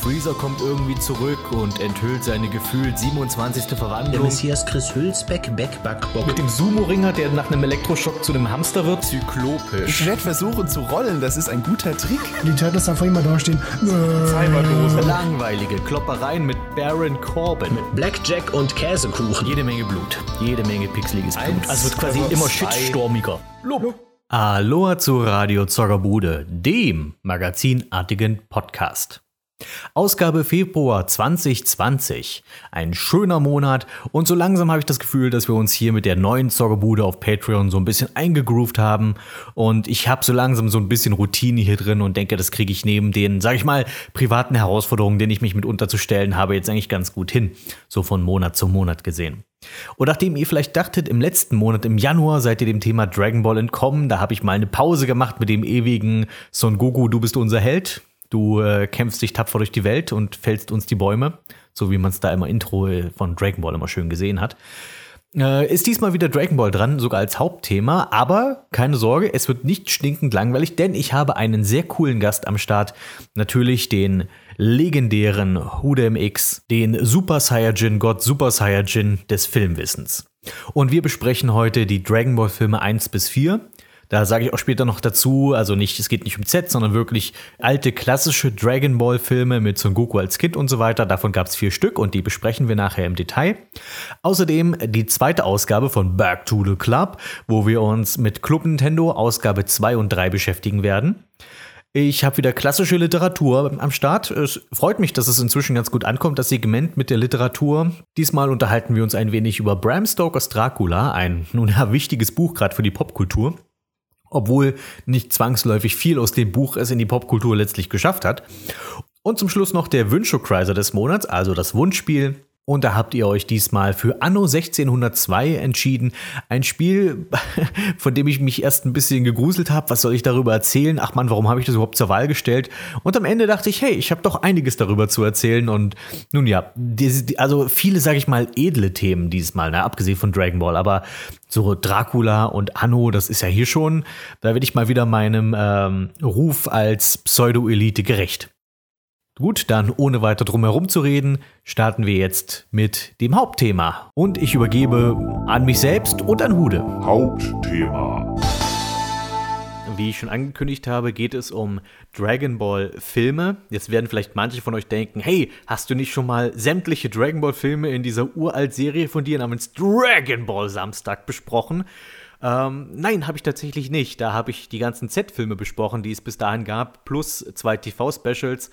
Freezer kommt irgendwie zurück und enthüllt seine gefühlt 27. Der Verwandlung. Messias Chris Hülsbeck, Backbackbock. Mit dem Sumo-Ringer, der nach einem Elektroschock zu einem Hamster wird. Zyklopisch. Ich werde versuchen zu rollen, das ist ein guter Trick. Die Turtles einfach immer dastehen. Cyberdose. Langweilige Kloppereien mit Baron Corbin. Blackjack und Käsekuchen. Jede Menge Blut. Jede Menge pixeliges Blut. Also es wird quasi immer shitstormiger. Aloha zu Radio Zockerbude, dem magazinartigen Podcast. Ausgabe Februar 2020. Ein schöner Monat und so langsam habe ich das Gefühl, dass wir uns hier mit der neuen Zockerbude auf Patreon so ein bisschen eingegroovt haben und ich habe so langsam so ein bisschen Routine hier drin und denke, das kriege ich neben den, sage ich mal, privaten Herausforderungen, denen ich mich mitunter zu stellen habe, jetzt eigentlich ganz gut hin, so von Monat zu Monat gesehen. Und nachdem ihr vielleicht dachtet, im letzten Monat, im Januar, seid ihr dem Thema Dragon Ball entkommen, da habe ich mal eine Pause gemacht mit dem ewigen Son Goku, du bist unser Held. Du äh, kämpfst dich tapfer durch die Welt und fällst uns die Bäume, so wie man es da immer Intro äh, von Dragon Ball immer schön gesehen hat. Äh, ist diesmal wieder Dragon Ball dran, sogar als Hauptthema, aber keine Sorge, es wird nicht stinkend langweilig, denn ich habe einen sehr coolen Gast am Start. Natürlich den legendären Hudem X, den Super Saiyajin Gott Super Saiyajin des Filmwissens. Und wir besprechen heute die Dragon Ball Filme 1 bis 4. Da sage ich auch später noch dazu, also nicht, es geht nicht um Z, sondern wirklich alte klassische Dragon Ball Filme mit Son Goku als Kind und so weiter. Davon gab es vier Stück und die besprechen wir nachher im Detail. Außerdem die zweite Ausgabe von Back to the Club, wo wir uns mit Club Nintendo Ausgabe 2 und 3 beschäftigen werden. Ich habe wieder klassische Literatur am Start. Es freut mich, dass es inzwischen ganz gut ankommt, das Segment mit der Literatur. Diesmal unterhalten wir uns ein wenig über Bram Stokers Dracula, ein nun ja wichtiges Buch gerade für die Popkultur obwohl nicht zwangsläufig viel aus dem Buch es in die Popkultur letztlich geschafft hat. Und zum Schluss noch der Wünschokreiser des Monats, also das Wunschspiel. Und da habt ihr euch diesmal für Anno 1602 entschieden. Ein Spiel, von dem ich mich erst ein bisschen gegruselt habe. Was soll ich darüber erzählen? Ach man, warum habe ich das überhaupt zur Wahl gestellt? Und am Ende dachte ich, hey, ich habe doch einiges darüber zu erzählen. Und nun ja, also viele, sage ich mal, edle Themen diesmal, ne? abgesehen von Dragon Ball. Aber so Dracula und Anno, das ist ja hier schon, da werde ich mal wieder meinem ähm, Ruf als Pseudo-Elite gerecht. Gut, dann ohne weiter drum herum zu reden, starten wir jetzt mit dem Hauptthema. Und ich übergebe an mich selbst und an Hude. Hauptthema. Wie ich schon angekündigt habe, geht es um Dragon Ball Filme. Jetzt werden vielleicht manche von euch denken, hey, hast du nicht schon mal sämtliche Dragon Ball Filme in dieser uralt Serie von dir namens Dragon Ball Samstag besprochen? Ähm, nein, habe ich tatsächlich nicht. Da habe ich die ganzen Z-Filme besprochen, die es bis dahin gab, plus zwei TV-Specials.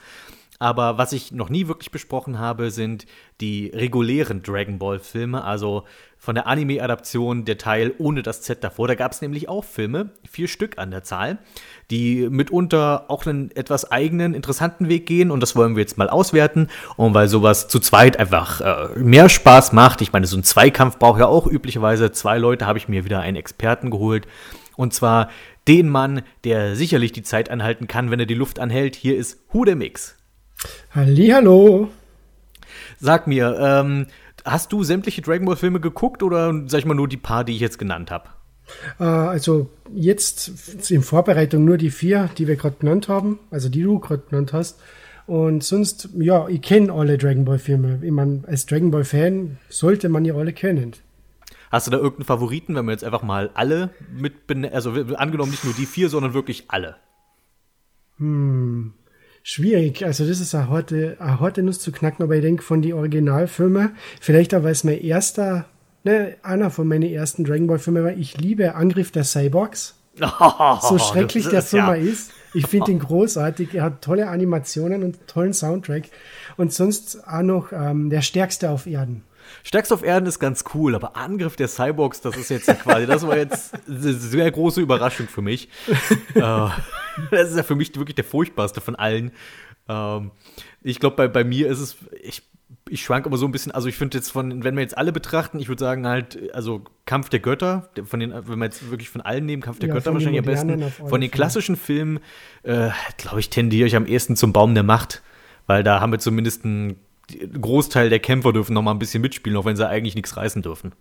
Aber was ich noch nie wirklich besprochen habe, sind die regulären Dragon Ball Filme, also von der Anime-Adaption der Teil ohne das Z davor. Da gab es nämlich auch Filme, vier Stück an der Zahl, die mitunter auch einen etwas eigenen, interessanten Weg gehen. Und das wollen wir jetzt mal auswerten. Und weil sowas zu zweit einfach äh, mehr Spaß macht, ich meine, so ein Zweikampf braucht ja auch üblicherweise zwei Leute, habe ich mir wieder einen Experten geholt. Und zwar den Mann, der sicherlich die Zeit anhalten kann, wenn er die Luft anhält. Hier ist Hudemix. Hallihallo. Sag mir, ähm, hast du sämtliche Dragon Ball Filme geguckt oder sag ich mal nur die paar, die ich jetzt genannt habe? Äh, also jetzt in Vorbereitung nur die vier, die wir gerade genannt haben, also die du gerade genannt hast. Und sonst, ja, ich kenne alle Dragon Ball Filme. Ich meine, als Dragon Ball Fan sollte man ja alle kennen. Hast du da irgendeinen Favoriten, wenn wir jetzt einfach mal alle mit, also angenommen nicht nur die vier, sondern wirklich alle? Hm, schwierig. Also das ist eine harte, eine harte Nuss zu knacken, aber ich denke von den Originalfilmen, vielleicht auch weil es mein erster, ne, einer von meinen ersten Dragon Ball Filmen war, ich liebe Angriff der Cyborgs. so schrecklich das der Film ja. ist. Ich finde ihn großartig. Er hat tolle Animationen und tollen Soundtrack. Und sonst auch noch ähm, der stärkste auf Erden. Stärkst auf Erden ist ganz cool, aber Angriff der Cyborgs, das ist jetzt quasi, das war jetzt eine sehr große Überraschung für mich. äh, das ist ja für mich wirklich der furchtbarste von allen. Ähm, ich glaube, bei, bei mir ist es, ich, ich schwank aber so ein bisschen, also ich finde jetzt von, wenn wir jetzt alle betrachten, ich würde sagen halt, also Kampf der Götter, von den, wenn wir jetzt wirklich von allen nehmen, Kampf der Ja, Götter wahrscheinlich am besten. Von den klassischen Filmen, äh, glaube ich, tendiere ich am ehesten zum Baum der Macht, weil da haben wir zumindest einen Großteil der Kämpfer dürfen noch mal ein bisschen mitspielen, auch wenn sie eigentlich nichts reißen dürfen.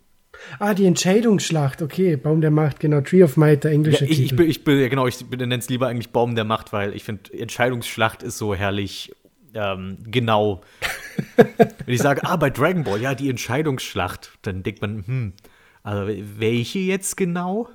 Ah, die Entscheidungsschlacht. Okay, Baum der Macht, genau. Tree of Might, der Ja, englische ich, ich, Titel. bin- ich bin, ja, genau, ich nenne es lieber eigentlich Baum der Macht, weil ich finde, Entscheidungsschlacht ist so herrlich ähm, genau. Wenn ich sage, ah, bei Dragon Ball, ja, die Entscheidungsschlacht, dann denkt man, hm, also welche jetzt genau?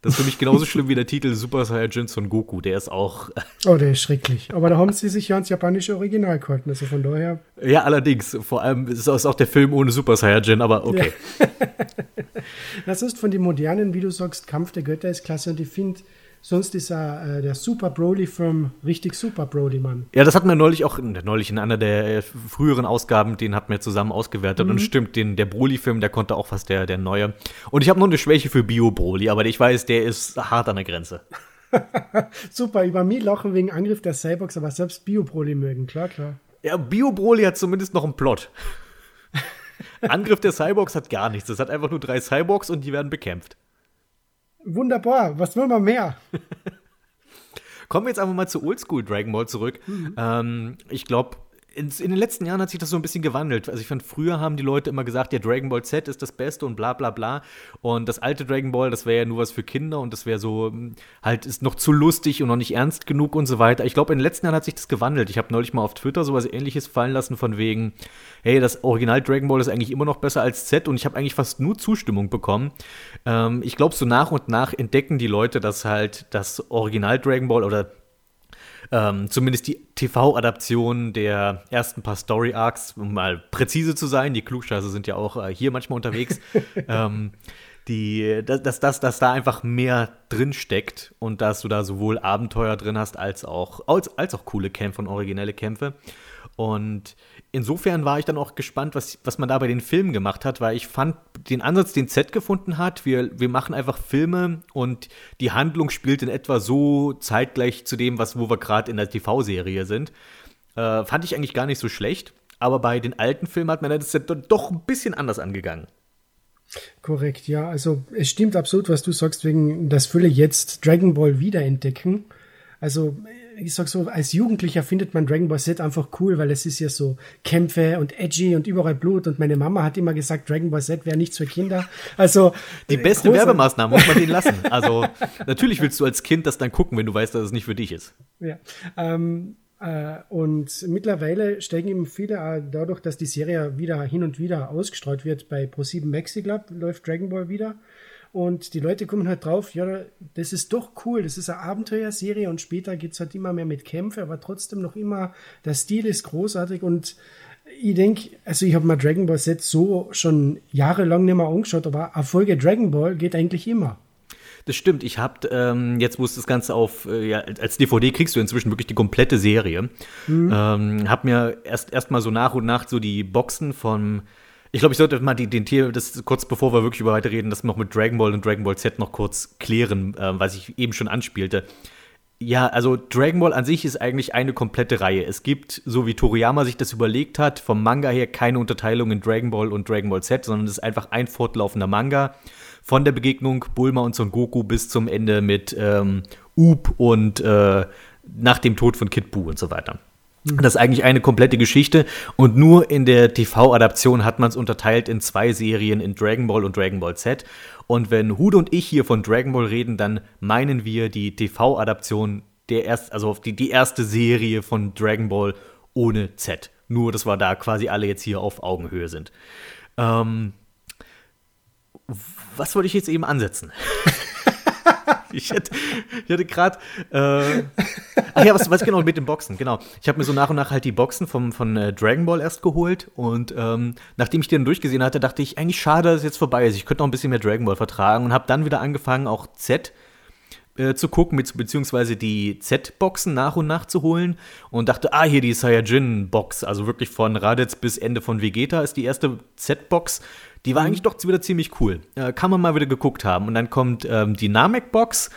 Das ist für mich genauso schlimm wie der Titel Super Saiyajin Son Goku. Der ist auch. Oh, der ist schrecklich. Aber da haben sie sich ja ans japanische Original gehalten. Also von daher. Ja, allerdings. Vor allem ist es auch der Film ohne Super Saiyajin, aber okay. Ja. das ist von den modernen, wie du sagst, Kampf der Götter ist klasse und ich finde Sonst ist er, äh, der Super Broly-Film richtig Super Broly-Mann. Ja, das hatten wir neulich auch, neulich in einer der früheren Ausgaben, den hatten wir zusammen ausgewertet. Mhm. Und stimmt, den, der Broly-Film, der konnte auch fast der, der neue. Und ich habe noch eine Schwäche für Bio-Broly, aber ich weiß, der ist hart an der Grenze. Super, über mich lachen wegen Angriff der Cyborgs, aber selbst Bio-Broly mögen, klar, klar. Ja, Bio-Broly hat zumindest noch einen Plot. Angriff der Cyborgs hat gar nichts. Es hat einfach nur drei Cyborgs und die werden bekämpft. Wunderbar, was will man mehr? Kommen wir jetzt einfach mal zu Oldschool Dragon Ball zurück. Mhm. Ähm, ich glaube, in, in, den letzten Jahren hat sich das so ein bisschen gewandelt. Also ich fand, früher haben die Leute immer gesagt, ja, Dragon Ball Z ist das Beste und bla bla bla. Und das alte Dragon Ball, das wäre ja nur was für Kinder und das wäre so, hm, halt, ist noch zu lustig und noch nicht ernst genug und so weiter. Ich glaube, in den letzten Jahren hat sich das gewandelt. Ich habe neulich mal auf Twitter sowas ähnliches fallen lassen von wegen, hey, das Original Dragon Ball ist eigentlich immer noch besser als Z und ich habe eigentlich fast nur Zustimmung bekommen. Ähm, ich glaube, so nach und nach entdecken die Leute, dass halt das Original Dragon Ball oder ähm, zumindest die TV-Adaption der ersten paar Story-Arcs, um mal präzise zu sein, die Klugscheiße sind ja auch äh, hier manchmal unterwegs, ähm, die, dass, dass, dass da einfach mehr drin steckt und dass du da sowohl Abenteuer drin hast, als auch, als, als auch coole Kämpfe und originelle Kämpfe. Und insofern war ich dann auch gespannt, was, was man da bei den Filmen gemacht hat, weil ich fand den Ansatz, den Z gefunden hat, wir, wir machen einfach Filme und die Handlung spielt in etwa so zeitgleich zu dem, was, wo wir gerade in der TV-Serie sind, äh, fand ich eigentlich gar nicht so schlecht. Aber bei den alten Filmen hat man das doch ein bisschen anders angegangen. Korrekt, ja. Also es stimmt absolut, was du sagst, wegen das Fülle jetzt Dragon Ball wiederentdecken. Also ich sag so, als Jugendlicher findet man Dragon Ball Z einfach cool, weil es ist ja so Kämpfe und edgy und überall Blut und meine Mama hat immer gesagt, Dragon Ball Z wäre nichts für Kinder. Also die beste Werbemaßnahme muss man den lassen. Also natürlich willst du als Kind das dann gucken, wenn du weißt, dass es nicht für dich ist. Ja. Ähm, äh, und mittlerweile steigen eben viele äh, dadurch, dass die Serie wieder hin und wieder ausgestreut wird bei Pro7 Maxi Club läuft Dragon Ball wieder und die Leute kommen halt drauf, ja, das ist doch cool, das ist eine Abenteuerserie und später geht es halt immer mehr mit Kämpfe, aber trotzdem noch immer, der Stil ist großartig und ich denke, also ich habe mal Dragon Ball Z so schon jahrelang nicht mehr angeschaut, aber Erfolge Dragon Ball geht eigentlich immer. Das stimmt. Ich habe ähm, jetzt, wo es das Ganze auf äh, ja, als DVD kriegst du inzwischen wirklich die komplette Serie. Mhm. Ähm, habe mir erst erstmal so nach und nach so die Boxen von ich glaube, ich sollte mal die, den Tier, das kurz bevor wir wirklich über weiterreden, das noch mit Dragon Ball und Dragon Ball Z noch kurz klären, äh, was ich eben schon anspielte. Ja, also Dragon Ball an sich ist eigentlich eine komplette Reihe. Es gibt, so wie Toriyama sich das überlegt hat, vom Manga her keine Unterteilung in Dragon Ball und Dragon Ball Z, sondern es ist einfach ein fortlaufender Manga. Von der Begegnung Bulma und Son Goku bis zum Ende mit ähm, Up und äh, nach dem Tod von Kid Buu und so weiter. Das ist eigentlich eine komplette Geschichte und nur in der TV-Adaption hat man es unterteilt in zwei Serien, in Dragon Ball und Dragon Ball Z. Und wenn Hude und ich hier von Dragon Ball reden, dann meinen wir die TV-Adaption der erst, also die, die erste Serie von Dragon Ball ohne Z. Nur, dass wir da quasi alle jetzt hier auf Augenhöhe sind. Ähm, was wollte ich jetzt eben ansetzen? ich hätte, ich hatte gerade. Äh, ach ja, was, was genau mit den Boxen? Genau. Ich habe mir so nach und nach halt die Boxen vom, von äh, Dragon Ball erst geholt. Und ähm, nachdem ich die dann durchgesehen hatte, dachte ich, eigentlich schade, dass es jetzt vorbei ist. Ich könnte noch ein bisschen mehr Dragon Ball vertragen. Und habe dann wieder angefangen, auch Z äh, zu gucken, mit, beziehungsweise die Z-Boxen nach und nach zu holen. Und dachte, ah, hier die Saiyajin-Box. Also wirklich von Raditz bis Ende von Vegeta ist die erste Z-Box. Die war mhm. eigentlich doch wieder ziemlich cool. Äh, kann man mal wieder geguckt haben. Und dann kommt ähm, die Namek-Box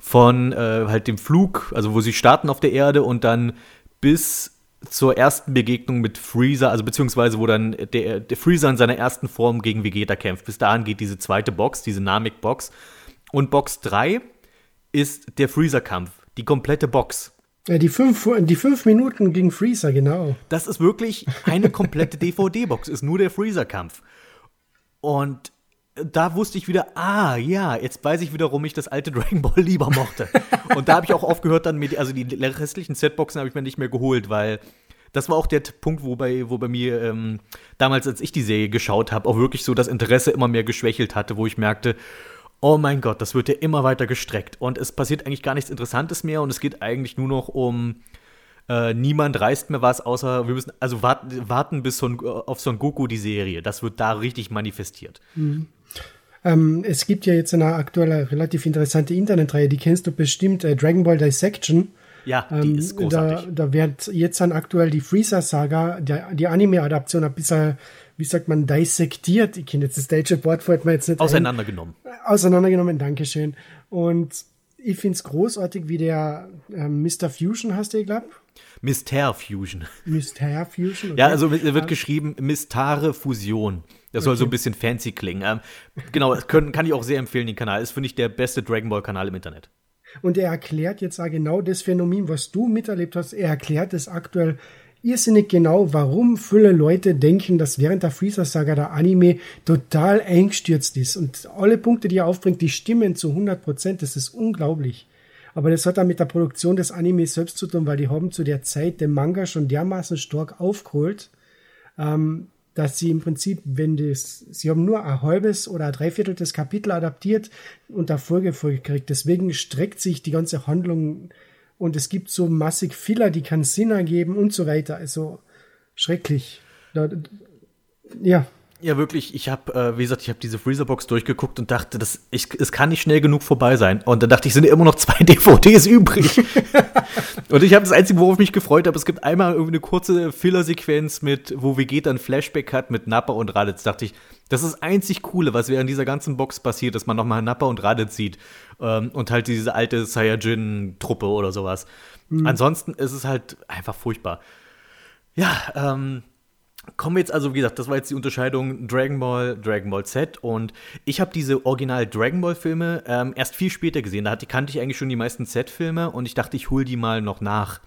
von äh, halt dem Flug, also wo sie starten auf der Erde und dann bis zur ersten Begegnung mit Freezer, also beziehungsweise wo dann der, der Freezer in seiner ersten Form gegen Vegeta kämpft. Bis dahin geht diese zweite Box, diese Namek-Box. Und Box 3 ist der Freezer-Kampf, die komplette Box. Ja, die fünf, die fünf Minuten gegen Freezer, genau. Das ist wirklich eine komplette DVD-Box, ist nur der Freezer-Kampf. Und da wusste ich wieder, ah ja, jetzt weiß ich wieder, warum ich das alte Dragon Ball lieber mochte. und da habe ich auch aufgehört, dann mir, also die restlichen Setboxen habe ich mir nicht mehr geholt, weil das war auch der Punkt, wo bei, wo bei mir ähm, damals, als ich die Serie geschaut habe, auch wirklich so das Interesse immer mehr geschwächelt hatte, wo ich merkte, oh mein Gott, das wird ja immer weiter gestreckt und es passiert eigentlich gar nichts Interessantes mehr und es geht eigentlich nur noch um äh, niemand reißt mehr was, außer wir müssen also warten, warten bis Son, auf Son Goku die Serie. Das wird da richtig manifestiert. Ähm, es gibt ja jetzt eine aktuelle, relativ interessante Internetreihe, die kennst du bestimmt, äh, Dragon Ball Dissection. Ja, die Ähm, ist da, großartig. da wird jetzt dann aktuell die Freezer-Saga, die Anime-Adaption, ein bisschen, wie sagt man, dissektiert. Ich kenne jetzt das deutsche Wort, fällt mir jetzt nicht ein. Auseinandergenommen. auseinandergenommen, Dankeschön. Und ich finde es großartig, wie der ähm, Mr. Fusion heißt der, glaub? Myster Fusion. Mr. Fusion. okay. Ja, also wird geschrieben Mystare Fusion. Das soll so ein bisschen fancy klingen. Ähm, genau, das können, kann ich auch sehr empfehlen, den Kanal. Ist, finde ich, der beste Dragon Ball Kanal im Internet. Und er erklärt jetzt genau das Phänomen, was du miterlebt hast. Er erklärt es aktuell irrsinnig genau, warum viele Leute denken, dass während der Freezer-Saga der Anime total eingestürzt ist. Und alle Punkte, die er aufbringt, die stimmen zu 100 Prozent. Das ist unglaublich. Aber das hat dann mit der Produktion des Animes selbst zu tun, weil die haben zu der Zeit den Manga schon dermaßen stark aufgeholt, ähm, dass sie im Prinzip, wenn das, sie haben nur ein halbes oder ein Dreiviertel des Kapitel adaptiert und da Folgefolge gekriegt. Deswegen streckt sich die ganze Handlung und es gibt so massig Filler, die keinen Sinn ergeben und so weiter. Also schrecklich. Da, ja, Ja, wirklich, ich habe, äh, wie gesagt, ich habe diese Freezerbox durchgeguckt und dachte, das, ich, es kann nicht schnell genug vorbei sein. Und dann dachte ich, sind immer noch zwei DVDs übrig. und ich habe das Einzige, worauf ich mich gefreut habe, es gibt einmal irgendwie eine kurze Filler-Sequenz mit, wo Vegeta ein Flashback hat mit Nappa und Raditz. Dachte ich, das ist das einzig Coole, was während dieser ganzen Box passiert, dass man nochmal Nappa und Raditz sieht. Ähm, und halt diese alte Saiyajin-Truppe oder sowas. Ansonsten ist es halt einfach furchtbar. Ja, ähm, Kommen wir jetzt also, wie gesagt, das war jetzt die Unterscheidung Dragon Ball, Dragon Ball Z und ich habe diese Original Dragon Ball Filme ähm, erst viel später gesehen. Da hatte, kannte ich eigentlich schon die meisten Z-Filme und ich dachte, ich hole die mal noch nach.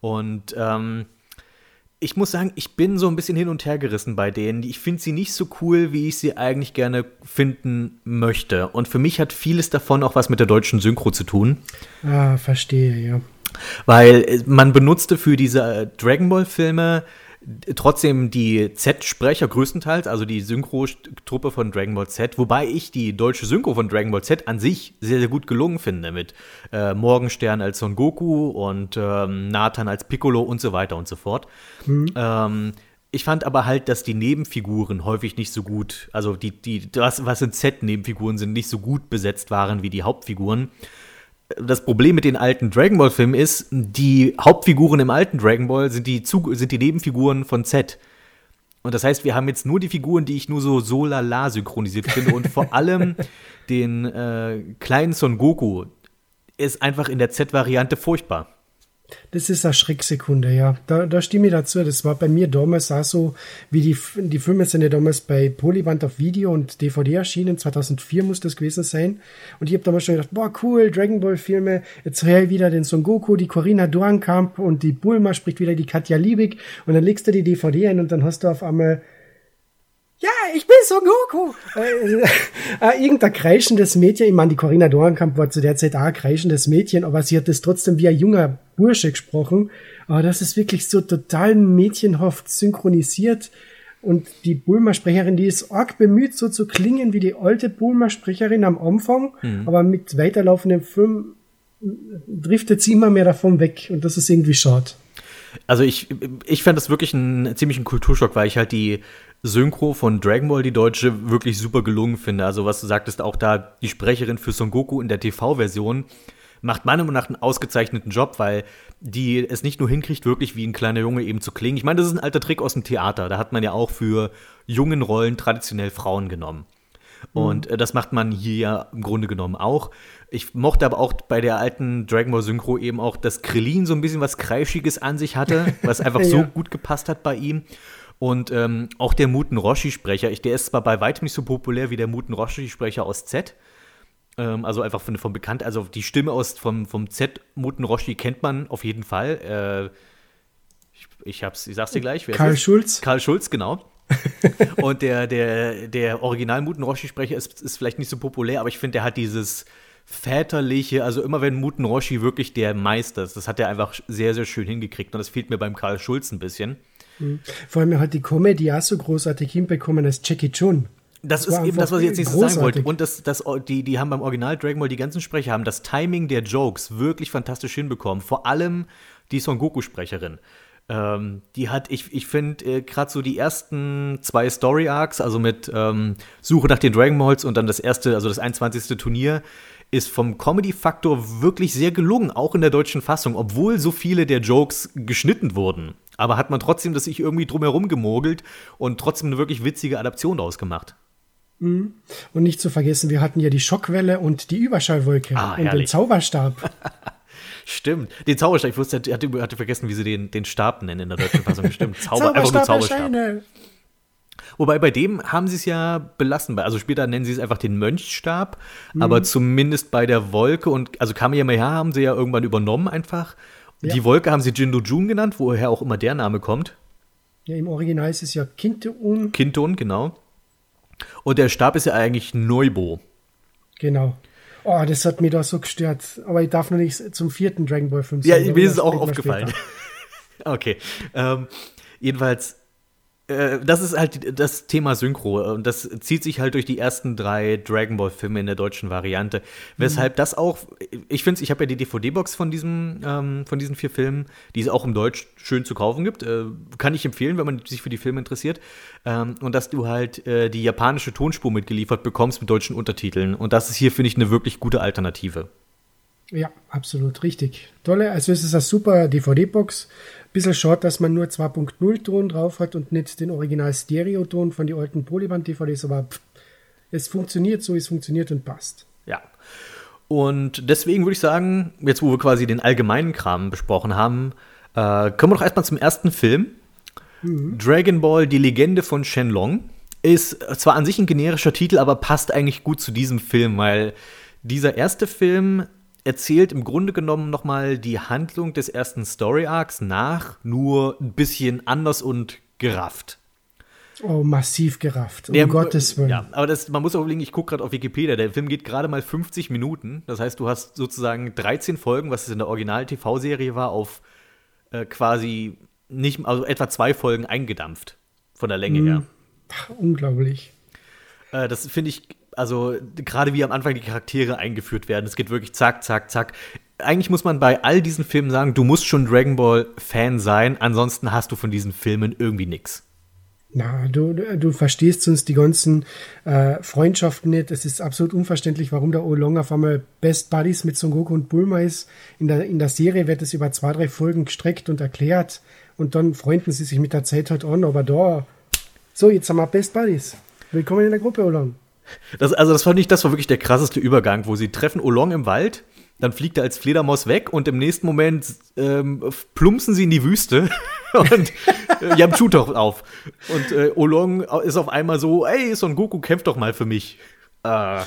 Und ähm, ich muss sagen, ich bin so ein bisschen hin und her gerissen bei denen. Ich finde sie nicht so cool, wie ich sie eigentlich gerne finden möchte. Und für mich hat vieles davon auch was mit der deutschen Synchro zu tun. ah, verstehe, ja. Weil äh, man benutzte für diese äh, Dragon Ball-Filme trotzdem die Z-Sprecher größtenteils, also die Synchro-Truppe von Dragon Ball Z, wobei ich die deutsche Synchro von Dragon Ball Z an sich sehr, sehr gut gelungen finde, mit äh, Morgenstern als Son Goku und ähm, Nathan als Piccolo und so weiter und so fort. Ähm, ich fand aber halt, dass die Nebenfiguren häufig nicht so gut, also die, die, das, was in Z-Nebenfiguren sind, nicht so gut besetzt waren wie die Hauptfiguren das Problem mit den alten Dragon Ball Filmen ist, die Hauptfiguren im alten Dragon Ball sind die, Zug sind die Nebenfiguren von Z. Und das heißt, wir haben jetzt nur die Figuren, die ich nur so so lala synchronisiert finde und vor allem den äh, kleinen Son Goku ist einfach in der Z-Variante furchtbar. Das ist eine Schrecksekunde, ja. Da, da stimme ich dazu. Das war bei mir damals auch so, wie die, die Filme sind ja damals bei Polyband auf Video und DVD erschienen. 2004 muss das gewesen sein. Und ich habe damals schon gedacht, boah, cool, Dragon Ball Filme. Jetzt höre ich wieder den Son Goku, die Corinna Dornkamp und die Bulma spricht wieder die Katja Liebig. Und dann legst du die DVD ein und dann hast du auf einmal ja, ich bin Son Goku. Äh, äh, irgendein kreischendes Mädchen. Ich meine, die Corinna Dornkamp war zu der Zeit auch ein kreischendes Mädchen, aber sie hat das trotzdem wie ein junger Bursche gesprochen. Aber das ist wirklich so total mädchenhaft synchronisiert. Und die Bulma-Sprecherin, die ist arg bemüht, so zu klingen wie die alte Bulma-Sprecherin am Anfang, aber mit weiterlaufendem Film driftet sie immer mehr davon weg. Und das ist irgendwie schade. Also ich, ich fand das wirklich einen ziemlichen Kulturschock, weil ich halt die Synchro von Dragon Ball, die deutsche, wirklich super gelungen finde. Also was du sagtest, auch da die Sprecherin für Son Goku in der TV-Version macht meiner Meinung nach einen ausgezeichneten Job, weil die es nicht nur hinkriegt, wirklich wie ein kleiner Junge eben zu klingen. Ich meine, das ist ein alter Trick aus dem Theater. Da hat man ja auch für jungen Rollen traditionell Frauen genommen. Und äh, das macht man hier ja im Grunde genommen auch. Ich mochte aber auch bei der alten Dragon Ball Synchro eben auch, dass Krillin so ein bisschen was Kreischiges an sich hatte, was einfach so Ja. gut gepasst hat bei ihm. Und ähm, auch der Muten Roshi-Sprecher, der ist zwar bei weitem nicht so populär wie der Muten Roshi-Sprecher aus Z, ähm, also einfach von, vom Bekannt, also die Stimme aus vom, vom Z Muten Roshi kennt man auf jeden Fall. Äh, ich, ich hab's, ich sag's dir gleich. Wer Karl? Schulz. Karl Schulz, genau. Und der, der, der Original Muten Roshi-Sprecher ist, ist vielleicht nicht so populär, aber ich finde, der hat dieses väterliche, also immer wenn Muten Roshi wirklich der Meister ist, das hat er einfach sehr, sehr schön hingekriegt und das fehlt mir beim Karl Schulz ein bisschen. Vor allem hat die Comedy auch so großartig hinbekommen als Jackie Chun. Das, Das ist eben das, was ich jetzt nicht sagen wollte. Und das, das, die, die haben beim Original Dragon Ball, die ganzen Sprecher haben das Timing der Jokes wirklich fantastisch hinbekommen. Vor allem die Son Goku-Sprecherin. Ähm, die hat, ich, ich finde, äh, gerade so die ersten zwei Story-Arcs, also mit ähm, Suche nach den Dragon Balls und dann das erste, also das 21. Turnier, ist vom Comedy-Faktor wirklich sehr gelungen, auch in der deutschen Fassung, obwohl so viele der Jokes geschnitten wurden. Aber hat man trotzdem das sich irgendwie drumherum gemogelt und trotzdem eine wirklich witzige Adaption daraus gemacht. Und nicht zu vergessen, wir hatten ja die Schockwelle und die Überschallwolke Ah, und den. Zauberstab. Stimmt. Den Zauberstab, ich wusste, ich hatte, hatte vergessen, wie sie den, den Stab nennen in der deutschen Fassung. Stimmt. Zauber, einfach nur Zauberstab. erscheine. Wobei bei dem haben sie es ja belassen. Also später nennen sie es einfach den Mönchstab, aber zumindest bei der Wolke und also Kamehameha haben sie ja irgendwann übernommen einfach. Ja. Die Wolke haben sie Jindo Jun genannt, woher auch immer der Name kommt. Ja, im Original ist es ja Kinteun. Kinton, genau. Und der Stab ist ja eigentlich Neubo. Genau. Oh, das hat mich da so gestört. Aber ich darf noch nicht zum vierten Dragon Ball Film Ja, sagen, mir ist es auch aufgefallen. okay. Ähm, jedenfalls, äh, das ist halt das Thema Synchro. Und das zieht sich halt durch die ersten drei Dragon Ball-Filme in der deutschen Variante. Weshalb das auch, ich finde ich habe ja die DVD-Box von, diesem, ähm, von diesen vier Filmen, die es auch im Deutsch schön zu kaufen gibt. Äh, kann ich empfehlen, wenn man sich für die Filme interessiert. Ähm, und dass du halt äh, die japanische Tonspur mitgeliefert bekommst mit deutschen Untertiteln. Und das ist hier, finde ich, eine wirklich gute Alternative. Ja, absolut richtig. Tolle, also es ist eine super DVD-Box. Bisschen schade, dass man nur 2.0 Ton drauf hat und nicht den Original Stereo-Ton von den alten Polyband-DVDs, aber pff, es funktioniert so, es funktioniert und passt. Ja. Und deswegen würde ich sagen, jetzt wo wir quasi den allgemeinen Kram besprochen haben, äh, kommen wir doch erstmal zum ersten Film. Dragon Ball, die Legende von Shenlong. Ist zwar an sich ein generischer Titel, aber passt eigentlich gut zu diesem Film, weil dieser erste Film erzählt im Grunde genommen nochmal die Handlung des ersten Story Arcs nach, nur ein bisschen anders und gerafft. Oh, massiv gerafft, um Der- Gottes Willen. Ja, aber das, man muss auch überlegen, ich gucke gerade auf Wikipedia, der Film geht gerade mal 50 Minuten. Das heißt, du hast sozusagen 13 Folgen, was es in der Original-TV-Serie war, auf äh, quasi nicht, also etwa zwei Folgen eingedampft. Von der Länge her. Unglaublich. Äh, das finde ich, also gerade wie am Anfang die Charaktere eingeführt werden, es geht wirklich zack, zack, zack. Eigentlich muss man bei all diesen Filmen sagen, du musst schon Dragon Ball-Fan sein, ansonsten hast du von diesen Filmen irgendwie nichts. Na, du, du verstehst sonst die ganzen äh, Freundschaften nicht. Es ist absolut unverständlich, warum der Oolong auf einmal Best Buddies mit Son Goku und Bulma ist. In der, in der Serie wird es über zwei, drei Folgen gestreckt und erklärt. Und dann freunden sie sich mit der Zeit halt an. Aber da, so, jetzt haben wir Best Buddies. Willkommen in der Gruppe, Oolong. Das, also das fand ich, das war wirklich der krasseste Übergang, wo sie treffen Olong im Wald, dann fliegt er als Fledermaus weg und im nächsten Moment ähm, plumpsen sie in die Wüste und äh, haben Schuhtuch auf. Und äh, Olong ist auf einmal so, ey, Son Goku, kämpf doch mal für mich. Äh,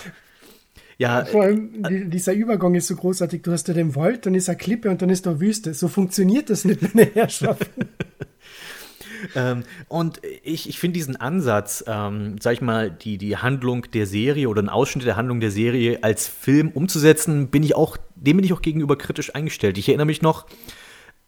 ja, Vor allem, die, dieser Übergang ist so großartig. Du hast ja den Wald, dann ist eine Klippe und dann ist da Wüste. So funktioniert das nicht, meine Herrschaften. Ähm, und ich, ich finde diesen Ansatz, ähm, sag ich mal, die, die Handlung der Serie oder einen Ausschnitt der Handlung der Serie als Film umzusetzen, bin ich auch, dem bin ich auch gegenüber kritisch eingestellt. Ich erinnere mich noch,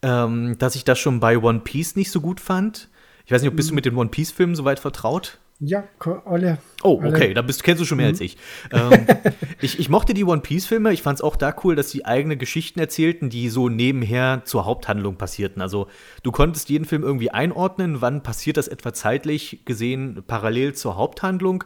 ähm, dass ich das schon bei One Piece nicht so gut fand. Ich weiß nicht, ob bist du mit den One Piece-Filmen soweit vertraut? Ja, alle. Oh, okay, da bist, kennst du schon mehr als ich. Ähm, ich. Ich mochte die One Piece-Filme. Ich fand es auch da cool, dass sie eigene Geschichten erzählten, die so nebenher zur Haupthandlung passierten. Also du konntest jeden Film irgendwie einordnen, wann passiert das etwa zeitlich gesehen parallel zur Haupthandlung.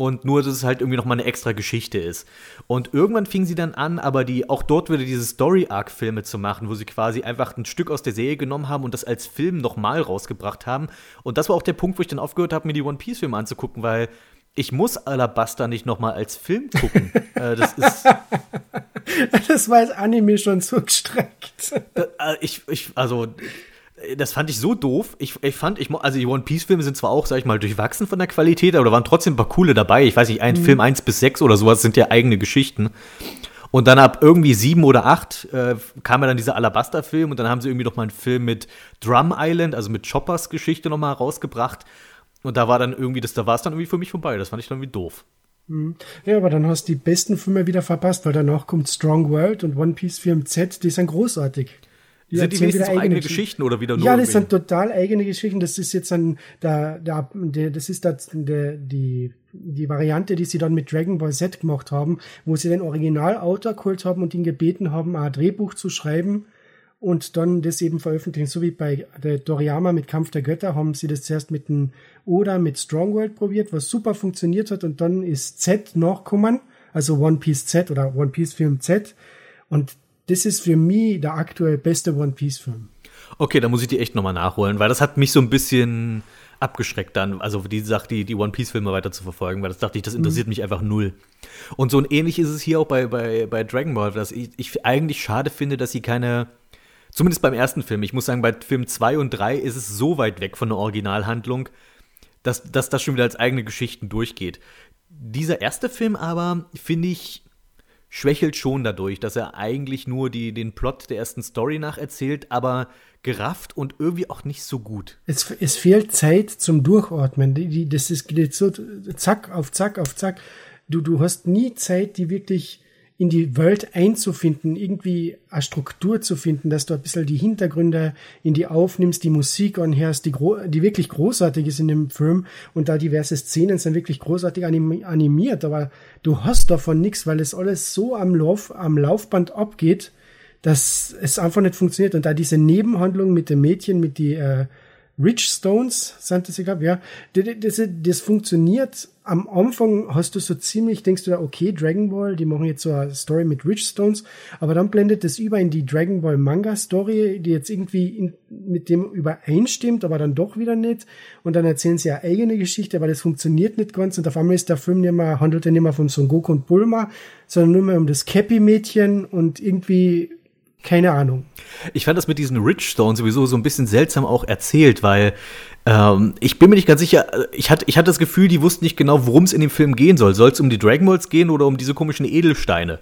Und nur, dass es halt irgendwie nochmal eine extra Geschichte ist. Und irgendwann fing sie dann an, aber die auch dort wieder diese Story-Arc-Filme zu machen, wo sie quasi einfach ein Stück aus der Serie genommen haben und das als Film nochmal rausgebracht haben. Und das war auch der Punkt, wo ich dann aufgehört habe, mir die One Piece-Filme anzugucken, weil ich muss Alabaster nicht nochmal als Film gucken. äh, das ist, Das war als Anime schon so gestreckt. äh, ich, ich, also, das fand ich so doof. Ich, ich fand, ich, also die One Piece-Filme sind zwar auch, sag ich mal, durchwachsen von der Qualität, aber da waren trotzdem ein paar coole dabei. Ich weiß nicht, ein Film 1 bis 6 oder sowas sind ja eigene Geschichten. Und dann ab irgendwie sieben oder acht äh, kam ja dann dieser Alabaster-Film und dann haben sie irgendwie noch mal einen Film mit Drum Island, also mit Choppers Geschichte noch mal rausgebracht. Und da war dann irgendwie, das, da war es dann irgendwie für mich vorbei. Das fand ich dann irgendwie doof. Ja, aber dann hast du die besten Filme wieder verpasst, weil danach kommt Strong World und One Piece Film Z, die sind großartig. Die sind die wenigstens eigene Geschichten. Oder wieder nur Ja, das sind total eigene Geschichten. Das ist jetzt ein, da, da, das ist das, der, die, die Variante, die sie dann mit Dragon Ball Z gemacht haben, wo sie den Originalautor geholt haben und ihn gebeten haben, ein Drehbuch zu schreiben und dann das eben veröffentlichen. So wie bei der Toriyama mit Kampf der Götter haben sie das zuerst mit dem Oda mit Strong World probiert, was super funktioniert hat und dann ist Z nachgekommen, also One Piece Z oder One Piece Film Z und das ist für mich der aktuell beste One Piece Film. Okay, da muss ich die echt nochmal nachholen, weil das hat mich so ein bisschen abgeschreckt dann, also die Sache, die, die One Piece-Filme weiter zu verfolgen, weil das dachte ich, das interessiert mich einfach null. Und so ein ähnlich ist es hier auch bei, bei, bei Dragon Ball, dass ich, ich eigentlich schade finde, dass sie keine, zumindest beim ersten Film, ich muss sagen, bei Film 2 und 3 ist es so weit weg von der Originalhandlung, dass, dass das schon wieder als eigene Geschichten durchgeht. Dieser erste Film aber, finde ich, schwächelt schon dadurch, dass er eigentlich nur die, den Plot der ersten Story nacherzählt, aber gerafft und irgendwie auch nicht so gut. Es, es fehlt Zeit zum Durchatmen. Die, die, das ist geht so zack auf zack auf zack. Du, du hast nie Zeit, die wirklich in die Welt einzufinden, irgendwie eine Struktur zu finden, dass du ein bisschen die Hintergründe in die aufnimmst, die Musik anhörst, die, die wirklich großartig ist in dem Film und da diverse Szenen sind wirklich großartig anim animiert, aber du hast davon nichts, weil es alles so am, Lauf am Laufband abgeht, dass es einfach nicht funktioniert. Und da diese Nebenhandlung mit dem Mädchen, mit die äh, Rich Stones, sind das, ich glaube, ja, das, das, das funktioniert. Am Anfang hast du so ziemlich, denkst du da, okay, Dragon Ball, die machen jetzt so eine Story mit Rich Stones, aber dann blendet das über in die Dragon Ball Manga Story, die jetzt irgendwie in, mit dem übereinstimmt, aber dann doch wieder nicht. Und dann erzählen sie eine eigene Geschichte, aber das funktioniert nicht ganz. Und auf einmal ist der Film nicht mehr, handelt er nicht mehr von Son Goku und Bulma, sondern nur mehr um das Cappy-Mädchen und irgendwie keine Ahnung. Ich fand das mit diesen Rich Stones sowieso so ein bisschen seltsam auch erzählt, weil ähm, ich bin mir nicht ganz sicher, ich hatte, ich hatte das Gefühl, die wussten nicht genau, worum es in dem Film gehen soll. Soll es um die Dragon Balls gehen oder um diese komischen Edelsteine?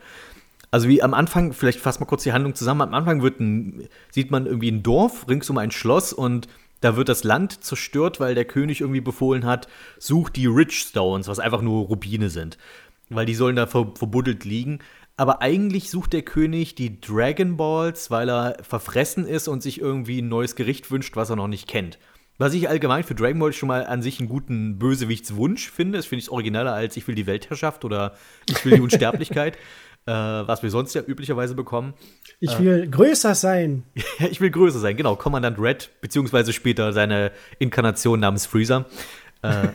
Also wie am Anfang, vielleicht fassen wir kurz die Handlung zusammen, am Anfang wird ein, sieht man irgendwie ein Dorf rings um ein Schloss und da wird das Land zerstört, weil der König irgendwie befohlen hat, sucht die Rich Stones, was einfach nur Rubine sind. Weil die sollen da ver verbuddelt liegen. Aber eigentlich sucht der König die Dragon Balls, weil er verfressen ist und sich irgendwie ein neues Gericht wünscht, was er noch nicht kennt. Was ich allgemein für Dragon Ball schon mal an sich einen guten Bösewichtswunsch finde. Das finde ich origineller als ich will die Weltherrschaft oder ich will die Unsterblichkeit, äh, was wir sonst ja üblicherweise bekommen. Ich will größer sein. ich will größer sein, genau. Kommandant Red, beziehungsweise später seine Inkarnation namens Freezer. Äh,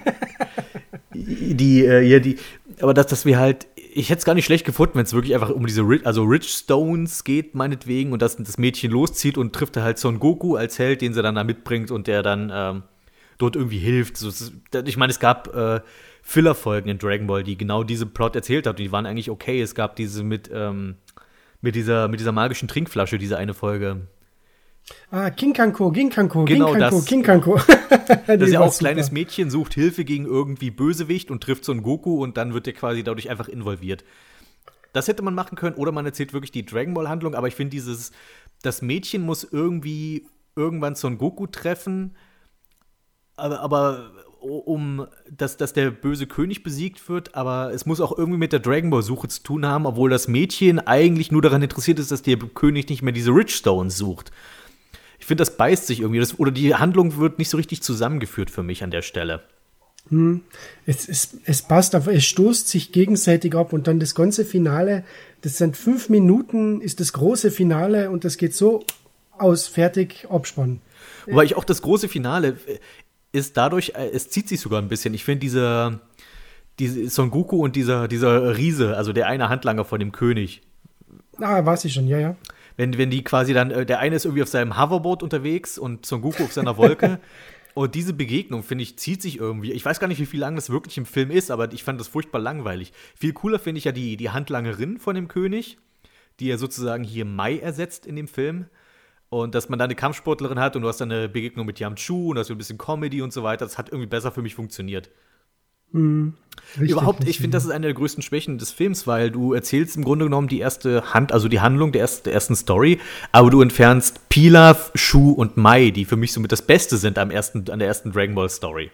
die, äh, ja, die, aber dass, dass wir halt, ich hätte es gar nicht schlecht gefunden, wenn es wirklich einfach um diese also Rich Stones geht, meinetwegen, und dass das Mädchen loszieht und trifft halt Son Goku als Held, den sie dann da mitbringt und der dann ähm, dort irgendwie hilft. So, ist- ich meine, es gab äh, Filler-Folgen in Dragon Ball, die genau diese Plot erzählt hat, und die waren eigentlich okay. Es gab diese mit, ähm, mit dieser, mit dieser magischen Trinkflasche, diese eine Folge. Ah, Kinkanko, Ginkanko, Genau Ginkanko, das. Kinkanko. Das ist ja auch ein kleines Mädchen, sucht Hilfe gegen irgendwie Bösewicht und trifft so einen Goku und dann wird er quasi dadurch einfach involviert. Das hätte man machen können oder man erzählt wirklich die Dragon Ball Handlung, aber ich finde dieses, das Mädchen muss irgendwie irgendwann Son Goku treffen, aber, aber um, dass, dass der böse König besiegt wird, aber es muss auch irgendwie mit der Dragon Ball Suche zu tun haben, obwohl das Mädchen eigentlich nur daran interessiert ist, dass der König nicht mehr diese Rich Stones sucht. Ich finde, das beißt sich irgendwie. Das, oder die Handlung wird nicht so richtig zusammengeführt für mich an der Stelle. Es, es, es passt, aber es stoßt sich gegenseitig ab und dann das ganze Finale, das sind fünf Minuten, ist das große Finale und das geht so aus, fertig, Abspann. Wobei ich auch das große Finale äh, ist dadurch, äh, es zieht sich sogar ein bisschen. Ich finde diese, diese Son Goku und dieser, dieser Riese, also der eine Handlanger von dem König, Ah, weiß ich schon, ja, ja. Wenn, wenn die quasi dann, äh, der eine ist irgendwie auf seinem Hoverboard unterwegs und Son Goku auf seiner Wolke. und diese Begegnung, finde ich, zieht sich irgendwie. Ich weiß gar nicht, wie viel lang das wirklich im Film ist, aber ich fand das furchtbar langweilig. Viel cooler finde ich ja die, die Handlangerin von dem König, die ja sozusagen hier Mai ersetzt in dem Film. Und dass man da eine Kampfsportlerin hat und du hast dann eine Begegnung mit Yamchu und hast so ein bisschen Comedy und so weiter. Das hat irgendwie besser für mich funktioniert. Richtig, Überhaupt, ich richtig. finde, das ist eine der größten Schwächen des Films, weil du erzählst im Grunde genommen die erste Hand, also die Handlung der, erst, der ersten Story, aber du entfernst Pilaf, Shu und Mai, die für mich somit das Beste sind am ersten, an der ersten Dragon Ball Story.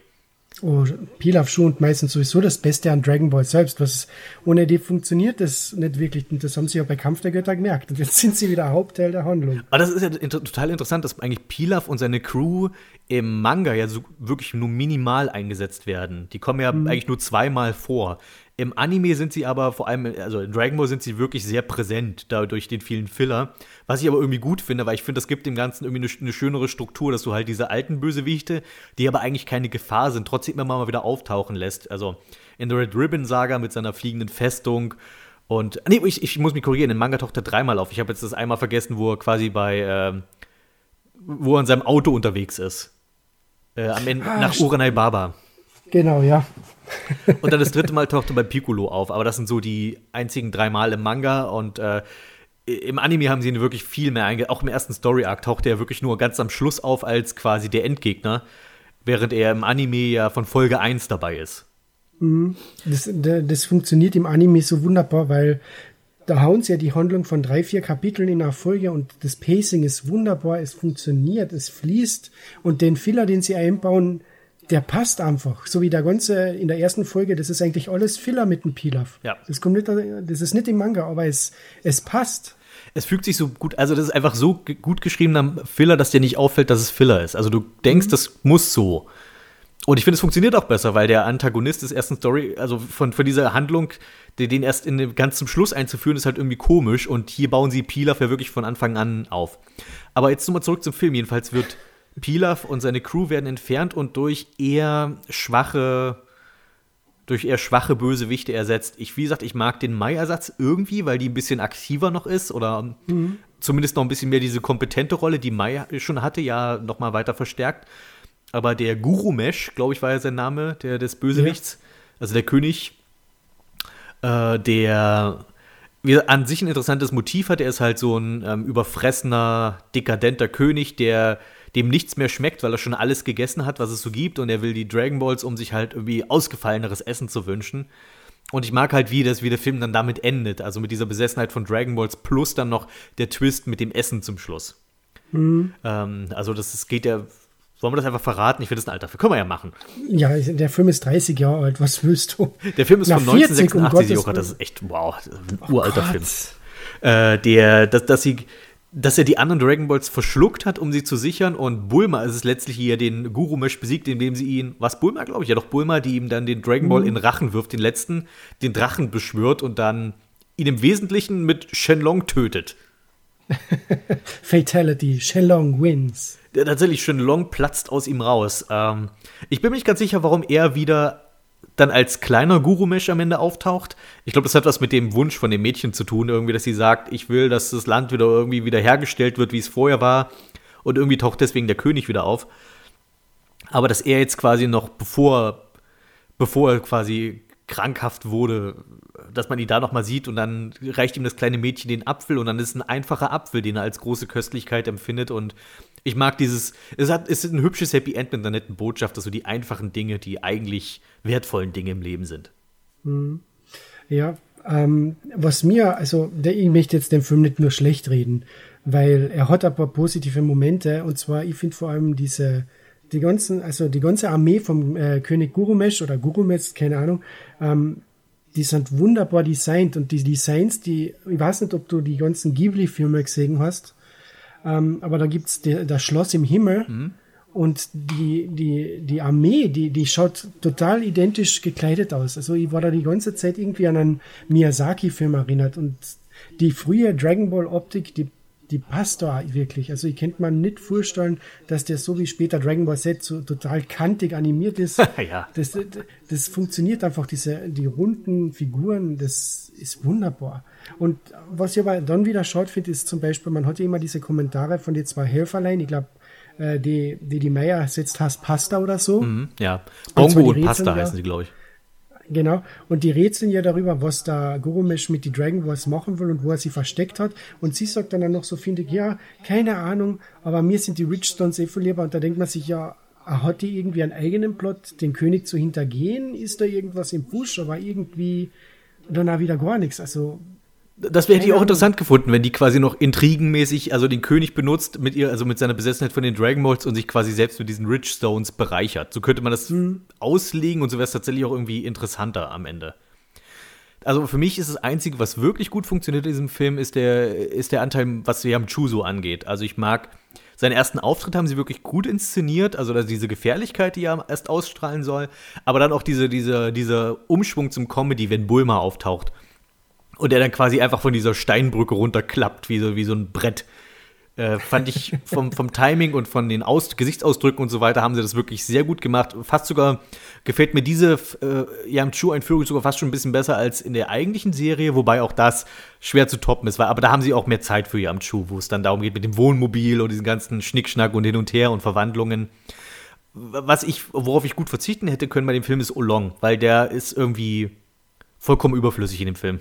Oh, Pilaf schont meistens sowieso das Beste an Dragon Ball selbst. Was ohne die funktioniert das nicht wirklich. Und das haben sie ja bei Kampf der Götter gemerkt. Und jetzt sind sie wieder Hauptteil der Handlung. Aber das ist ja total interessant, dass eigentlich Pilaf und seine Crew im Manga ja so wirklich nur minimal eingesetzt werden. Die kommen ja eigentlich nur zweimal vor. Im Anime sind sie aber vor allem, also in Dragon Ball sind sie wirklich sehr präsent, da durch den vielen Filler. Was ich aber irgendwie gut finde, weil ich finde, das gibt dem Ganzen irgendwie eine, eine schönere Struktur, dass du halt diese alten Bösewichte, die aber eigentlich keine Gefahr sind, trotzdem immer mal wieder auftauchen lässt. Also in der Red Ribbon Saga mit seiner fliegenden Festung. Und, nee, ich, ich muss mich korrigieren, in Manga taucht er dreimal auf. Ich habe jetzt das einmal vergessen, wo er quasi bei, ähm, wo er in seinem Auto unterwegs ist. Äh, am Ende, Ah, nach Uranai Baba. Genau, ja. Und dann das dritte Mal taucht er bei Piccolo auf. Aber das sind so die einzigen drei Mal im Manga. Und äh, im Anime haben sie ihn wirklich viel mehr einge... Auch im ersten Story-Arc taucht er wirklich nur ganz am Schluss auf als quasi der Endgegner. Während er im Anime ja von Folge 1 dabei ist. Das, da- das funktioniert im Anime so wunderbar, weil da hauen sie ja die Handlung von drei, vier Kapiteln in einer Folge und das Pacing ist wunderbar, es funktioniert, es fließt und den Filler, den sie einbauen, der passt einfach. So wie der ganze in der ersten Folge, das ist eigentlich alles Filler mit dem Pilaf. Ja. Das kommt nicht, das ist nicht im Manga, aber es, es passt. Es fügt sich so gut, also das ist einfach so gut geschriebener Filler, dass dir nicht auffällt, dass es Filler ist. Also du denkst, das muss so. Und ich finde, es funktioniert auch besser, weil der Antagonist des ersten Story, also von, von dieser Handlung, den, den erst in dem ganz zum Schluss einzuführen, ist halt irgendwie komisch. Und hier bauen sie Pilaf ja wirklich von Anfang an auf. Aber jetzt nochmal zurück zum Film. Jedenfalls wird Pilaf und seine Crew werden entfernt und durch eher schwache, durch eher schwache Bösewichte ersetzt. Ich, wie gesagt, ich mag den Mai-Ersatz irgendwie, weil die ein bisschen aktiver noch ist oder zumindest noch ein bisschen mehr diese kompetente Rolle, die Mai schon hatte, ja noch mal weiter verstärkt. Aber der Guru Mesh, glaube ich, war ja sein Name, der des Bösewichts, also der König, äh, der wie an sich ein interessantes Motiv hat. Er ist halt so ein ähm, überfressener, dekadenter König, der dem nichts mehr schmeckt, weil er schon alles gegessen hat, was es so gibt. Und er will die Dragon Balls, um sich halt irgendwie ausgefalleneres Essen zu wünschen. Und ich mag halt, wie, das, wie der Film dann damit endet. Also mit dieser Besessenheit von Dragon Balls plus dann noch der Twist mit dem Essen zum Schluss. Ähm, also das ist, geht ja. Wollen wir das einfach verraten? Ich finde das ein alter Film. Können wir ja machen. Ja, der Film ist 30 Jahre alt, was willst du? Der Film ist Na, von 40, um 1986, Gottes. Willen. Das ist echt, wow, das ein uralter Gott. Film. Äh, der, dass, dass, sie, dass er die anderen Dragon Balls verschluckt hat, um sie zu sichern. Und Bulma ist es letztlich hier den Guru Mesh besiegt, indem sie ihn, was Bulma, glaube ich, ja doch Bulma, die ihm dann den Dragon Mhm. Ball in den Rachen wirft, den letzten, den Drachen beschwört und dann ihn im Wesentlichen mit Shenlong tötet. Fatality, Shenlong wins. Der tatsächlich Shenlong platzt aus ihm raus. Ähm, ich bin mir nicht ganz sicher, warum er wieder dann als kleiner Guru-Mesh am Ende auftaucht. Ich glaube, das hat was mit dem Wunsch von dem Mädchen zu tun, irgendwie, dass sie sagt, ich will, dass das Land wieder irgendwie wieder hergestellt wird, wie es vorher war. Und irgendwie taucht deswegen der König wieder auf. Aber dass er jetzt quasi noch bevor, bevor er quasi krankhaft wurde, dass man ihn da noch mal sieht und dann reicht ihm das kleine Mädchen den Apfel und dann ist es ein einfacher Apfel, den er als große Köstlichkeit empfindet. Und ich mag dieses, es hat, es ist ein hübsches Happy End mit einer netten Botschaft, dass so die einfachen Dinge, die eigentlich wertvollen Dinge im Leben sind. Ja, ähm, was mir, also der, ich möchte jetzt den Film nicht nur schlecht reden, weil er hat ein paar positive Momente. Und zwar, ich finde vor allem diese, die ganzen, also die ganze Armee vom äh, König Gurumesh oder Gurumesh, keine Ahnung, ähm, die sind wunderbar designt und die Designs, die, ich weiß nicht, ob du die ganzen Ghibli-Filme gesehen hast, ähm, aber da gibt's die, das Schloss im Himmel und die, die, die Armee, die, die schaut total identisch gekleidet aus. Also ich war da die ganze Zeit irgendwie an einen Miyazaki-Film erinnert und die frühe Dragon Ball Optik, die, die passt da wirklich. Also ich könnte mir nicht vorstellen, dass der so wie später Dragon Ball Z so total kantig animiert ist. Ja. Das, das, funktioniert einfach, diese, die runden Figuren, das ist wunderbar. Und was ich aber dann wieder schaut finde, ist zum Beispiel, man hat ja immer diese Kommentare von den zwei Helferlein, ich glaube, äh, die, die die Meier setzt heißt Pasta oder so. Hm, ja. Und Bongo und Rätsel, Pasta heißen sie, glaube ich. Genau. Und die rätseln ja darüber, was da Gurumesh mit die Dragon Balls machen will und wo er sie versteckt hat. Und sie sagt dann, dann noch so, finde ich, ja, keine Ahnung, aber mir sind die Richstones eh viel lieber. Und da denkt man sich, ja, hat die irgendwie einen eigenen Plot, den König zu hintergehen? Ist da irgendwas im Busch? Aber irgendwie dann auch wieder gar nichts. Also, Das wäre hätte ich auch interessant gefunden, wenn die quasi noch intrigenmäßig, also den König benutzt mit ihr, also mit seiner Besessenheit von den Dragon Balls und sich quasi selbst mit diesen Rich Stones bereichert. So könnte man das auslegen und so wäre es tatsächlich auch irgendwie interessanter am Ende. Also für mich ist das Einzige, was wirklich gut funktioniert in diesem Film, ist der, ist der Anteil, was Yam Chu so angeht. Also ich mag seinen ersten Auftritt haben sie wirklich gut inszeniert, also diese Gefährlichkeit, die er erst ausstrahlen soll, aber dann auch diese, diese, dieser Umschwung zum Comedy, wenn Bulma auftaucht und er dann quasi einfach von dieser Steinbrücke runterklappt, wie so, wie so ein Brett. Äh, fand ich vom, vom Timing und von den Aus Gesichtsausdrücken und so weiter haben sie das wirklich sehr gut gemacht. Fast sogar gefällt mir diese äh, Yam Chu-Einführung sogar fast schon ein bisschen besser als in der eigentlichen Serie, wobei auch das schwer zu toppen ist. Weil, aber da haben sie auch mehr Zeit für Yam Chu, wo es dann darum geht mit dem Wohnmobil und diesen ganzen Schnickschnack und hin und her und Verwandlungen. Was ich, worauf ich gut verzichten hätte können bei dem Film ist Olong, weil der ist irgendwie vollkommen überflüssig in dem Film.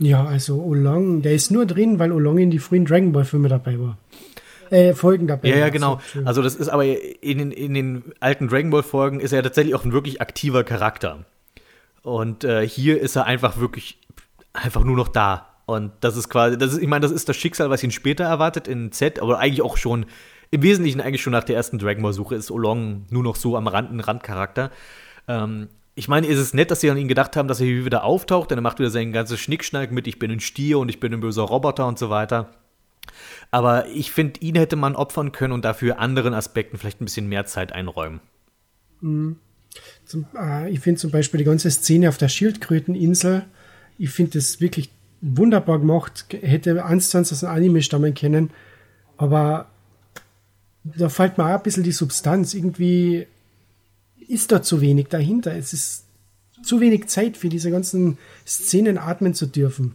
Ja, also Olong, der ist nur drin, weil Olong in die frühen Dragon Ball Filme dabei war. Äh, Folgen dabei. Ja, ja, genau. Also das ist aber in den, in den alten Dragon Ball Folgen ist er tatsächlich auch ein wirklich aktiver Charakter. Und äh, hier ist er einfach wirklich einfach nur noch da. Und das ist quasi, das ist, ich meine, das ist das Schicksal, was ihn später erwartet in Z, aber eigentlich auch schon, im Wesentlichen eigentlich schon nach der ersten Dragon Ball Suche ist Olong nur noch so am Rand ein Randcharakter. Ähm, ich meine, ist es nett, dass sie an ihn gedacht haben, dass er hier wieder auftaucht, denn er macht wieder seinen ganzen Schnickschnack mit, ich bin ein Stier und ich bin ein böser Roboter und so weiter. Aber ich finde, ihn hätte man opfern können und dafür anderen Aspekten vielleicht ein bisschen mehr Zeit einräumen. Mhm. Zum, äh, ich finde zum Beispiel die ganze Szene auf der Schildkröteninsel, ich finde das wirklich wunderbar gemacht. Hätte eins zu eins aus dem Anime stammen können. Aber da fällt mir auch ein bisschen die Substanz. Irgendwie ist da zu wenig dahinter. Es ist zu wenig Zeit für diese ganzen Szenen atmen zu dürfen.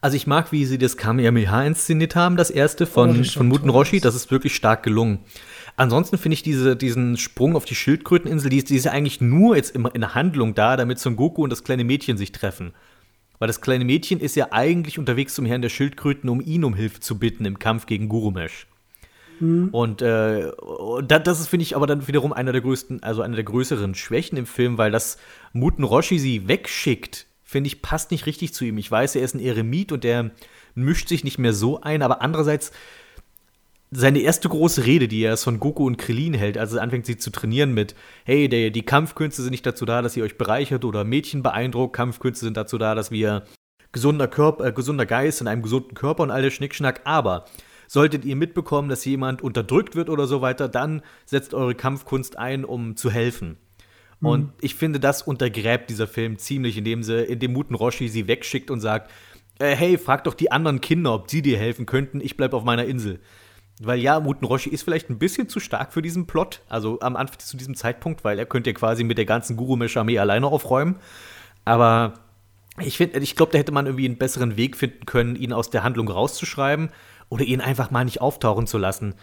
Also ich mag, wie sie das Kamehameha inszeniert haben, das erste von, oh, von Muten Roshi. Das ist wirklich stark gelungen. Ansonsten finde ich diese, diesen Sprung auf die Schildkröteninsel, die, die ist ja eigentlich nur jetzt in, in der Handlung da, damit Son Goku und das kleine Mädchen sich treffen. Weil das kleine Mädchen ist ja eigentlich unterwegs zum Herrn der Schildkröten, um ihn um Hilfe zu bitten im Kampf gegen Gurumesh. Mhm. Und, äh, das, das ist, finde ich, aber dann wiederum einer der größten, also einer der größeren Schwächen im Film, weil das Muten Roshi sie wegschickt, finde ich, passt nicht richtig zu ihm. Ich weiß, er ist ein Eremit und der mischt sich nicht mehr so ein, aber andererseits seine erste große Rede, die er von Goku und Krillin hält, als er anfängt, sie zu trainieren mit, hey, der, die Kampfkünste sind nicht dazu da, dass ihr euch bereichert oder Mädchen beeindruckt, Kampfkünste sind dazu da, dass wir gesunder Körper, äh, gesunder Geist in einem gesunden Körper und all der Schnickschnack, aber Solltet ihr mitbekommen, dass jemand unterdrückt wird oder so weiter, dann setzt eure Kampfkunst ein, um zu helfen. Mhm. Und ich finde, das untergräbt dieser Film ziemlich, indem sie, indem Muten Roshi sie wegschickt und sagt, äh, hey, frag doch die anderen Kinder, ob sie dir helfen könnten, ich bleib auf meiner Insel. Weil ja, Muten Roshi ist vielleicht ein bisschen zu stark für diesen Plot, also am Anfang zu diesem Zeitpunkt, weil er könnte ja quasi mit der ganzen Guru-Mesh-Armee alleine aufräumen. Aber ich ich glaube, da hätte man irgendwie einen besseren Weg finden können, ihn aus der Handlung rauszuschreiben oder ihn einfach mal nicht auftauchen zu lassen.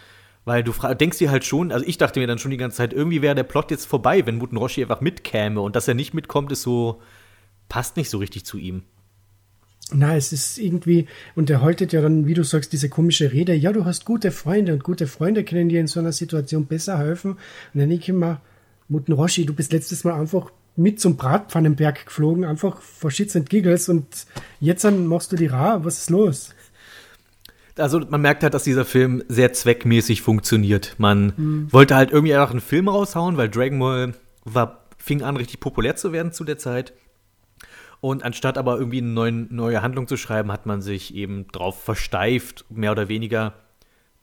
Weil du denkst dir halt schon, also ich dachte mir dann schon die ganze Zeit, irgendwie wäre der Plot jetzt vorbei, wenn Muten Roshi einfach mitkäme. Und dass er nicht mitkommt, ist so, passt nicht so richtig zu ihm. Na, es ist irgendwie, und er haltet ja dann, wie du sagst, diese komische Rede, ja, du hast gute Freunde und gute Freunde können dir in so einer Situation besser helfen. Und dann denke ich immer, Muten Roshi, du bist letztes Mal einfach mit zum Bratpfannenberg geflogen, einfach vor Shits and Giggles und jetzt dann machst du die Ra, was ist los? Also man merkt halt, dass dieser Film sehr zweckmäßig funktioniert. Man mhm. wollte halt irgendwie einfach einen Film raushauen, weil Dragon Ball war, fing an, richtig populär zu werden zu der Zeit. Und anstatt aber irgendwie eine neuen, neue Handlung zu schreiben, hat man sich eben drauf versteift, mehr oder weniger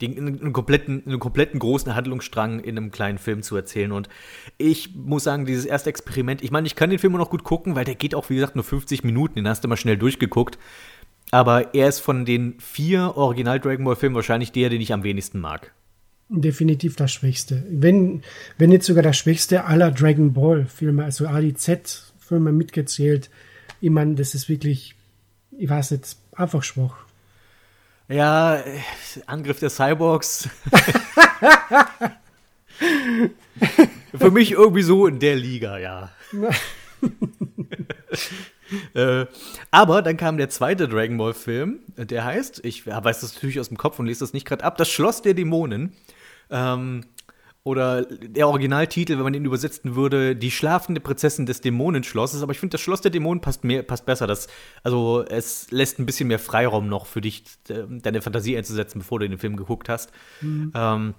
den, einen, kompletten, einen kompletten großen Handlungsstrang in einem kleinen Film zu erzählen. Und ich muss sagen, dieses erste Experiment, ich meine, ich kann den Film noch gut gucken, weil der geht auch, wie gesagt, nur 50 Minuten, den hast du mal schnell durchgeguckt. Aber er ist von den vier Original Dragon Ball Filmen wahrscheinlich der, den ich am wenigsten mag. Definitiv das Schwächste. Wenn, wenn nicht sogar das Schwächste aller Dragon Ball Filme, also Ali Z Filme mitgezählt. Ich meine, das ist wirklich, ich weiß nicht, einfach schwach. Ja, Angriff der Cyborgs. Für mich irgendwie so in der Liga, ja. äh, aber dann kam der zweite Dragon Ball Film, der heißt, ich weiß das natürlich aus dem Kopf und lese das nicht gerade ab, Das Schloss der Dämonen. Ähm, oder der Originaltitel, wenn man ihn übersetzen würde, Die schlafende Prinzessin des Dämonenschlosses. Aber ich finde, das Schloss der Dämonen passt, mehr, passt besser. Das, also es lässt ein bisschen mehr Freiraum noch für dich, deine Fantasie einzusetzen, bevor du den Film geguckt hast. Mhm. Ähm,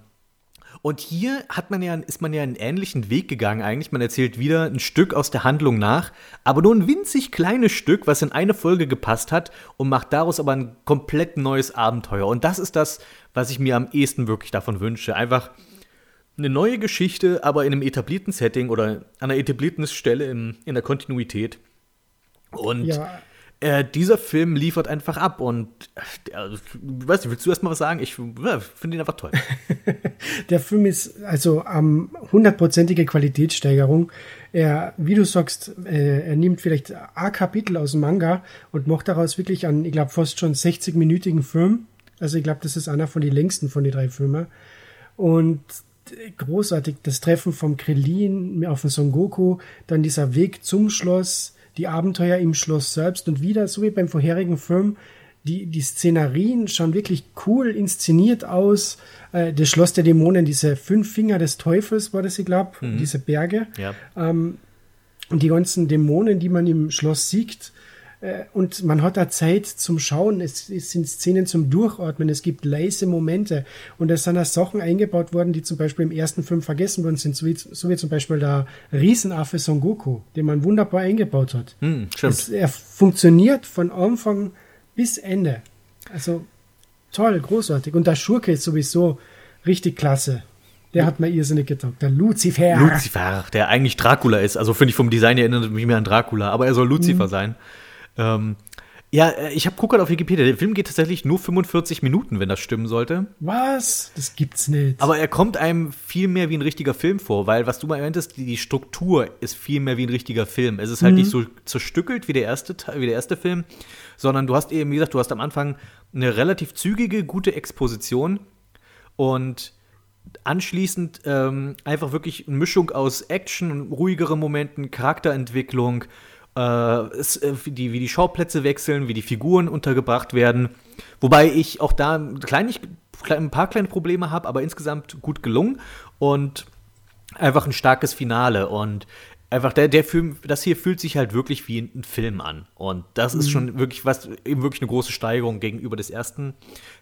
Und hier hat man ja, ist man ja einen ähnlichen Weg gegangen eigentlich. Man erzählt wieder ein Stück aus der Handlung nach, aber nur ein winzig kleines Stück, was in eine Folge gepasst hat und macht daraus aber ein komplett neues Abenteuer. Und das ist das, was ich mir am ehesten wirklich davon wünsche. Einfach eine neue Geschichte, aber in einem etablierten Setting oder an einer etablierten Stelle in, in der Kontinuität. Und Ja. Äh, dieser Film liefert einfach ab und äh, also, weiß nicht, willst du erst mal was sagen? Ich ja, finde ihn einfach toll. Der Film ist also am hundertprozentige Qualitätssteigerung. Er, wie du sagst, äh, er nimmt vielleicht ein Kapitel aus dem Manga und macht daraus wirklich einen, ich glaube, fast schon 60-minütigen Film. Also ich glaube, das ist einer von den längsten von den drei Filmen. Und äh, großartig, das Treffen vom Krillin auf den Son Goku, dann dieser Weg zum Schloss, die Abenteuer im Schloss selbst und wieder, so wie beim vorherigen Film, die, die Szenarien schauen wirklich cool inszeniert aus. Äh, das Schloss der Dämonen, diese fünf Finger des Teufels war das, ich glaube, diese Berge. Ja. Und die ganzen Dämonen, die man im Schloss sieht. Äh, Und man hat da Zeit zum Schauen. Es, es sind Szenen zum Durchatmen. Es gibt leise Momente. Und es sind da Sachen eingebaut worden, die zum Beispiel im ersten Film vergessen worden sind. So wie, so wie zum Beispiel der Riesenaffe Son Goku, den man wunderbar eingebaut hat. Hm. Es, er funktioniert von Anfang bis Ende. Also toll, großartig. Und der Schurke ist sowieso richtig klasse. Der hat mir irrsinnig getaugt. Der Lucifer. Lucifer, der eigentlich Dracula ist. Also finde ich vom Design erinnert mich mehr an Dracula, aber er soll Lucifer sein. Ähm, ja, äh, ich habe guckt auf Wikipedia. Der Film geht tatsächlich nur 45 Minuten, wenn das stimmen sollte. Was? Das gibt's nicht. Aber er kommt einem viel mehr wie ein richtiger Film vor, weil was du mal meintest, die, die Struktur ist viel mehr wie ein richtiger Film. Es ist halt nicht so zerstückelt wie der erste Teil- wie der erste Film, sondern du hast eben, wie gesagt, du hast am Anfang eine relativ zügige, gute Exposition und anschließend ähm, einfach wirklich eine Mischung aus Action, ruhigeren Momenten, Charakterentwicklung, es, äh, wie, die, wie die Schauplätze wechseln, wie die Figuren untergebracht werden. Wobei ich auch da klein- ein paar kleine Probleme habe, aber insgesamt gut gelungen und einfach ein starkes Finale. Und einfach der, der Film, das hier fühlt sich halt wirklich wie ein Film an. Und das ist schon wirklich was, eben wirklich eine große Steigerung gegenüber des ersten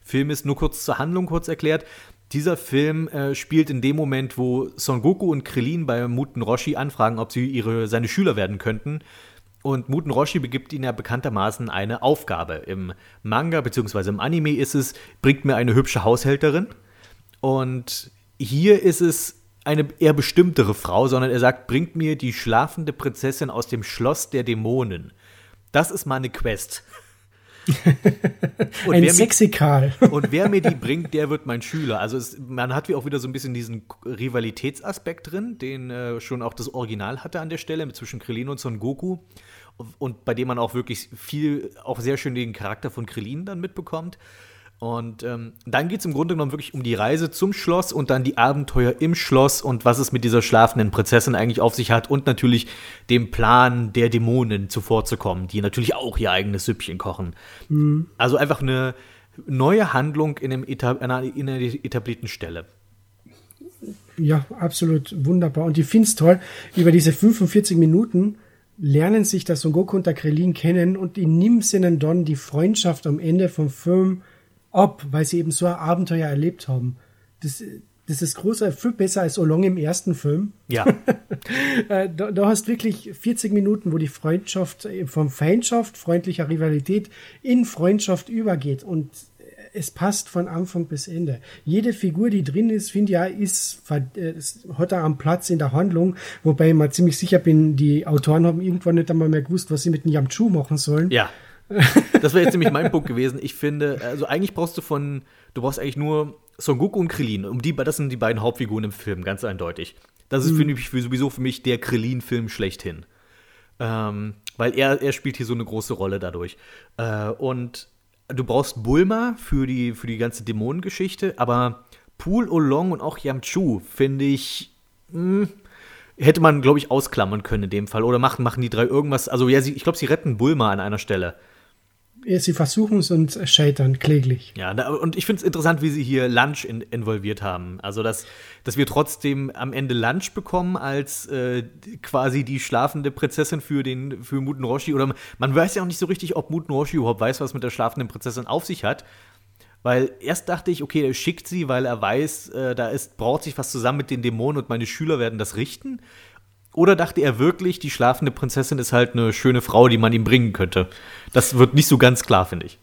Filmes. Nur kurz zur Handlung kurz erklärt. Dieser Film äh, spielt in dem Moment, wo Son Goku und Krillin bei Muten Roshi anfragen, ob sie ihre, seine Schüler werden könnten. Und Muten Roshi begibt ihnen ja bekanntermaßen eine Aufgabe. Im Manga bzw. im Anime ist es, bringt mir eine hübsche Haushälterin. Und hier ist es eine eher bestimmtere Frau, sondern er sagt, bringt mir die schlafende Prinzessin aus dem Schloss der Dämonen. Das ist meine Quest. Und Ein wer mir- Sexikal. und wer mir die bringt, der wird mein Schüler. Also es, man hat wie auch wieder so ein bisschen diesen Rivalitätsaspekt drin, den äh, schon auch das Original hatte an der Stelle zwischen Krillin und Son Goku. Und bei dem man auch wirklich viel, auch sehr schön den Charakter von Krillin dann mitbekommt. Und ähm, dann geht es im Grunde genommen wirklich um die Reise zum Schloss und dann die Abenteuer im Schloss und was es mit dieser schlafenden Prinzessin eigentlich auf sich hat und natürlich dem Plan der Dämonen zuvorzukommen, die natürlich auch ihr eigenes Süppchen kochen. Also einfach eine neue Handlung in, einem Eta einer, in einer etablierten Stelle. Ja, absolut wunderbar. Und ich finde es toll, über diese 45 Minuten lernen sich der Son Goku und der Krillin kennen und in nimmt ihnen dann die Freundschaft am Ende vom Film ab, weil sie eben so ein Abenteuer erlebt haben. Das, das ist großartig, viel besser als Olong im ersten Film. Ja, Äh, da, da hast wirklich 40 Minuten, wo die Freundschaft äh, von Feindschaft, freundlicher Rivalität in Freundschaft übergeht und äh, es passt von Anfang bis Ende. Jede Figur, die drin ist, finde ich, ja, ist, hat er am Platz in der Handlung, wobei ich mir ziemlich sicher bin, die Autoren haben irgendwann nicht einmal mehr gewusst, was sie mit Yamchu machen sollen. ja. Das wäre jetzt nämlich mein Punkt gewesen. Ich finde, also eigentlich brauchst du von, du brauchst eigentlich nur Son Goku und Krillin. Um die, das sind die beiden Hauptfiguren im Film, ganz eindeutig. Das ist für mich, für, sowieso für mich der Krillin-Film schlechthin. Ähm, weil er, er spielt hier so eine große Rolle dadurch. Äh, und du brauchst Bulma für die, für die ganze Dämonengeschichte, aber Pool Olong und auch Yamchu finde ich, mh, hätte man, glaube ich, ausklammern können in dem Fall. Oder machen, machen die drei irgendwas. Also, ja, sie, ich glaube, sie retten Bulma an einer Stelle. Sie versuchen es und scheitern kläglich. Ja, und ich finde es interessant, wie sie hier Lunch in, involviert haben. Also, dass, dass wir trotzdem am Ende Lunch bekommen als äh, quasi die schlafende Prinzessin für, den, für Muten Roshi. Oder man weiß ja auch nicht so richtig, ob Muten Roshi überhaupt weiß, was mit der schlafenden Prinzessin auf sich hat. Weil erst dachte ich, okay, er schickt sie, weil er weiß, äh, da ist, braut sich was zusammen mit den Dämonen und meine Schüler werden das richten. Oder dachte er wirklich, die schlafende Prinzessin ist halt eine schöne Frau, die man ihm bringen könnte? Das wird nicht so ganz klar, finde ich.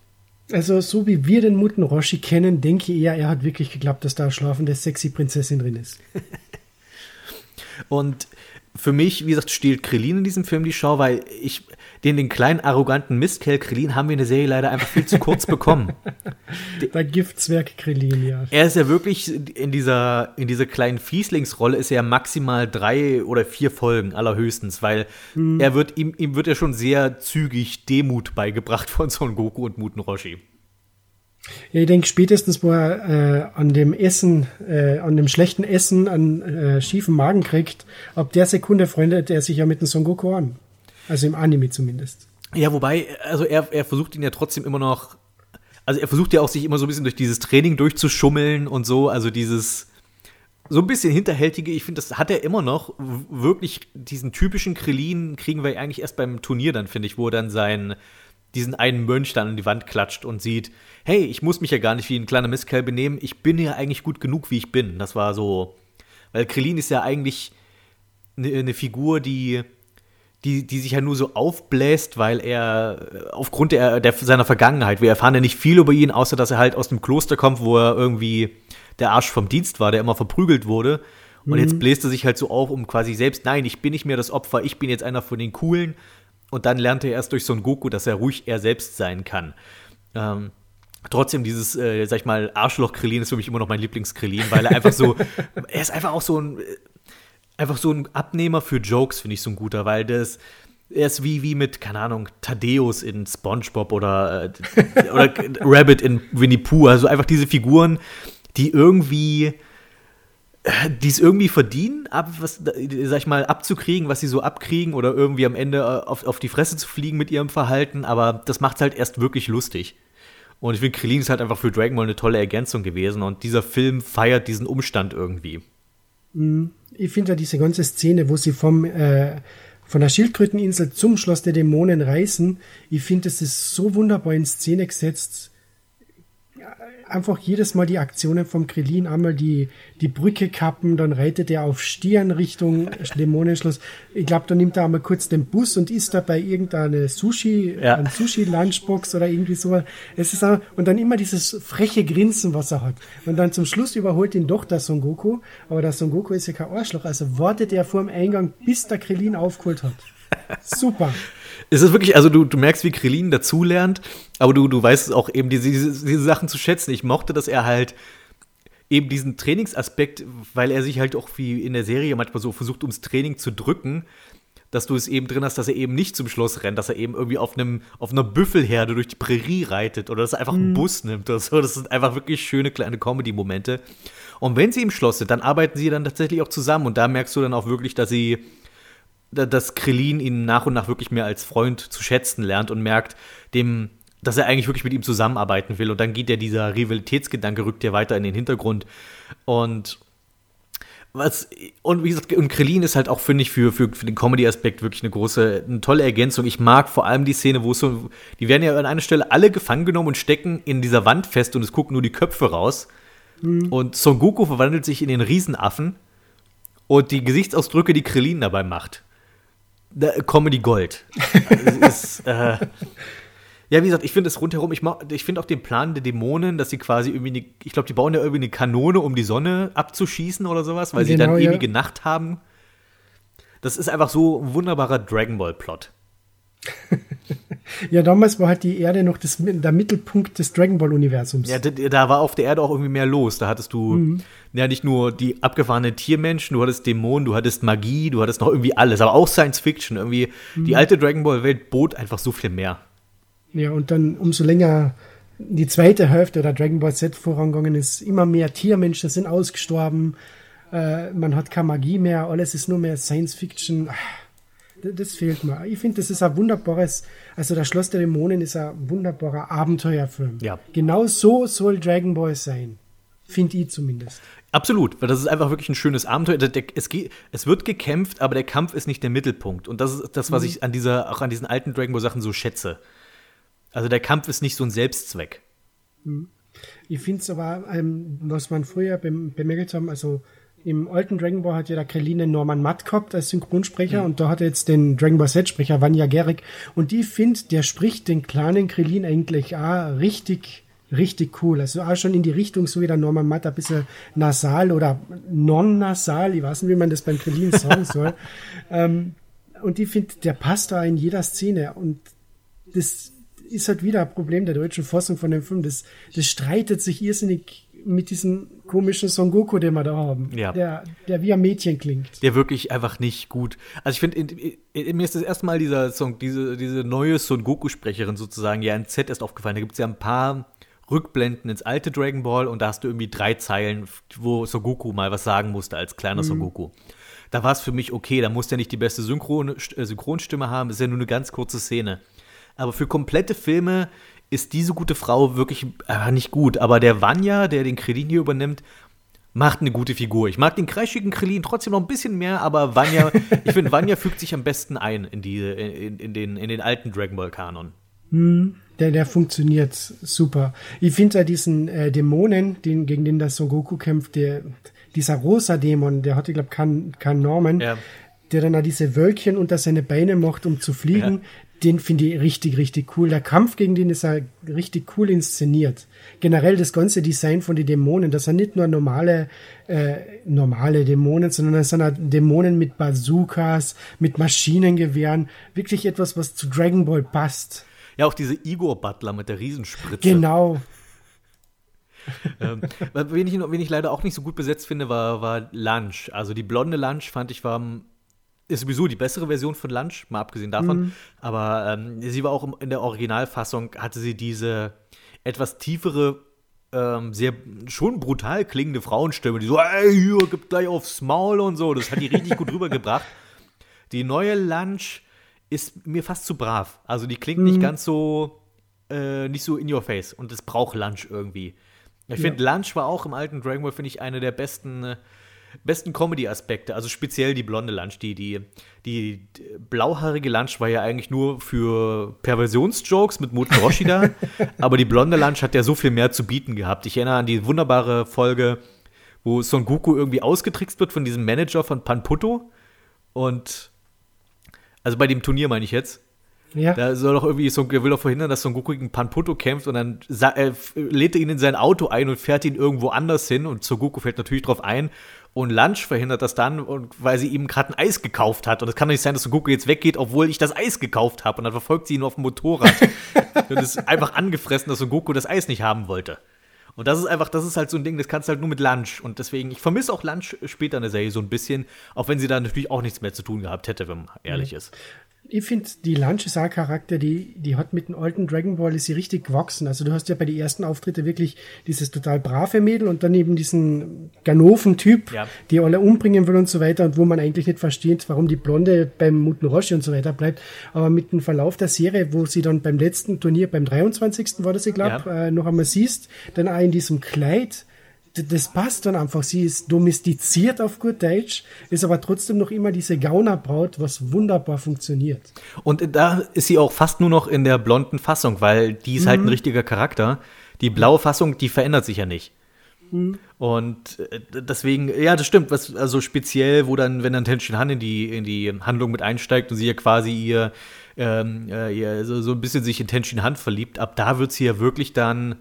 Also, so wie wir den Muten Roshi kennen, denke ich eher, er hat wirklich geglaubt, dass da eine schlafende, sexy Prinzessin drin ist. Und für mich, wie gesagt, stiehlt Krillin in diesem Film die Schau, weil ich den, den kleinen, arroganten Mistkerl Krillin haben wir in der Serie leider einfach viel zu kurz bekommen. Der Giftzwerg Krillin, ja. Er ist ja wirklich in dieser, in dieser kleinen Fieslingsrolle ist er ja maximal drei oder vier Folgen allerhöchstens, weil er wird, ihm, ihm wird ja schon sehr zügig Demut beigebracht von Son Goku und Muten Roshi. Ja, ich denke spätestens, wo er äh, an dem Essen, äh, an dem schlechten Essen, an äh, schiefen Magen kriegt, ab der Sekunde freundet er sich ja mit dem Son Goku an. Also im Anime zumindest. Ja, wobei, also er, er versucht ihn ja trotzdem immer noch, also er versucht ja auch sich immer so ein bisschen durch dieses Training durchzuschummeln und so, also dieses so ein bisschen hinterhältige, ich finde, das hat er immer noch. Wirklich diesen typischen Krillin kriegen wir eigentlich erst beim Turnier dann, finde ich, wo er dann sein, diesen einen Mönch dann an die Wand klatscht und sieht, hey, ich muss mich ja gar nicht wie ein kleiner Mistkerl benehmen, ich bin ja eigentlich gut genug, wie ich bin. Das war so, weil Krillin ist ja eigentlich eine, eine Figur, die die, die sich ja nur so aufbläst, weil er aufgrund der, der, seiner Vergangenheit, wir erfahren ja nicht viel über ihn, außer dass er halt aus dem Kloster kommt, wo er irgendwie der Arsch vom Dienst war, der immer verprügelt wurde. Und jetzt bläst er sich halt so auf, um quasi selbst, nein, ich bin nicht mehr das Opfer, ich bin jetzt einer von den Coolen. Und dann lernt er erst durch Son Goku, dass er ruhig er selbst sein kann. Ähm, trotzdem dieses, äh, sag ich mal, Arschloch-Krillin ist für mich immer noch mein Lieblings-Krillin, weil er einfach so, er ist einfach auch so ein, äh, einfach so ein Abnehmer für Jokes, finde ich so ein guter, weil das, er ist wie, wie mit, keine Ahnung, Thaddeus in Spongebob oder, äh, oder Rabbit in Winnie Pooh, also einfach diese Figuren, die irgendwie, die es irgendwie verdienen, ab, was, sag ich mal, abzukriegen, was sie so abkriegen oder irgendwie am Ende äh, auf, auf die Fresse zu fliegen mit ihrem Verhalten, aber das macht halt erst wirklich lustig. Und ich finde, Krillin ist halt einfach für Dragon Ball eine tolle Ergänzung gewesen und dieser Film feiert diesen Umstand irgendwie. Ich finde ja diese ganze Szene, wo sie vom, äh, von der Schildkröteninsel zum Schloss der Dämonen reisen, ich finde, das ist so wunderbar in Szene gesetzt. Einfach jedes Mal die Aktionen vom Krillin, einmal die, die Brücke kappen, dann reitet er auf Stirn Richtung Dämonenschloss. Ich glaube, dann nimmt er einmal kurz den Bus und isst dabei irgendeine Sushi, Ja. ein Sushi-Lunchbox oder irgendwie so. Es ist auch, und dann immer dieses freche Grinsen, was er hat. Und dann zum Schluss überholt ihn doch der Son Goku. Aber der Son Goku ist ja kein Arschloch, also wartet er vor dem Eingang, bis der Krillin aufgeholt hat. Super. Es ist wirklich, also du, du merkst, wie Krillin dazulernt, aber du, du weißt auch eben diese, diese, Sachen zu schätzen. Ich mochte, dass er halt eben diesen Trainingsaspekt, weil er sich halt auch wie in der Serie manchmal so versucht, ums Training zu drücken, dass du es eben drin hast, dass er eben nicht zum Schloss rennt, dass er eben irgendwie auf einem auf einer Büffelherde durch die Prärie reitet oder dass er einfach einen Bus nimmt oder so. Das sind einfach wirklich schöne kleine Comedy-Momente. Und wenn sie im Schloss sind, dann arbeiten sie dann tatsächlich auch zusammen und da merkst du dann auch wirklich, dass sie dass Krillin ihn nach und nach wirklich mehr als Freund zu schätzen lernt und merkt, dem, dass er eigentlich wirklich mit ihm zusammenarbeiten will. Und dann geht ja dieser Rivalitätsgedanke, rückt ja weiter in den Hintergrund. Und was, und wie gesagt, und Krillin ist halt auch, finde ich, für, für, für den Comedy-Aspekt wirklich eine große, eine tolle Ergänzung. Ich mag vor allem die Szene, wo es so, die werden ja an einer Stelle alle gefangen genommen und stecken in dieser Wand fest und es gucken nur die Köpfe raus. Und Son Goku verwandelt sich in den Riesenaffen und die Gesichtsausdrücke, die Krillin dabei macht. Comedy Gold. Es ist, äh, ja, wie gesagt, ich finde es rundherum, ich, ich finde auch den Plan der Dämonen, dass sie quasi irgendwie, eine, ich glaube, die bauen ja irgendwie eine Kanone, um die Sonne abzuschießen oder sowas, weil sie Genau, dann ja. ewige Nacht haben. Das ist einfach so ein wunderbarer Dragon Ball Plot. Ja, damals war halt die Erde noch das, der Mittelpunkt des Dragon Ball Universums. Ja, da, da war auf der Erde auch irgendwie mehr los. Da hattest du ja nicht nur die abgefahrenen Tiermenschen, du hattest Dämonen, du hattest Magie, du hattest noch irgendwie alles, aber auch Science Fiction. Irgendwie die alte Dragon Ball Welt bot einfach so viel mehr. Ja, und dann umso länger die zweite Hälfte der Dragon Ball Z vorangegangen ist, immer mehr Tiermenschen sind ausgestorben, äh, man hat keine Magie mehr, alles ist nur mehr Science Fiction. D- Das fehlt mir. Ich finde, das ist ein wunderbares, also das Schloss der Dämonen ist ein wunderbarer Abenteuerfilm. Ja. Genau so soll Dragon Ball sein. Finde ich zumindest. Absolut, weil das ist einfach wirklich ein schönes Abenteuer. Es, geht, es wird gekämpft, aber der Kampf ist nicht der Mittelpunkt. Und das ist das, was ich an dieser, auch an diesen alten Dragon Ball Sachen so schätze. Also der Kampf ist nicht so ein Selbstzweck. Ich finde es aber, ähm, was man früher bem bemängelt haben, also im alten Dragon Ball hat ja der Krillin Norman Matt gehabt als Synchronsprecher Mhm. und da hat er jetzt den Dragon Ball Z-Sprecher Vanya Gerig und die findet, der spricht den kleinen Krillin eigentlich auch richtig, richtig cool. Also auch schon in die Richtung, so wie der Norman Matt, ein bisschen nasal oder non-nasal, ich weiß nicht, wie man das beim Krillin sagen soll. ähm, und die findet, der passt da in jeder Szene und das ist halt wieder ein Problem der deutschen Fassung von dem Film. Das, das streitet sich irrsinnig mit diesem komischen Son Goku, den wir da haben. Ja. Der, der wie ein Mädchen klingt. Der wirklich einfach nicht gut. Also ich finde, in- in- in- mir ist das erste Mal dieser Song, diese, diese neue Son Goku-Sprecherin sozusagen ja in Z erst aufgefallen. Da gibt es ja ein paar Rückblenden ins alte Dragon Ball und da hast du irgendwie drei Zeilen, wo Son Goku mal was sagen musste als kleiner Son Goku. Da war es für mich okay, da muss der nicht die beste Synchron, äh, Synchronstimme haben, das ist ja nur eine ganz kurze Szene. Aber für komplette Filme ist diese gute Frau wirklich äh, nicht gut. Aber der Vanya, der den Krillin hier übernimmt, macht eine gute Figur. Ich mag den kreischigen Krillin trotzdem noch ein bisschen mehr, aber Vanya, ich finde, Vanya fügt sich am besten ein in, die, in, in, den, in den alten Dragon Ball Kanon. Der, der funktioniert super. Ich finde ja diesen äh, Dämonen, den, gegen den der Son Goku kämpft, der, dieser rosa Dämon, der hatte, glaube ich, keinen Namen, Ja. der dann auch diese Wölkchen unter seine Beine macht, um zu fliegen. Den finde ich richtig, richtig cool. Der Kampf gegen den ist ja richtig cool inszeniert. Generell das ganze Design von den Dämonen, das sind nicht nur normale, äh, normale Dämonen, sondern das sind auch Dämonen mit Bazookas, mit Maschinengewehren. Wirklich etwas, was zu Dragon Ball passt. Ja, auch diese Igor Butler mit der Riesenspritze. Genau. Ähm, wen, ich, wen ich leider auch nicht so gut besetzt finde, war, war Lunch. Also die blonde Lunch fand ich war ist sowieso die bessere Version von Lunch, mal abgesehen davon. Aber ähm, sie war auch in der Originalfassung, hatte sie diese etwas tiefere, ähm, sehr schon brutal klingende Frauenstimme, die so, ey, hier, gib gleich aufs Maul und so. Das hat die richtig gut rübergebracht. Die neue Lunch ist mir fast zu brav. Also die klingt nicht ganz so, äh, nicht so in your face. Und es braucht Lunch irgendwie. Ich finde, Lunch war auch im alten Dragon Ball, finde ich, eine der besten, äh, besten Comedy-Aspekte. Also speziell die blonde Lunch. Die, die, die blauhaarige Lunch war ja eigentlich nur für Perversionsjokes mit Muten Roshi da. aber die blonde Lunch hat ja so viel mehr zu bieten gehabt. Ich erinnere an die wunderbare Folge, wo Son Goku irgendwie ausgetrickst wird von diesem Manager von Panputto. Und also bei dem Turnier meine ich jetzt. Ja. Da soll doch irgendwie Son, er will doch verhindern, dass Son Goku gegen Panputto kämpft und dann äh, lädt er ihn in sein Auto ein und fährt ihn irgendwo anders hin und Son Goku fällt natürlich drauf ein und Lunch verhindert das dann, und, weil sie ihm gerade ein Eis gekauft hat und es kann doch nicht sein, dass Goku jetzt weggeht, obwohl ich das Eis gekauft habe und dann verfolgt sie ihn auf dem Motorrad und ist einfach angefressen, dass Goku das Eis nicht haben wollte. Und das ist einfach, das ist halt so ein Ding, das kannst du halt nur mit Lunch. Und deswegen, ich vermisse auch Lunch später in der Serie so ein bisschen, auch wenn sie da natürlich auch nichts mehr zu tun gehabt hätte, wenn man ehrlich ist. Ich finde, die Lunch ist auch ein Charakter, die, die hat mit dem alten Dragon Ball ist sie richtig gewachsen. Also du hast ja bei den ersten Auftritte wirklich dieses total brave Mädel und dann eben diesen Ganoven-Typ, Ja. die alle umbringen will und so weiter und wo man eigentlich nicht versteht, warum die Blonde beim Muten Roshi und so weiter bleibt. Aber mit dem Verlauf der Serie, wo sie dann beim letzten Turnier, beim 23. war das, ich glaube, Ja. äh, noch einmal siehst, dann auch in diesem Kleid, das passt dann einfach. Sie ist domestiziert auf gut Deutsch, ist aber trotzdem noch immer diese Gaunerbraut, was wunderbar funktioniert. Und da ist sie auch fast nur noch in der blonden Fassung, weil die ist halt ein richtiger Charakter. Die blaue Fassung, die verändert sich ja nicht. Und äh, deswegen, ja, das stimmt, was also speziell, wo dann, wenn dann Tenshin Han in die, in die Handlung mit einsteigt und sie ja quasi ihr, ähm, äh, ihr so, so ein bisschen sich in Tenshin Han verliebt, ab da wird sie ja wirklich dann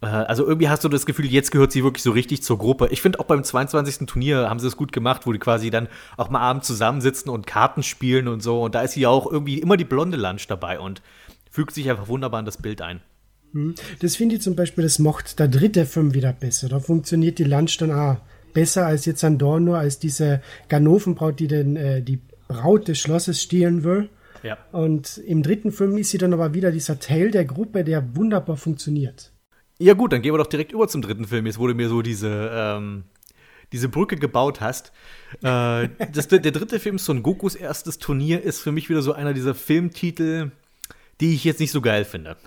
also irgendwie hast du das Gefühl, jetzt gehört sie wirklich so richtig zur Gruppe. Ich finde auch beim 22. Turnier haben sie es gut gemacht, wo die quasi dann auch mal abends zusammensitzen und Karten spielen und so. Und da ist sie ja auch irgendwie immer die blonde Lunch dabei und fügt sich einfach wunderbar in das Bild ein. Das finde ich zum Beispiel, das macht der dritte Film wieder besser. Da funktioniert die Lunch dann auch besser als jetzt an Dorn nur als diese Ganovenbraut, die den, äh, die Braut des Schlosses stehlen will. Ja. Und im dritten Film ist sie dann aber wieder dieser Teil der Gruppe, der wunderbar funktioniert. Ja, gut, dann gehen wir doch direkt über zum dritten Film. Jetzt wurde mir so diese, ähm, diese Brücke gebaut hast. Äh, das, der dritte Film, Son Gokus erstes Turnier, ist für mich wieder so einer dieser Filmtitel, die ich jetzt nicht so geil finde.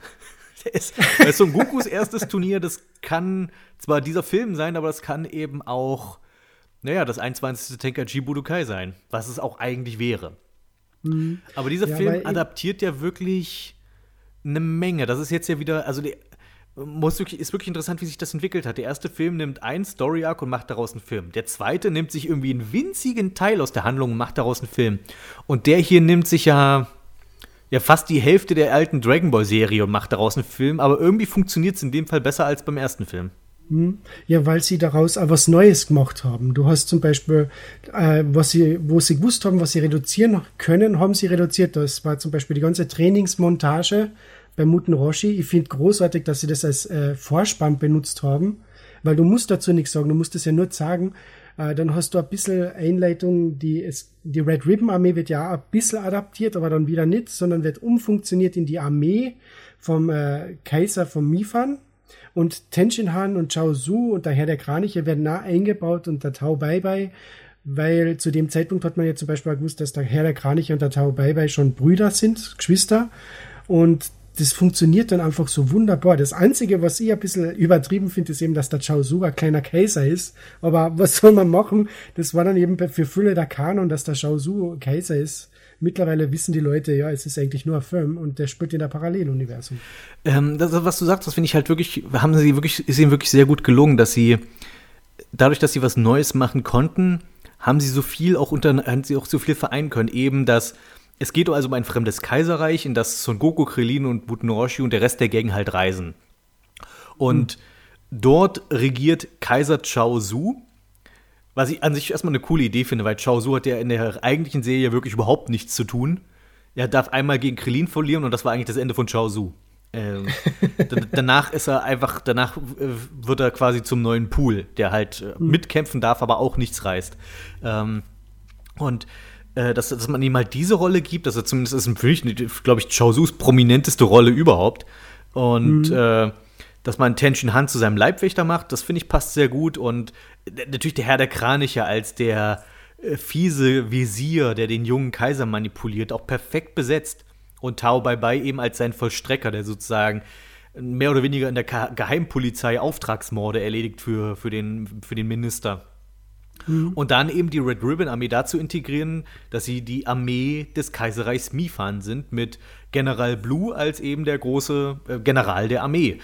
Ist, weil Son Gokus erstes Turnier, das kann zwar dieser Film sein, aber das kann eben auch, naja, das 21. Tenkaichi Budokai sein, was es auch eigentlich wäre. Aber dieser Ja, Film adaptiert ja wirklich eine Menge. Das ist jetzt ja wieder, also die, muss wirklich, ist wirklich interessant, wie sich das entwickelt hat. Der erste Film nimmt einen Story-Arc und macht daraus einen Film. Der zweite nimmt sich irgendwie einen winzigen Teil aus der Handlung und macht daraus einen Film. Und der hier nimmt sich ja, ja fast die Hälfte der alten Dragon Ball-Serie und macht daraus einen Film, aber irgendwie funktioniert es in dem Fall besser als beim ersten Film. Hm? Ja, weil sie daraus auch was Neues gemacht haben. Du hast zum Beispiel, äh, was sie, wo sie gewusst haben, was sie reduzieren können, haben sie reduziert. Das war zum Beispiel die ganze Trainingsmontage bei Muten Roshi. Ich finde großartig, dass sie das als äh, Vorspann benutzt haben, weil du musst dazu nichts sagen, du musst es ja nur sagen. Äh, dann hast du ein bisschen Einleitung, die, es, die Red Ribbon Armee wird ja ein bisschen adaptiert, aber dann wieder nicht, sondern wird umfunktioniert in die Armee vom äh, Kaiser von Mifan und Tenshin Han und Chao Su und der Herr der Kraniche werden nah eingebaut und der Tao Bai Bai, weil zu dem Zeitpunkt hat man ja zum Beispiel gewusst, dass der Herr der Kraniche und der Bai Bai schon Brüder sind, Geschwister. Und das funktioniert dann einfach so wunderbar. Das Einzige, was ich ein bisschen übertrieben finde, ist eben, dass der Chao ein kleiner Kaiser ist. Aber was soll man machen? Das war dann eben für Fülle der Kanon, dass der Chao Su Kaiser ist mittlerweile wissen die Leute, ja, es ist eigentlich nur ein Film und der spielt in der Paralleluniversum. Ähm, das, was du sagst, das finde ich halt wirklich, haben sie wirklich, ist ihnen wirklich sehr gut gelungen, dass sie, dadurch, dass sie was Neues machen konnten, haben sie so viel auch unter, haben sie auch so viel vereinen können. Eben, dass es geht also um ein fremdes Kaiserreich, in das Son Goku, Krillin und Buttenroshi und der Rest der Gang halt reisen. Und hm. dort regiert Kaiser Chao Su, was ich an sich erstmal eine coole Idee finde, weil Chao Su hat ja in der eigentlichen Serie wirklich überhaupt nichts zu tun. Er darf einmal gegen Krillin verlieren und das war eigentlich das Ende von Chao Su. Ähm, danach ist er einfach, danach äh, wird er quasi zum neuen Pool, der halt mhm. mitkämpfen darf, aber auch nichts reißt. Ähm, und äh, dass, dass man ihm halt diese Rolle gibt, dass er zumindest ist für mich, glaube ich, Chao Sus prominenteste Rolle überhaupt. Und mhm. äh, dass man Tenshin Han zu seinem Leibwächter macht, das finde ich passt sehr gut. Und natürlich der Herr der Kraniche als der äh, fiese Visier, der den jungen Kaiser manipuliert, auch perfekt besetzt. Und Tao Bai Bai eben als sein Vollstrecker, der sozusagen mehr oder weniger in der Geheimpolizei Auftragsmorde erledigt für, für, den, für den Minister. Mhm. Und dann eben die Red Ribbon Armee dazu integrieren, dass sie die Armee des Kaiserreichs Mifan sind, mit General Blue als eben der große äh, General der Armee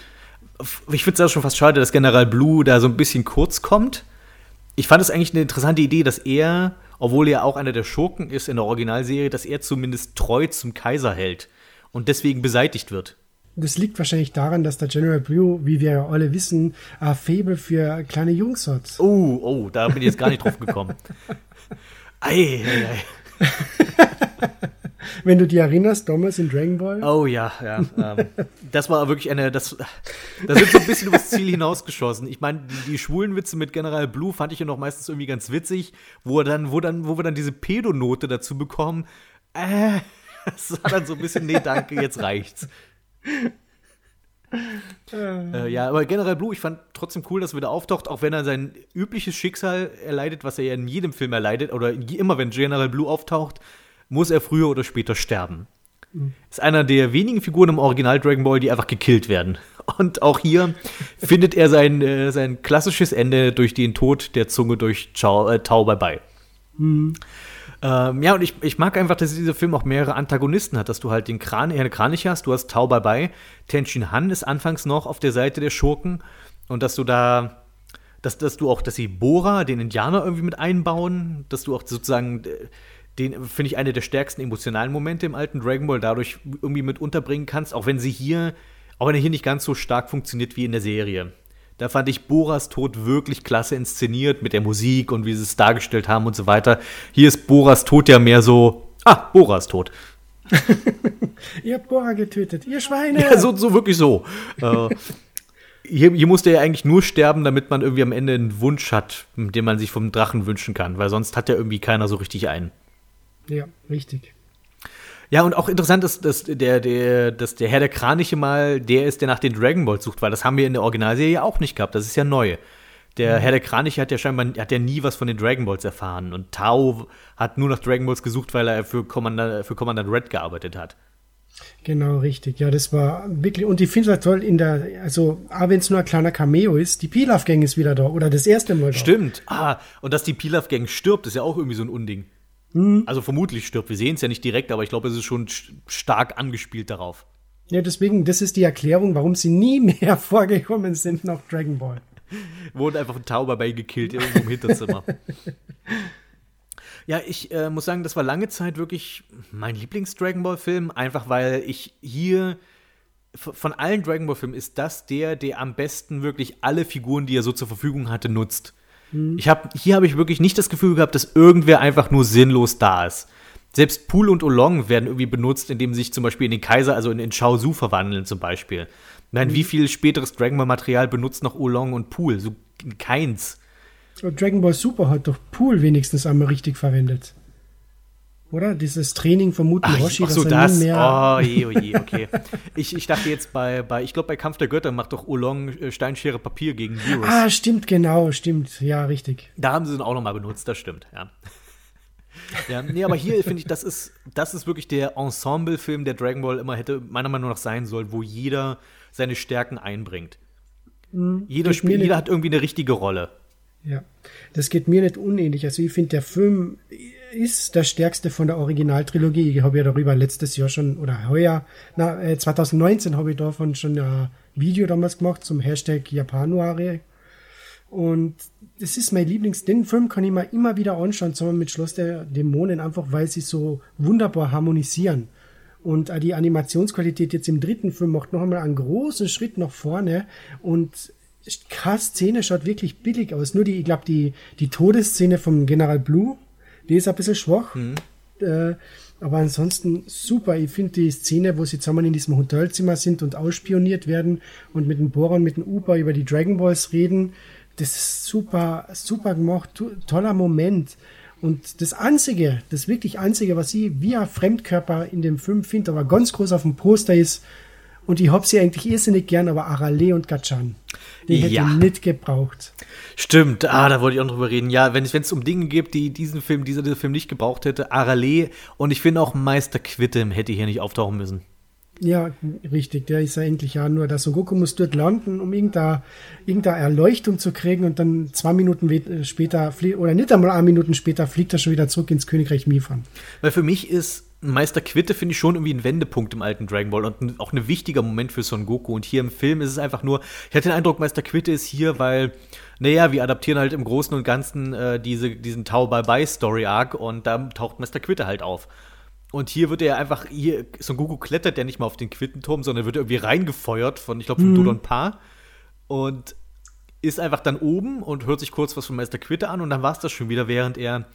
ich finde es auch schon fast schade, dass General Blue da so ein bisschen kurz kommt. Ich fand es eigentlich eine interessante Idee, dass er, obwohl er auch einer der Schurken ist in der Originalserie, dass er zumindest treu zum Kaiser hält und deswegen beseitigt wird. Das liegt wahrscheinlich daran, dass der General Blue, wie wir ja alle wissen, ein Fable für kleine Jungs hat. Oh, oh, da bin ich jetzt gar nicht drauf gekommen. ei, ei, ei. Wenn du dich erinnerst, damals in Dragon Ball. Oh ja, ja. Ähm, das war wirklich eine, das, da sind so ein bisschen übers Ziel hinausgeschossen. Ich meine, die, die schwulen Witze mit General Blue fand ich ja noch meistens irgendwie ganz witzig, wo er dann, wo dann, wo wir dann diese Pedonote dazu bekommen. Äh, das war dann so ein bisschen, nee, danke, jetzt reicht's. Äh, ja, aber General Blue, ich fand trotzdem cool, dass er wieder auftaucht, auch wenn er sein übliches Schicksal erleidet, was er ja in jedem Film erleidet, oder immer wenn General Blue auftaucht, muss er früher oder später sterben. Mhm. Ist einer der wenigen Figuren im Original Dragon Ball, die einfach gekillt werden. Und auch hier findet er sein, äh, sein klassisches Ende durch den Tod der Zunge durch Chao, äh, Tao Bai Bai. Mhm. Ähm, ja, und ich, ich mag einfach, dass dieser Film auch mehrere Antagonisten hat, dass du halt den Kran, Herrn Kranich hast, du hast Tao Bai Bai, Tenshin Han ist anfangs noch auf der Seite der Schurken und dass du da dass, dass du auch, dass sie Bora, den Indianer, irgendwie mit einbauen, dass du auch sozusagen äh, den finde ich eine der stärksten emotionalen Momente im alten Dragon Ball dadurch irgendwie mit unterbringen kannst, auch wenn sie hier, auch wenn er hier nicht ganz so stark funktioniert wie in der Serie. Da fand ich Boras Tod wirklich klasse inszeniert mit der Musik und wie sie es dargestellt haben und so weiter. Hier ist Boras Tod ja mehr so, ah, Boras Tod. ihr habt Bora getötet, ihr Schweine. Ja, so, so wirklich so. äh, hier, hier musste er eigentlich nur sterben, damit man irgendwie am Ende einen Wunsch hat, den man sich vom Drachen wünschen kann, weil sonst hat ja irgendwie keiner so richtig einen. Ja, richtig. Ja, und auch interessant ist, dass der, der, dass der Herr der Kraniche mal der ist, der nach den Dragon Balls sucht, weil das haben wir in der Originalserie auch nicht gehabt. Das ist ja neu. Der mhm. Herr der Kraniche hat ja scheinbar hat ja nie was von den Dragon Balls erfahren. Und Tao hat nur nach Dragon Balls gesucht, weil er für Commandant, für Commandant Red gearbeitet hat. Genau, richtig. Ja, das war wirklich, und ich finde es halt toll in der, also, auch wenn es nur ein kleiner Cameo ist, die Pilaf-Gang ist wieder da, oder das erste Mal da. Stimmt. Ah, und dass die Pilaf-Gang stirbt, ist ja auch irgendwie so ein Unding. Mhm. Also vermutlich stirbt. Wir sehen es ja nicht direkt, aber ich glaube, es ist schon stark angespielt darauf. Ja, deswegen, das ist die Erklärung, warum sie nie mehr vorgekommen sind nach Dragon Ball. Wurde einfach ein Tauber bei gekillt irgendwo im Hinterzimmer. Ja, ich äh, muss sagen, das war lange Zeit wirklich mein Lieblings-Dragon Ball-Film, einfach weil ich hier von allen Dragon Ball-Filmen ist das der, der am besten wirklich alle Figuren, die er so zur Verfügung hatte, nutzt. Mhm. Ich hab, hier habe ich wirklich nicht das Gefühl gehabt, dass irgendwer einfach nur sinnlos da ist. Selbst Pool und Olong werden irgendwie benutzt, indem sie sich zum Beispiel in den Kaiser, also in, in Shao Su verwandeln zum Beispiel. Nein, mhm. wie viel späteres Dragon Ball Material benutzt noch Olong und Pool? So keins. Dragon Ball Super hat doch Pool wenigstens einmal richtig verwendet. Oder? Dieses Training von Muten ach, Roshi, ach so, das. oh je, oh je, okay. ich, ich dachte jetzt bei, bei ich glaube, bei Kampf der Götter macht doch Olong äh, Steinschere Papier gegen Virus. Ah, stimmt, genau, stimmt. Ja, richtig. Da haben sie ihn auch nochmal benutzt, das stimmt, ja. ja, nee, aber hier finde ich, das ist, das ist wirklich der Ensemble-Film, der Dragon Ball immer hätte, meiner Meinung nach sein soll, wo jeder seine Stärken einbringt. Mhm. Jeder, Spiel, jeder hat irgendwie eine richtige Rolle. Ja, das geht mir nicht unähnlich. Also ich finde, der Film ist der stärkste von der Originaltrilogie. Ich habe ja darüber letztes Jahr schon, oder heuer, na, äh, 2019 habe ich davon schon ein Video damals gemacht zum Hashtag Japanuare. Und das ist mein Lieblings. Den Film kann ich mir immer wieder anschauen, zusammen mit Schloss der Dämonen, einfach weil sie so wunderbar harmonisieren. Und die Animationsqualität jetzt im dritten Film macht noch einmal einen großen Schritt nach vorne und keine Szene schaut wirklich billig aus. Nur die, ich glaube, die, die Todesszene vom General Blue, die ist ein bisschen schwach. Mhm. Äh, aber ansonsten super. Ich finde die Szene, wo sie zusammen in diesem Hotelzimmer sind und ausspioniert werden und mit dem Boron, mit dem Uber über die Dragon Balls reden, das ist super, super gemacht. Toller Moment. Und das Einzige, das wirklich Einzige, was ich wie ein Fremdkörper in dem Film finde, aber ganz groß auf dem Poster ist, und ich hab sie eigentlich irrsinnig gern, aber Arale und Gachan. Die hätte ja. ich nicht gebraucht. Stimmt, ah, da wollte ich auch drüber reden. Ja, wenn es um Dinge gibt, die diesen Film, dieser, dieser Film nicht gebraucht hätte, Arale und ich finde auch Meister Quitte hätte hier nicht auftauchen müssen. Ja, richtig. Der ist ja endlich ja nur, dass Son Goku muss dort landen, um irgendeine, irgendeine Erleuchtung zu kriegen und dann zwei Minuten später, oder nicht einmal eine Minuten später, fliegt er schon wieder zurück ins Königreich Mifan. Weil für mich ist Meister Quitte finde ich schon irgendwie ein Wendepunkt im alten Dragon Ball und auch ein wichtiger Moment für Son Goku. Und hier im Film ist es einfach nur, ich hatte den Eindruck, Meister Quitte ist hier, weil, naja, wir adaptieren halt im Großen und Ganzen äh, diese, diesen Tau Bye Bye Story Arc und da taucht Meister Quitte halt auf. Und hier wird er einfach, hier, Son Goku klettert ja nicht mal auf den Quittenturm, sondern wird irgendwie reingefeuert von, ich glaube, von mhm. Dodon Pa. Und ist einfach dann oben und hört sich kurz was von Meister Quitte an und dann war es das schon wieder, während er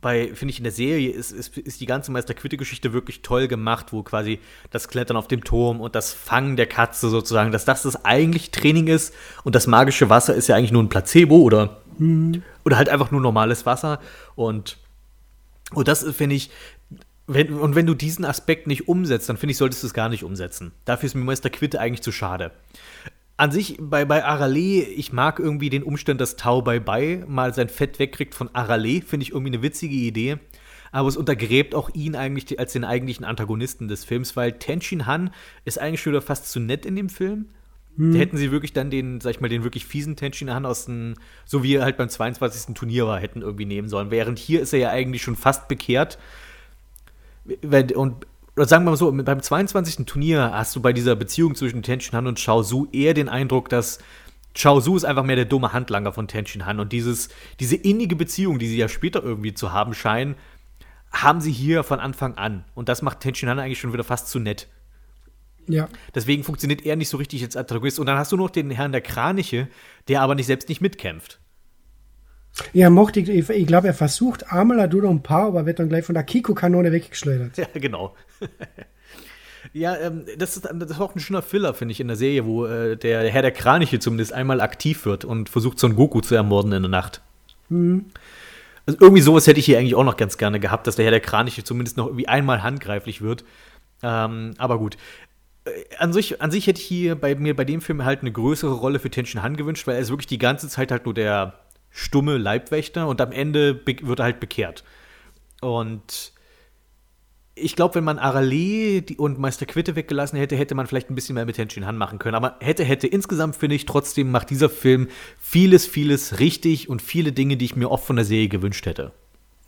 bei, finde ich, in der Serie ist, ist, ist die ganze Meister-Quitte-Geschichte wirklich toll gemacht, wo quasi das Klettern auf dem Turm und das Fangen der Katze sozusagen, dass das das eigentliche Training ist und das magische Wasser ist ja eigentlich nur ein Placebo oder, mhm. oder halt einfach nur normales Wasser und, und das finde ich, wenn, und wenn du diesen Aspekt nicht umsetzt, dann finde ich, solltest du es gar nicht umsetzen. Dafür ist mir Meister Quitte eigentlich zu schade an sich bei, bei Arale, ich mag irgendwie den Umstand, dass Tau Bai Bai mal sein Fett wegkriegt von Arale, finde ich irgendwie eine witzige Idee. Aber es untergräbt auch ihn eigentlich als den eigentlichen Antagonisten des Films, weil Tenshin Han ist eigentlich schon wieder fast zu nett in dem Film. Hm. Da hätten sie wirklich dann den, sag ich mal, den wirklich fiesen Tenshin Han aus dem, so wie er halt beim 22. Turnier war, hätten irgendwie nehmen sollen. Während hier ist er ja eigentlich schon fast bekehrt. Und oder sagen wir mal so, beim 22. Turnier hast du bei dieser Beziehung zwischen Tenshin Han und Shao Su eher den Eindruck, dass Shao Su ist einfach mehr der dumme Handlanger von Tenshin Han und dieses, diese innige Beziehung, die sie ja später irgendwie zu haben scheinen, haben sie hier von Anfang an. Und das macht Tenshin Han eigentlich schon wieder fast zu nett. Ja. Deswegen funktioniert er nicht so richtig als Antagonist. Und dann hast du noch den Herrn der Kraniche, der aber nicht selbst nicht mitkämpft. Ja, mochte ich, ich glaube, er versucht einmal Duda ein paar, aber wird dann gleich von der Kiko-Kanone weggeschleudert. Ja, genau. ja, ähm, das, ist, das ist auch ein schöner Filler, finde ich, in der Serie, wo äh, der Herr der Kraniche zumindest einmal aktiv wird und versucht, Son Goku zu ermorden in der Nacht. Mhm. Also irgendwie sowas hätte ich hier eigentlich auch noch ganz gerne gehabt, dass der Herr der Kraniche zumindest noch irgendwie einmal handgreiflich wird. Ähm, aber gut. Äh, an sich, an sich hätte ich hier bei mir bei dem Film halt eine größere Rolle für Tenshin Han gewünscht, weil er ist wirklich die ganze Zeit halt nur der stumme Leibwächter und am Ende wird er halt bekehrt. Und ich glaube, wenn man Arale und Meister Quitte weggelassen hätte, hätte man vielleicht ein bisschen mehr mit Henshin Han machen können. Aber hätte, hätte. Insgesamt finde ich trotzdem macht dieser Film vieles, vieles richtig und viele Dinge, die ich mir oft von der Serie gewünscht hätte.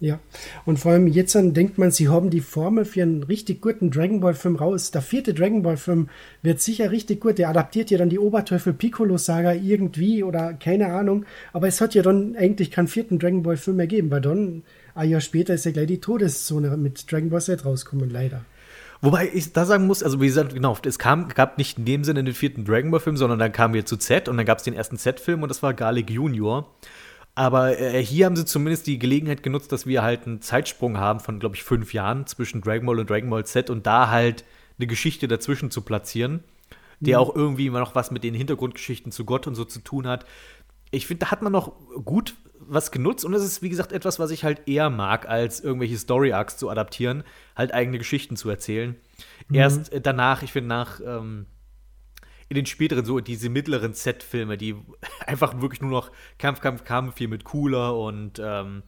Ja, und vor allem jetzt dann denkt man, sie haben die Formel für einen richtig guten Dragon Ball Film raus. Der vierte Dragon Ball Film wird sicher richtig gut. Der adaptiert ja dann die Oberteufel Piccolo Saga irgendwie oder keine Ahnung. Aber es hat ja dann eigentlich keinen vierten Dragon Ball Film mehr gegeben, weil dann ein Jahr später ist ja gleich die Todeszone mit Dragon Ball Z rausgekommen, leider. Wobei ich da sagen muss, also wie gesagt, genau, es kam, gab nicht in dem Sinne den vierten Dragon Ball Film, sondern dann kamen wir zu Z und dann gab es den ersten Z-Film und das war Garlic Junior. Aber äh, hier haben sie zumindest die Gelegenheit genutzt, dass wir halt einen Zeitsprung haben von, glaube ich, fünf Jahren zwischen Dragon Ball und Dragon Ball Z und da halt eine Geschichte dazwischen zu platzieren, der auch irgendwie immer noch was mit den Hintergrundgeschichten zu Gott und so zu tun hat. Ich finde, da hat man noch gut was genutzt und es ist, wie gesagt, etwas, was ich halt eher mag, als irgendwelche Story-Arcs zu adaptieren, halt eigene Geschichten zu erzählen. Erst äh, danach, ich finde, nach ähm, in den späteren, so diese mittleren Z-Filme, die einfach wirklich nur noch Kampf, Kampf, Kampf, viel mit Cooler und ähm,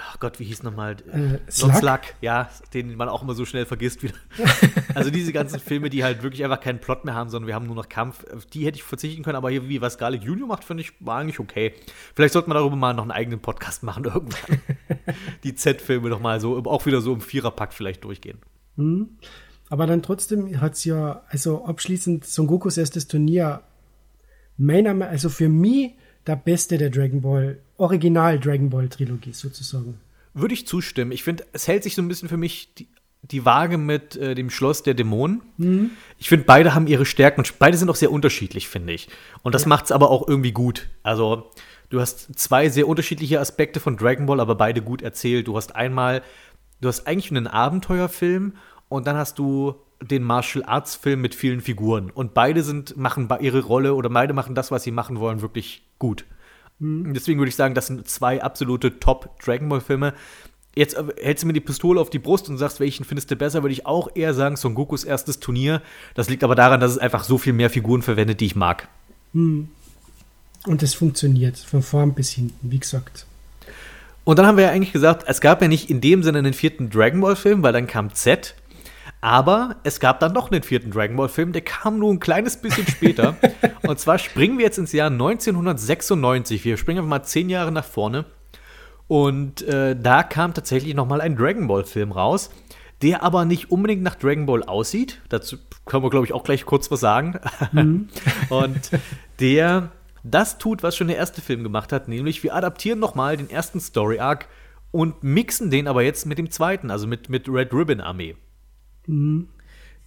ach Gott, wie hieß nochmal? Äh, Slug? Slug? Ja, den man auch immer so schnell vergisst wieder. also diese ganzen Filme, die halt wirklich einfach keinen Plot mehr haben, sondern wir haben nur noch Kampf, die hätte ich verzichten können, aber hier, wie was Garlic Junior macht, finde ich, war eigentlich okay. Vielleicht sollte man darüber mal noch einen eigenen Podcast machen irgendwann. die Z-Filme noch mal so, auch wieder so im Viererpack vielleicht durchgehen. Aber dann trotzdem hat es ja, also abschließend Son Gokus erstes Turnier, meiner Meinung also für mich der beste der Dragon Ball, Original Dragon Ball Trilogie sozusagen. Würde ich zustimmen. Ich finde, es hält sich so ein bisschen für mich die, die Waage mit äh, dem Schloss der Dämonen. Ich finde, beide haben ihre Stärken und beide sind auch sehr unterschiedlich, finde ich. Und das macht es aber auch irgendwie gut. Also, du hast zwei sehr unterschiedliche Aspekte von Dragon Ball, aber beide gut erzählt. Du hast einmal, du hast eigentlich einen Abenteuerfilm und dann hast du den Martial Arts Film mit vielen Figuren. Und beide sind, machen ihre Rolle oder beide machen das, was sie machen wollen, wirklich gut. Deswegen würde ich sagen, das sind zwei absolute Top Dragon Ball Filme. Jetzt äh, hältst du mir die Pistole auf die Brust und sagst, welchen findest du besser, würde ich auch eher sagen, Son Gokus erstes Turnier. Das liegt aber daran, dass es einfach so viel mehr Figuren verwendet, die ich mag. Und das funktioniert von vorn bis hinten, wie gesagt. Und dann haben wir ja eigentlich gesagt, es gab ja nicht in dem Sinne einen vierten Dragon Ball Film, weil dann kam Z. Aber es gab dann noch einen vierten Dragon Ball Film, der kam nur ein kleines bisschen später. und zwar springen wir jetzt ins Jahr 1996. Wir springen einfach mal zehn Jahre nach vorne. Und äh, da kam tatsächlich noch mal ein Dragon Ball Film raus, der aber nicht unbedingt nach Dragon Ball aussieht. Dazu können wir, glaube ich, auch gleich kurz was sagen. und der das tut, was schon der erste Film gemacht hat, nämlich wir adaptieren noch mal den ersten Story Arc und mixen den aber jetzt mit dem zweiten, also mit, mit Red Ribbon Armee.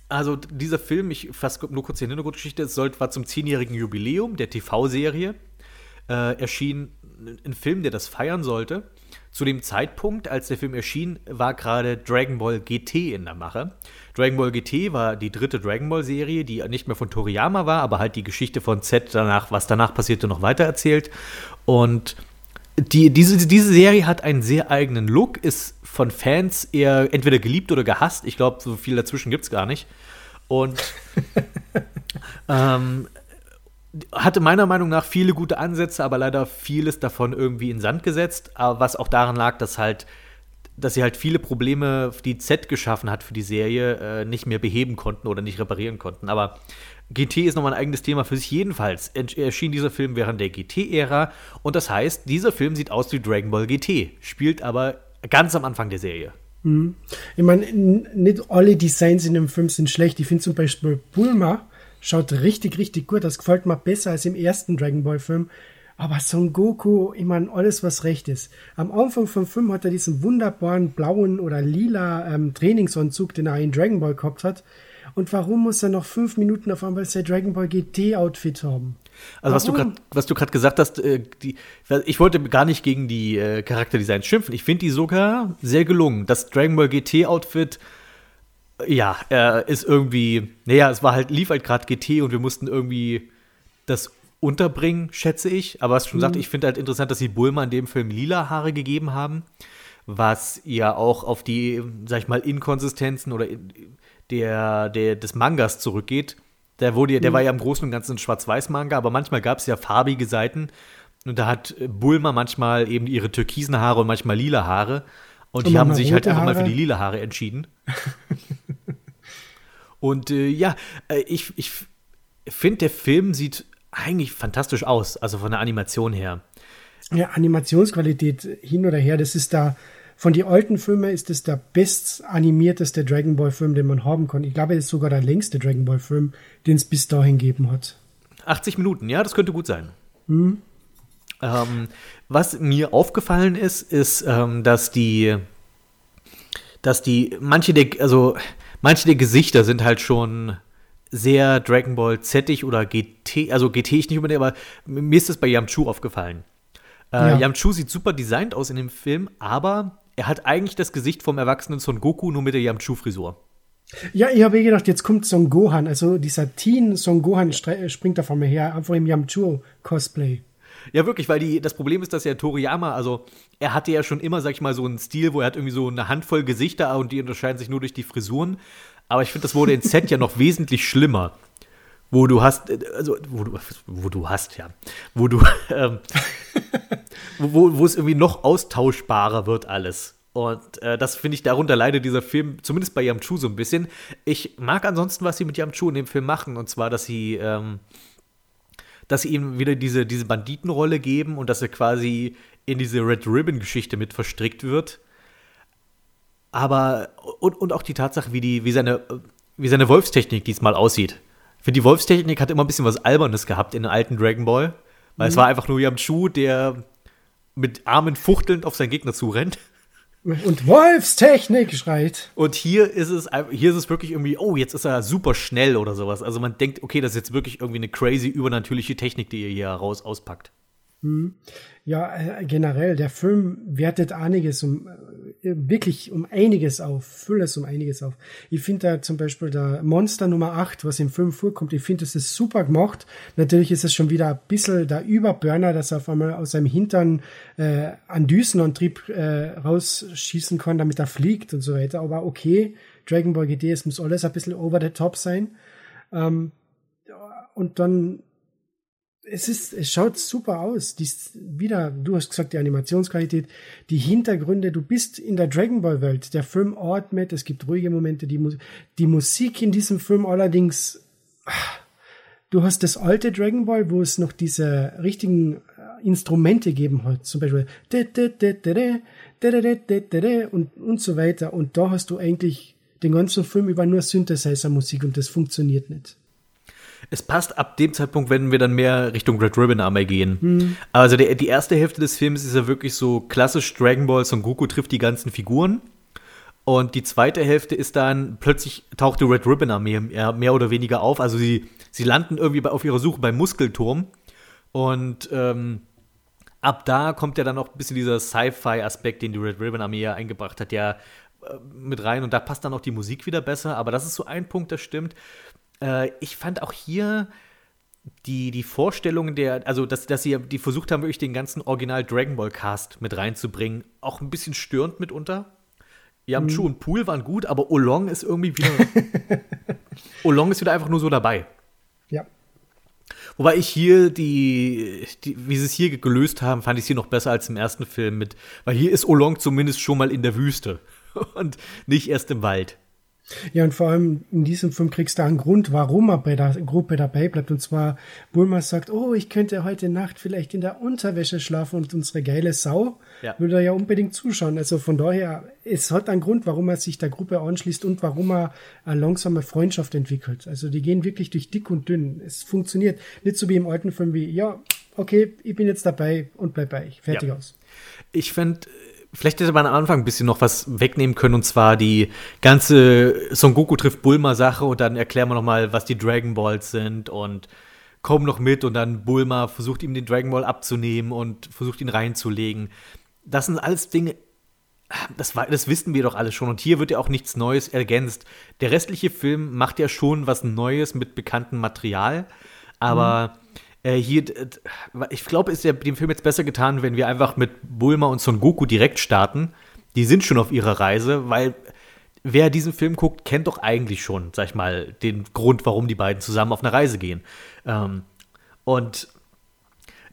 Also dieser Film, ich fasse nur kurz die Hintergrundgeschichte, es war zum zehnjährigen Jubiläum der TV-Serie, äh, erschien ein Film, der das feiern sollte. Zu dem Zeitpunkt, als der Film erschien, war gerade Dragon Ball GT in der Mache. Dragon Ball GT war die dritte Dragon Ball Serie, die nicht mehr von Toriyama war, aber halt die Geschichte von Z danach, was danach passierte, noch weiter erzählt. Und die, diese, diese Serie hat einen sehr eigenen Look, ist von Fans eher entweder geliebt oder gehasst. Ich glaube, so viel dazwischen gibt es gar nicht. Und ähm, hatte meiner Meinung nach viele gute Ansätze, aber leider vieles davon irgendwie in Sand gesetzt. Aber was auch daran lag, dass halt, dass sie halt viele Probleme, die Z geschaffen hat für die Serie, äh, nicht mehr beheben konnten oder nicht reparieren konnten. Aber GT ist nochmal ein eigenes Thema für sich. Jedenfalls erschien dieser Film während der GT-Ära und das heißt, dieser Film sieht aus wie Dragon Ball GT, spielt aber ganz am Anfang der Serie. Ich meine, nicht alle Designs in dem Film sind schlecht. Ich finde zum Beispiel Bulma schaut richtig, richtig gut. Das gefällt mir besser als im ersten Dragon Ball Film. Aber Son Goku, ich meine, alles was recht ist. Am Anfang vom Film hat er diesen wunderbaren blauen oder lila ähm, Trainingsanzug, den er in Dragon Ball gehabt hat. Und warum muss er noch fünf Minuten auf einmal sein Dragon Ball GT Outfit haben? Also was du Warum? grad, was du gerade gesagt hast, äh, die, ich wollte gar nicht gegen die äh, Charakterdesigns schimpfen. Ich finde die sogar sehr gelungen. Das Dragon Ball GT Outfit, ja, äh, ist irgendwie, naja, es war halt lief halt gerade GT und wir mussten irgendwie das unterbringen, schätze ich. Aber was schon sagt, ich finde halt interessant, dass sie Bulma in dem Film lila Haare gegeben haben, was ja auch auf die, sag ich mal, Inkonsistenzen oder in, der, der des Mangas zurückgeht. Der wurde der war ja im Großen und Ganzen ein Schwarz-Weiß-Manga, aber manchmal gab es ja farbige Seiten. Und da hat äh, Bulma manchmal eben ihre türkisen Haare und manchmal lila Haare. Und die Und haben manchmal sich halt einfach mal für Haare. die lila Haare entschieden. und äh, ja, äh, ich, ich finde, der Film sieht eigentlich fantastisch aus, also von der Animation her. ja, Animationsqualität hin oder her, das ist da, von den alten Filmen ist das der best animierteste Dragon Ball Film, den man haben kann. Ich glaube, es ist sogar der längste Dragon Ball Film, den es bis dahin gegeben hat. 80 Minuten, ja, das könnte gut sein. Ähm, was mir aufgefallen ist, ist, ähm, dass die, dass die, manche der, also manche der Gesichter sind halt schon sehr Dragon Ball Z oder GT, also GT ich nicht unbedingt, aber mir ist das bei Yamchu aufgefallen. Äh, Ja. Yamchu sieht super designt aus in dem Film, aber er hat eigentlich das Gesicht vom erwachsenen Son Goku, nur mit der Yamchu-Frisur. Ja, ich habe eh gedacht, jetzt kommt Son Gohan, also dieser Teen Son Gohan stre- springt da vor mir her, einfach im Yamchu-Cosplay. Ja, wirklich, weil die, das Problem ist, dass ja Toriyama, also er hatte ja schon immer, sag ich mal, so einen Stil, wo er hat irgendwie so eine Handvoll Gesichter und die unterscheiden sich nur durch die Frisuren. Aber ich finde, das wurde in Set ja noch wesentlich schlimmer. Wo du hast, äh, also, wo du, wo du hast, ja. Wo du, ähm, wo, wo- es irgendwie noch austauschbarer wird alles. Und äh, das finde ich, darunter leidet dieser Film, zumindest bei Yamchu so ein bisschen. Ich mag ansonsten, was sie mit Yamchu in dem Film machen, und zwar, dass sie, ähm, dass sie ihm wieder diese, diese Banditenrolle geben und dass er quasi in diese Red Ribbon-Geschichte mit verstrickt wird. Aber, und, und auch die Tatsache, wie, die, wie, seine, wie seine Wolfstechnik diesmal aussieht. Ich finde, die Wolfstechnik hat immer ein bisschen was Albernes gehabt in den alten Dragon Ball. Weil es war einfach nur Yamchu, der mit Armen fuchtelnd auf seinen Gegner zurennt. Und Wolfstechnik schreit. Und hier ist es hier ist es wirklich irgendwie, oh, jetzt ist er super schnell oder sowas. Also man denkt, okay, das ist jetzt wirklich irgendwie eine crazy übernatürliche Technik, die ihr hier raus auspackt. Ja, äh, generell, der Film wertet einiges um, äh, wirklich um einiges auf, vieles um einiges auf. Ich finde da zum Beispiel der Monster Nummer 8, was im Film vorkommt, ich finde, das ist super gemacht. Natürlich ist es schon wieder ein bisschen der Überburner, dass er auf einmal aus seinem Hintern äh, einen Düsenantrieb äh, rausschießen kann, damit er fliegt und so weiter. Aber okay, Dragon Ball GT, es muss alles ein bisschen over the top sein. Ähm, und dann es ist, es schaut super aus. Dies, wieder, du hast gesagt, die Animationsqualität, die Hintergründe, du bist in der Dragon Ball Welt. Der Film atmet, es gibt ruhige Momente, die, die Musik in diesem Film allerdings, ah, du hast das alte Dragon Ball, wo es noch diese richtigen äh, Instrumente gegeben hat, zum Beispiel und, und so weiter. Und da hast du eigentlich den ganzen Film über nur Synthesizer-Musik und das funktioniert nicht. Es passt ab dem Zeitpunkt, wenn wir dann mehr Richtung Red Ribbon Armee gehen. Also der, die erste Hälfte des Films ist ja wirklich so klassisch Dragon Ball, Son Goku trifft die ganzen Figuren. Und die zweite Hälfte ist dann, plötzlich taucht die Red Ribbon Armee mehr, mehr oder weniger auf. Also sie, sie landen irgendwie bei, auf ihrer Suche beim Muskelturm. Und ähm, ab da kommt ja dann auch ein bisschen dieser Sci-Fi-Aspekt, den die Red Ribbon Armee ja eingebracht hat, ja äh, mit rein. Und da passt dann auch die Musik wieder besser. Aber das ist so ein Punkt, das stimmt. Äh, ich fand auch hier die, die Vorstellung der, also dass, dass sie die versucht haben, wirklich den ganzen Original Dragon Ball Cast mit reinzubringen, auch ein bisschen störend mitunter. Yamchu und Pool waren gut, aber Olong ist irgendwie wieder. Olong ist wieder einfach nur so dabei. Ja. Wobei ich hier die, die, wie sie es hier gelöst haben, fand ich sie noch besser als im ersten Film mit, weil hier ist Olong zumindest schon mal in der Wüste und nicht erst im Wald. Ja, und vor allem in diesem Film kriegst du einen Grund, warum er bei der Gruppe dabei bleibt. Und zwar, Bulma sagt, oh, ich könnte heute Nacht vielleicht in der Unterwäsche schlafen und unsere geile Sau Ja. er ja unbedingt zuschauen. Also von daher, es hat einen Grund, warum er sich der Gruppe anschließt und warum er eine langsame Freundschaft entwickelt. Also die gehen wirklich durch dick und dünn. Es funktioniert nicht so wie im alten Film wie, ja, okay, ich bin jetzt dabei und bleib bei euch. Fertig Ja. aus. Ich fände, vielleicht hätte man am Anfang ein bisschen noch was wegnehmen können, und zwar die ganze Son Goku trifft Bulma-Sache und dann erklären wir noch mal, was die Dragon Balls sind und komm noch mit und dann Bulma versucht ihm den Dragon Ball abzunehmen und versucht ihn reinzulegen. Das sind alles Dinge, das, das wissen wir doch alle schon. Und hier wird ja auch nichts Neues ergänzt. Der restliche Film macht ja schon was Neues mit bekanntem Material. Aber äh, hier, ich glaube, es ist ja dem Film jetzt besser getan, wenn wir einfach mit Bulma und Son Goku direkt starten. Die sind schon auf ihrer Reise, weil wer diesen Film guckt, kennt doch eigentlich schon, sag ich mal, den Grund, warum die beiden zusammen auf eine Reise gehen. Ähm, und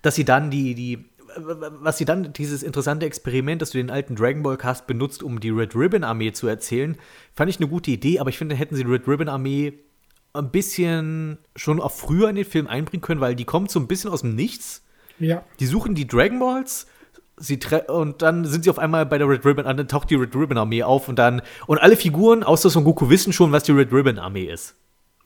dass sie dann die, die, was sie dann, dieses interessante Experiment, dass du den alten Dragon Ball Cast benutzt, um die Red Ribbon Armee zu erzählen, fand ich eine gute Idee, aber ich finde, hätten sie die Red Ribbon Armee ein bisschen schon auch früher in den Film einbringen können, weil die kommt so ein bisschen aus dem Nichts Ja. Die suchen die Dragon Balls. Sie und dann sind sie auf einmal bei der Red Ribbon, und dann taucht die Red Ribbon Armee auf und dann und alle Figuren außer Son Goku wissen schon, was die Red Ribbon Armee ist.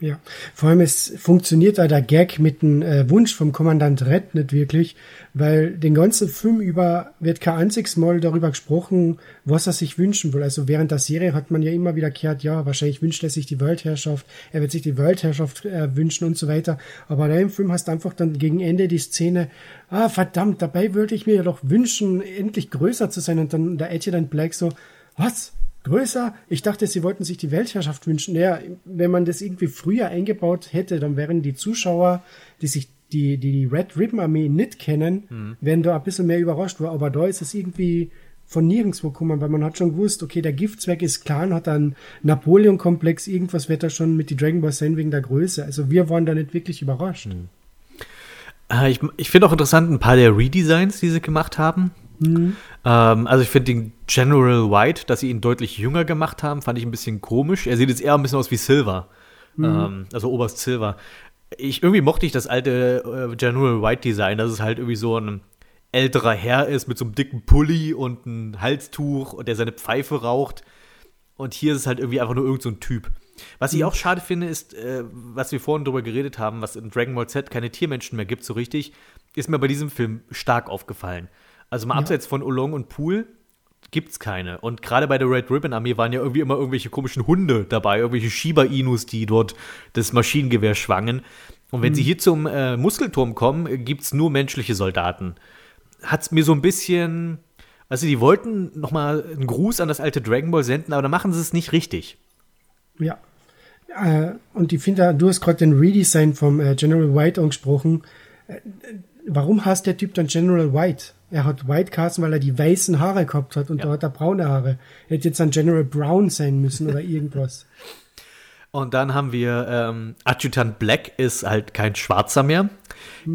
Ja, vor allem es funktioniert da der Gag mit dem äh, Wunsch vom Kommandant Red nicht wirklich, weil den ganzen Film über wird kein einziges Mal darüber gesprochen, was er sich wünschen will. Also während der Serie hat man ja immer wieder gehört, ja, wahrscheinlich wünscht er sich die Weltherrschaft, er wird sich die Weltherrschaft äh, wünschen und so weiter. Aber da im Film hast du einfach dann gegen Ende die Szene, ah verdammt, dabei würde ich mir ja doch wünschen, endlich größer zu sein. Und dann der Adjutant Black so, was? Größer. Ich dachte, sie wollten sich die Weltherrschaft wünschen. Naja, wenn man das irgendwie früher eingebaut hätte, dann wären die Zuschauer, die sich die, die, Red Ribbon Armee nicht kennen, wären da ein bisschen mehr überrascht. Aber da ist es irgendwie von nirgendwo gekommen, weil man hat schon gewusst, okay, der Giftzweck ist klar und hat einen Napoleon-Komplex, irgendwas wird da schon mit die Dragon Ball sein wegen der Größe. Also wir waren da nicht wirklich überrascht. Äh, ich ich finde auch interessant ein paar der Redesigns, die sie gemacht haben. Ähm, also ich finde den General White, dass sie ihn deutlich jünger gemacht haben, fand ich ein bisschen komisch. Er sieht jetzt eher ein bisschen aus wie Silver. Ähm, also Oberst Silver. Ich, irgendwie mochte ich das alte äh, General White Design, dass es halt irgendwie so ein älterer Herr ist mit so einem dicken Pulli und einem Halstuch und der seine Pfeife raucht. Und hier ist es halt irgendwie einfach nur irgend so ein Typ. Was ich auch schade finde, ist, äh, was wir vorhin drüber geredet haben, was in Dragon Ball Z keine Tiermenschen mehr gibt, so richtig, ist mir bei diesem Film stark aufgefallen. Also mal abseits von Olong und Pool gibt's keine. Und gerade bei der Red Ribbon Armee waren ja irgendwie immer irgendwelche komischen Hunde dabei, irgendwelche Shiba Inus, die dort das Maschinengewehr schwangen. Und wenn sie hier zum äh, Muskelturm kommen, gibt's nur menschliche Soldaten. Hat's mir so ein bisschen, also die wollten noch mal einen Gruß an das alte Dragon Ball senden, aber da machen sie es nicht richtig. Ja. Äh, und ich finde, du hast gerade den Redesign vom äh, General White angesprochen. Äh, warum heißt der Typ dann General White? Er hat White Carson, weil er die weißen Haare gehabt hat und Ja. da hat er braune Haare. Er hätte jetzt dann General Brown sein müssen oder irgendwas. Und dann haben wir ähm, Adjutant Black ist halt kein Schwarzer mehr.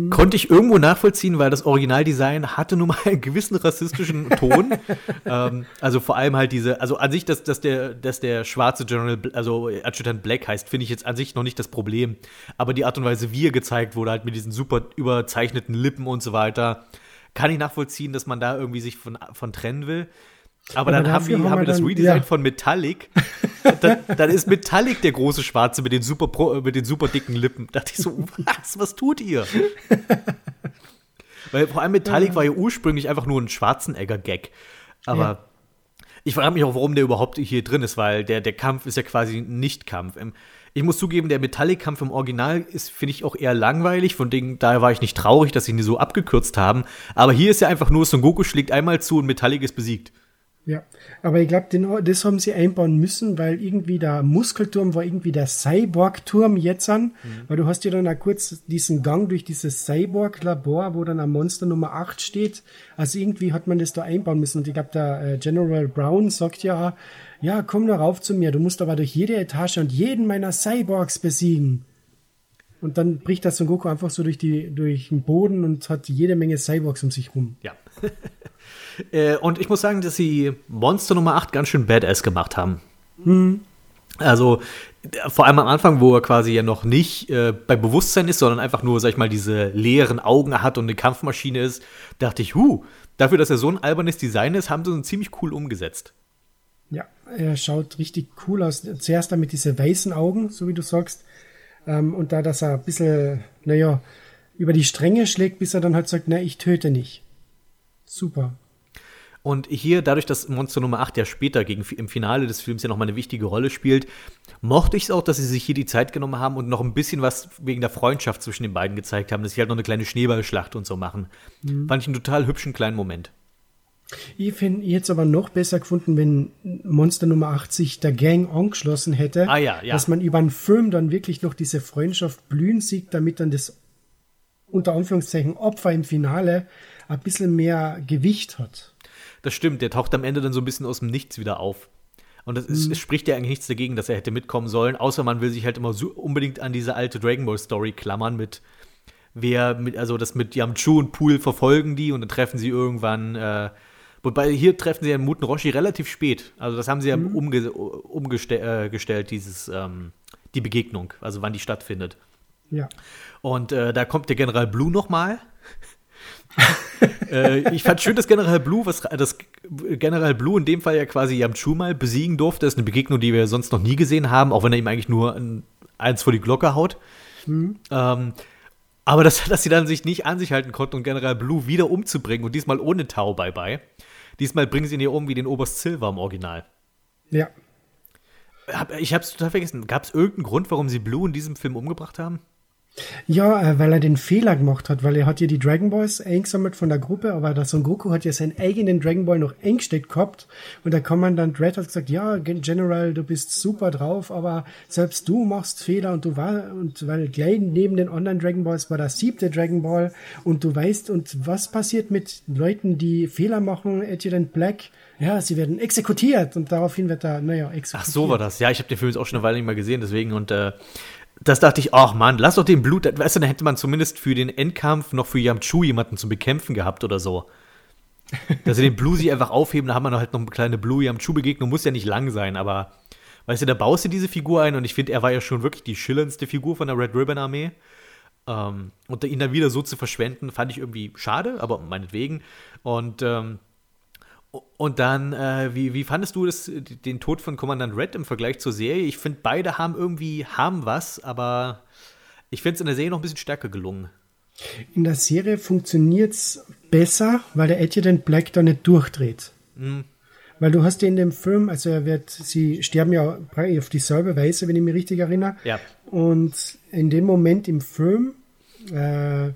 Konnte ich irgendwo nachvollziehen, weil das Originaldesign hatte nun mal einen gewissen rassistischen Ton. ähm, also vor allem halt diese, also an sich, dass, dass, der, dass der schwarze General, also Adjutant Black heißt, finde ich jetzt an sich noch nicht das Problem. Aber die Art und Weise, wie er gezeigt wurde, halt mit diesen super überzeichneten Lippen und so weiter, kann ich nachvollziehen, dass man da irgendwie sich von, von trennen will. Aber, Aber dann haben, die, haben wir wir das dann- Redesign ja. von Metallic. dann, dann ist Metallic der große Schwarze mit den super, pro- mit den super dicken Lippen. Da dachte ich so, was, was tut ihr? Weil vor allem Metallic war ja ursprünglich einfach nur ein Schwarzenegger-Gag. Aber Ja. ich frage mich auch, warum der überhaupt hier drin ist, weil der, der Kampf ist ja quasi ein Nicht-Kampf. Ähm, Ich muss zugeben, der Metallic-Kampf im Original ist, finde ich, auch eher langweilig. Von dem, daher war ich nicht traurig, dass sie ihn so abgekürzt haben. Aber hier ist ja einfach nur, Son Goku schlägt einmal zu und Metallic ist besiegt. Ja, aber ich glaube, das haben sie einbauen müssen, weil irgendwie der Muskelturm war irgendwie der Cyborg-Turm jetzt an, weil du hast ja dann auch kurz diesen Gang durch dieses Cyborg-Labor, wo dann ein Monster Nummer 8 steht. Also irgendwie hat man das da einbauen müssen und ich glaube, der äh, General Brown sagt ja, ja, komm doch rauf zu mir, du musst aber durch jede Etage und jeden meiner Cyborgs besiegen. Und dann bricht das Son Goku einfach so durch, die, durch den Boden und hat jede Menge Cyborgs um sich rum. Ja. äh, und ich muss sagen, dass sie Monster Nummer 8 ganz schön badass gemacht haben. Also, äh, vor allem am Anfang, wo er quasi ja noch nicht äh, bei Bewusstsein ist, sondern einfach nur, sag ich mal, diese leeren Augen hat und eine Kampfmaschine ist, dachte ich, huh, dafür, dass er so ein albernes Design ist, haben sie ihn ziemlich cool umgesetzt. Ja, er schaut richtig cool aus. Zuerst dann mit diese weißen Augen, so wie du sagst. Ähm, und da, dass er ein bisschen, naja, über die Stränge schlägt, bis er dann halt sagt, na, ich töte nicht. Super. Und hier, dadurch, dass Monster Nummer 8 ja später gegen, im Finale des Films ja nochmal eine wichtige Rolle spielt, mochte ich es auch, dass sie sich hier die Zeit genommen haben und noch ein bisschen was wegen der Freundschaft zwischen den beiden gezeigt haben, dass sie halt noch eine kleine Schneeballschlacht und so machen. Fand ich einen total hübschen kleinen Moment. Ich finde jetzt aber noch besser gefunden, wenn Monster Nummer 8 sich der Gang angeschlossen hätte. Ah ja, ja. Dass man über einen Film dann wirklich noch diese Freundschaft blühen sieht, damit dann das unter Anführungszeichen Opfer im Finale ein bisschen mehr Gewicht hat. Das stimmt, der taucht am Ende dann so ein bisschen aus dem Nichts wieder auf. Und ist, es spricht ja eigentlich nichts dagegen, dass er hätte mitkommen sollen, außer man will sich halt immer so unbedingt an diese alte Dragon Ball Story klammern mit wer mit, also das mit Yamchu und Pool verfolgen die und dann treffen sie irgendwann, äh, wobei hier treffen sie ja Muten Roshi relativ spät. Also das haben sie ja umge umgestellt, äh, dieses, ähm, die Begegnung, also wann die stattfindet. Ja. Und äh, da kommt der General Blue nochmal. äh, ich fand schön, dass General Blue, was das General Blue in dem Fall ja quasi Yamchu mal besiegen durfte. Das ist eine Begegnung, die wir sonst noch nie gesehen haben, auch wenn er ihm eigentlich nur ein, eins vor die Glocke haut. Mhm. Ähm, aber dass, dass sie dann sich nicht an sich halten konnten, um General Blue wieder umzubringen und diesmal ohne Tau bye-bye. Diesmal bringen sie ihn hier um wie den Oberst Silver im Original. Ja. Ich hab's total vergessen. Gab es irgendeinen Grund, warum sie Blue in diesem Film umgebracht haben? Ja, äh, weil er den Fehler gemacht hat, weil er hat ja die Dragon Balls eingesammelt von der Gruppe, aber der Son Goku hat ja seinen eigenen Dragon Ball noch eingesteckt gehabt und der Kommandant Red hat gesagt, ja, General, du bist super drauf, aber selbst du machst Fehler und du war, und weil gleich neben den anderen Dragon Balls war der siebte Dragon Ball und du weißt, und was passiert mit Leuten, die Fehler machen, Adjutant Black, ja, sie werden exekutiert und daraufhin wird er, naja, exekutiert. Ach, so war das. Ja, ich habe den Film jetzt auch schon eine Weile nicht mehr gesehen, deswegen und äh, das dachte ich, ach man, lass doch den Blut, weißt du, dann hätte man zumindest für den Endkampf noch für Yamchu jemanden zu bekämpfen gehabt oder so. Dass sie den Blue sich einfach aufheben, da haben wir halt noch eine kleine Blue Yamchu-Begegnung, muss ja nicht lang sein, aber weißt du, da baust du diese Figur ein und ich finde, er war ja schon wirklich die schillerndste Figur von der Red Ribbon Armee. Ähm, und ihn dann wieder so zu verschwenden, fand ich irgendwie schade, aber meinetwegen. Und ähm, und dann, äh, wie, wie fandest du das, den Tod von Kommandant Red im Vergleich zur Serie? Ich finde, beide haben irgendwie, haben was, aber ich finde es in der Serie noch ein bisschen stärker gelungen. In der Serie funktioniert es besser, weil der Adjutant Black da nicht durchdreht. Mhm. Weil du hast ja in dem Film, also er wird, sie sterben ja auf dieselbe Weise, wenn ich mich richtig erinnere. Ja. Und in dem Moment im Film äh,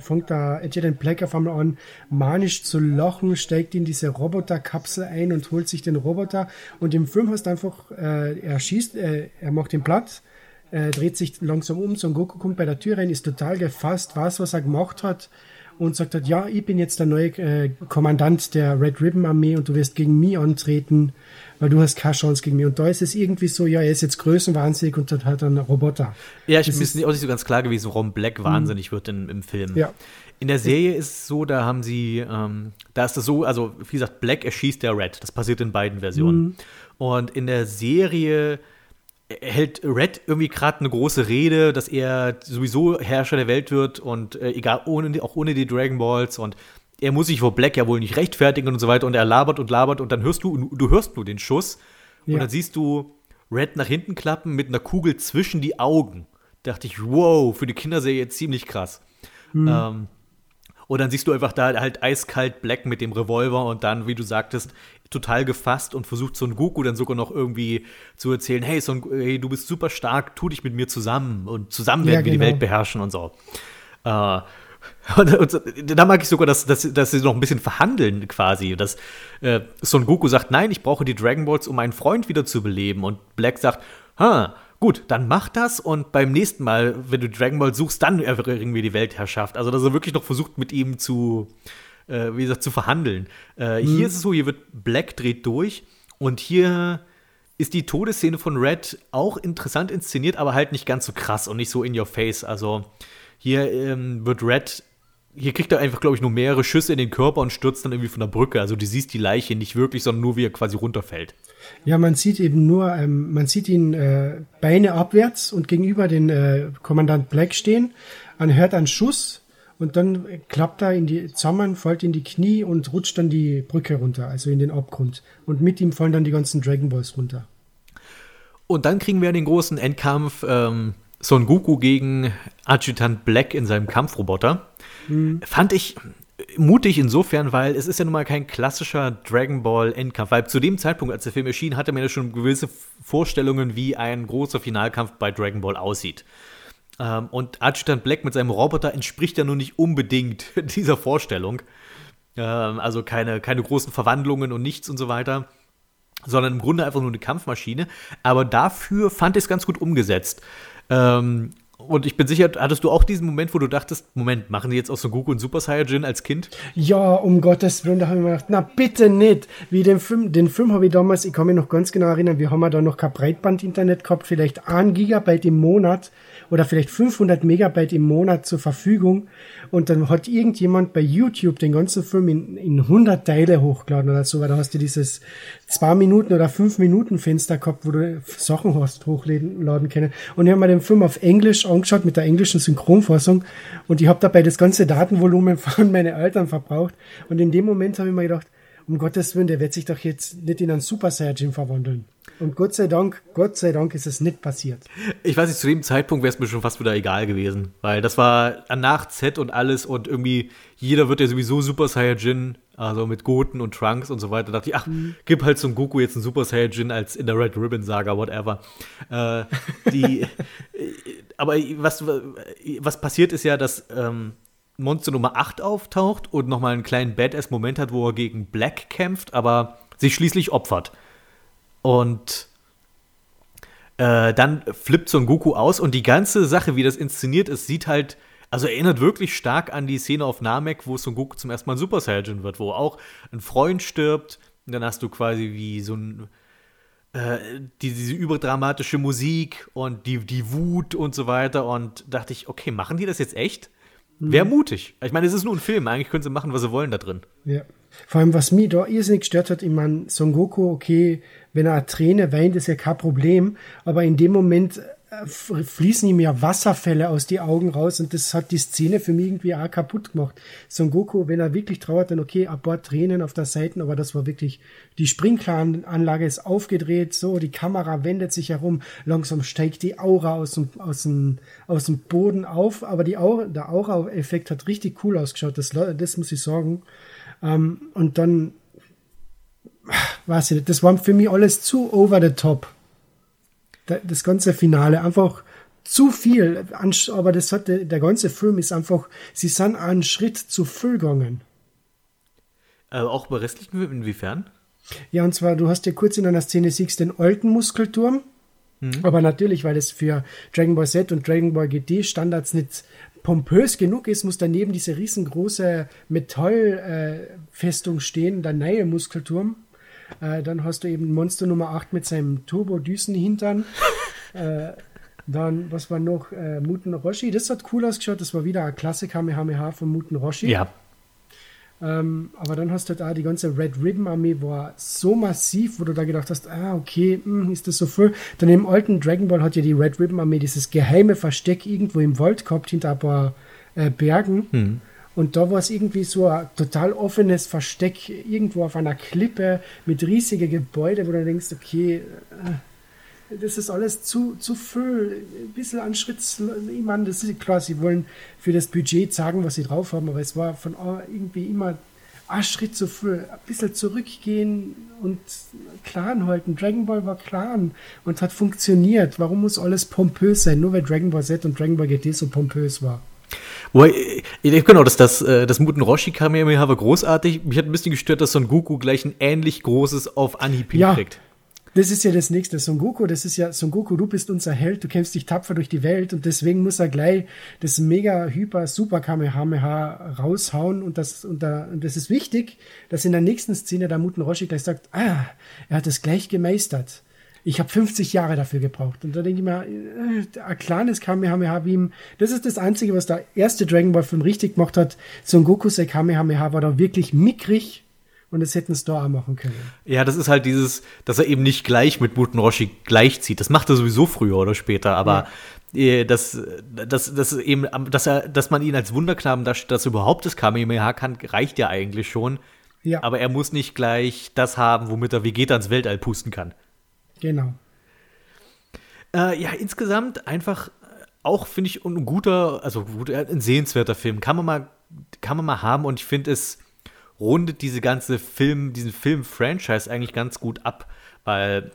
fängt da Adjutant Black auf einmal an, manisch zu lachen, steigt in diese Roboterkapsel ein und holt sich den Roboter. Und im Film hast du einfach, äh, er schießt, äh, er macht den platt, äh, dreht sich langsam um, Son Goku kommt bei der Tür rein, ist total gefasst, weiß, was er gemacht hat und sagt hat, ja, ich bin jetzt der neue äh, Kommandant der Red Ribbon Armee und du wirst gegen mich antreten weil du hast keine Chance gegen mich. Und da ist es irgendwie so, ja, er ist jetzt größenwahnsinnig und hat halt einen Roboter. Ja, ich bin mir auch nicht so ganz klar gewesen, warum Black mhm. wahnsinnig wird in, im Film. Ja. In der Serie ist es so, da haben sie, ähm, da ist das so, also wie gesagt, Black erschießt der Red. Das passiert in beiden Versionen. Mhm. Und in der Serie hält Red irgendwie gerade eine große Rede, dass er sowieso Herrscher der Welt wird und äh, egal, ohne, auch ohne die Dragon Balls und er muss sich vor Black ja wohl nicht rechtfertigen und so weiter und er labert und labert und dann hörst du, du hörst nur den Schuss ja. und dann siehst du Red nach hinten klappen mit einer Kugel zwischen die Augen. Da dachte ich, wow, für die Kinderserie ziemlich krass. Mhm. Ähm, und dann siehst du einfach da halt eiskalt Black mit dem Revolver und dann, wie du sagtest, total gefasst und versucht Son Goku dann sogar noch irgendwie zu erzählen, hey, Son, hey du bist super stark, tu dich mit mir zusammen und zusammen werden ja, genau. wir die genau. Welt beherrschen und so. Äh, und, und, da mag ich sogar, dass, dass, dass sie noch ein bisschen verhandeln quasi. Dass äh, Son Goku sagt, nein, ich brauche die Dragon Balls, um meinen Freund wieder zu beleben. Und Black sagt, ha, gut, dann mach das und beim nächsten Mal, wenn du Dragon Ball suchst, dann erringen wir die Weltherrschaft. Also, dass er wirklich noch versucht, mit ihm zu, äh, wie gesagt, zu verhandeln. Äh, mhm. Hier ist es so, hier wird Black dreht durch und hier ist die Todesszene von Red auch interessant inszeniert, aber halt nicht ganz so krass und nicht so in your face. Also, hier ähm, wird Red, hier kriegt er einfach, glaube ich, nur mehrere Schüsse in den Körper und stürzt dann irgendwie von der Brücke. Also du siehst die Leiche nicht wirklich, sondern nur, wie er quasi runterfällt. Ja, man sieht eben nur, ähm, man sieht ihn äh, Beine abwärts und gegenüber den äh, Kommandant Black stehen. Man hört einen Schuss und dann klappt er in die zusammen, fällt in die Knie und rutscht dann die Brücke runter, also in den Abgrund. Und mit ihm fallen dann die ganzen Dragon Balls runter. Und dann kriegen wir den großen Endkampf. Ähm, Son Goku gegen Adjutant Black in seinem Kampfroboter. Mhm. Fand ich mutig insofern, weil es ist ja nun mal kein klassischer Dragon Ball Endkampf, weil zu dem Zeitpunkt, als der Film erschien, hatte man ja schon gewisse Vorstellungen, wie ein großer Finalkampf bei Dragon Ball aussieht. Ähm, und Adjutant Black mit seinem Roboter entspricht ja nun nicht unbedingt dieser Vorstellung. Ähm, also keine, keine großen Verwandlungen und nichts und so weiter sondern im Grunde einfach nur eine Kampfmaschine. Aber dafür fand ich es ganz gut umgesetzt. Ähm, und ich bin sicher, hattest du auch diesen Moment, wo du dachtest, Moment, machen die jetzt aus Son Goku einen Super Saiyajin als Kind? Ja, um Gottes Willen, da habe ich mir gedacht, na bitte nicht. Wie den Film, den Film habe ich damals, ich kann mich noch ganz genau erinnern, wir haben ja da noch kein Breitband-Internet gehabt, vielleicht ein Gigabyte im Monat oder vielleicht 500 Megabyte im Monat zur Verfügung. Und dann hat irgendjemand bei YouTube den ganzen Film in, in 100 Teile hochgeladen oder so, weil da hast du dieses zwei Minuten oder fünf Minuten Fenster gehabt, wo du Sachen hast hochladen können. Und ich habe mir den Film auf Englisch Englisch angeschaut mit der englischen Synchronfassung und ich habe dabei das ganze Datenvolumen von meinen Eltern verbraucht und in dem Moment habe ich mir gedacht, um Gottes Willen, der wird sich doch jetzt nicht in einen Super Saiyajin verwandeln. Und Gott sei Dank, Gott sei Dank ist es nicht passiert. Ich weiß nicht, zu dem Zeitpunkt wäre es mir schon fast wieder egal gewesen, weil das war nach Z und alles und irgendwie jeder wird ja sowieso Super Saiyajin, also mit Goten und Trunks und so weiter. Da dachte ich, ach, gib halt zum Goku jetzt einen Super Saiyajin als in der Red Ribbon Saga, whatever. Äh, die, aber was, was passiert ist ja, dass ähm, Monster Nummer 8 auftaucht und nochmal einen kleinen Badass-Moment hat, wo er gegen Black kämpft, aber sich schließlich opfert. Und äh, dann flippt Son Goku aus und die ganze Sache, wie das inszeniert ist, sieht halt, also erinnert wirklich stark an die Szene auf Namek, wo Son Goku zum ersten Mal ein Super Saiyan wird, wo auch ein Freund stirbt und dann hast du quasi wie so ein äh, die, diese überdramatische Musik und die, die Wut und so weiter und dachte ich, okay, machen die das jetzt echt? Wäre mutig. Ich meine, es ist nur ein Film. Eigentlich können sie machen, was sie wollen da drin. Ja. Vor allem, was mich da irrsinnig gestört hat, ich meine, Son Goku, okay, wenn er eine Träne weint, ist ja kein Problem. Aber in dem Moment fließen ihm ja Wasserfälle aus die Augen raus und das hat die Szene für mich irgendwie auch kaputt gemacht. Son Goku, wenn er wirklich trauert, dann okay, ein paar Tränen auf der Seite, aber das war wirklich, die Sprinkleranlage ist aufgedreht, so, die Kamera wendet sich herum, langsam steigt die Aura aus dem, aus dem, aus dem Boden auf, aber die Aura, der Aura-Effekt hat richtig cool ausgeschaut, das, das muss ich sagen. Ähm, und dann, weiß ich nicht, das war für mich alles zu over the top. Das ganze Finale einfach zu viel, aber das hat, der ganze Film ist einfach, sie sind einen Schritt zu viel gegangen. Äh, auch bei restlichen Filmen, inwiefern? Ja, und zwar, du hast ja kurz in einer Szene siehst den alten Muskelturm, mhm. aber natürlich, weil das für Dragon Ball Z und Dragon Ball GT Standards nicht pompös genug ist, muss daneben diese riesengroße Metallfestung äh, stehen, der neue Muskelturm. Äh, dann hast du eben Monster Nummer 8 mit seinem Turbo-Düsen-Hintern. äh, dann, was war noch? Äh, Muten Roshi. Das hat cool ausgeschaut. Das war wieder ein Klassiker Kamehameha von Muten Roshi. Ja. Ähm, aber dann hast du da die ganze Red Ribbon Armee war so massiv, wo du da gedacht hast, ah, okay, mh, hm, ist das so viel. Dann im alten Dragon Ball hat ja die Red Ribbon Armee dieses geheime Versteck irgendwo im Wald gehabt, hinter ein paar äh, Bergen. Hm. Und da war es irgendwie so ein total offenes Versteck, irgendwo auf einer Klippe mit riesigen Gebäuden, wo du denkst, okay, äh, das ist alles zu, zu viel, ein bisschen an Schritt, ich meine, das ist klar, sie wollen für das Budget sagen, was sie drauf haben, aber es war von irgendwie immer ein Schritt zu viel, ein bisschen zurückgehen und klar halten. Dragon Ball war klar und hat funktioniert. Warum muss alles pompös sein? Nur weil Dragon Ball Z und Dragon Ball GT so pompös war. Wobei, genau, das, das, äh, das Muten Roshi Kamehameha war großartig. Mich hat ein bisschen gestört, dass Son Goku gleich ein ähnlich großes auf Anhieb ja. kriegt. Das ist ja das nächste. Son Goku, das ist ja, Son Goku, du bist unser Held, du kämpfst dich tapfer durch die Welt und deswegen muss er gleich das mega hyper super Kamehameha raushauen und das, und, da, und das ist wichtig, dass in der nächsten Szene der Muten Roshi gleich sagt, ah, er hat das gleich gemeistert ich habe 50 Jahre dafür gebraucht. Und da denke ich mir, äh, ein kleines Kamehameha wie ihm, das ist das Einzige, was der erste Dragon Ball Film richtig gemacht hat. Son Goku Sei Kamehameha war da wirklich mickrig und das hätten es da auch machen können. Ja, das ist halt dieses, dass er eben nicht gleich mit Muten Roshi gleichzieht. Das macht er sowieso früher oder später, aber ja. das, das, das eben, dass er, dass man ihn als Wunderknaben darstellt, dass er überhaupt das Kamehameha kann, reicht ja eigentlich schon. Ja. Aber er muss nicht gleich das haben, womit er Vegeta ins Weltall pusten kann. Genau. Äh, ja, insgesamt einfach auch, finde ich, ein guter, also gut, ein sehenswerter Film. Kann man mal, kann man mal haben und ich finde, es rundet diese ganze Film, diesen Film-Franchise eigentlich ganz gut ab, weil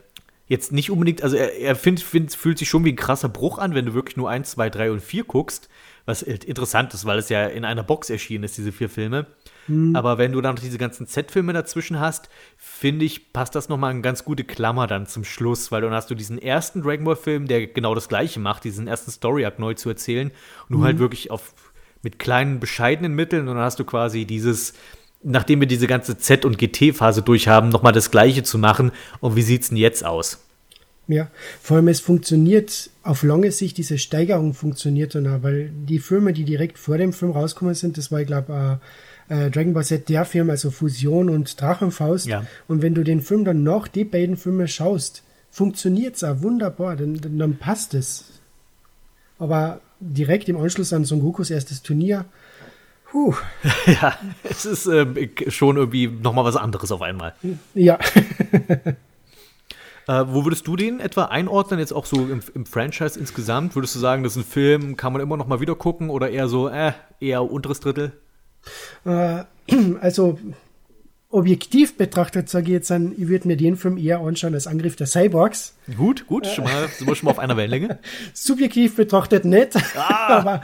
jetzt nicht unbedingt, also er, er find, find, fühlt sich schon wie ein krasser Bruch an, wenn du wirklich nur 1, 2, 3 und 4 guckst, was interessant ist, weil es ja in einer Box erschienen ist, diese vier Filme. Mhm. Aber wenn du dann noch diese ganzen Z-Filme dazwischen hast, finde ich, passt das nochmal eine ganz gute Klammer dann zum Schluss, weil dann hast du diesen ersten Dragon Ball-Film, der genau das Gleiche macht, diesen ersten Story-Arc neu zu erzählen. Und du halt mhm. wirklich auf mit kleinen, bescheidenen Mitteln und dann hast du quasi dieses, nachdem wir diese ganze Z- und GT-Phase durchhaben, nochmal das Gleiche zu machen. Und wie sieht es denn jetzt aus? Ja, vor allem es funktioniert auf lange Sicht, diese Steigerung funktioniert dann auch, weil die Filme, die direkt vor dem Film rausgekommen sind, das war, ich glaube, äh, Dragon Ball Z der Film, also Fusion und Drachenfaust. Ja. Und wenn du den Film dann noch die beiden Filme schaust, funktioniert es auch wunderbar, dann, dann, dann passt es. Aber direkt im Anschluss an Son Gokus erstes Turnier, puh, ja, es ist ähm, schon irgendwie nochmal was anderes auf einmal. ja. Äh, wo würdest du den etwa einordnen, jetzt auch so im, im Franchise insgesamt? Würdest du sagen, das ist ein Film, kann man immer noch mal wieder gucken oder eher so, äh, eher unteres Drittel? Äh, also objektiv betrachtet sage ich jetzt, an, ich würde mir den Film eher anschauen als Angriff der Cyborgs. Gut, gut, schon mal, sind wir schon mal auf einer Wellenlänge. Subjektiv betrachtet nicht, Ah. aber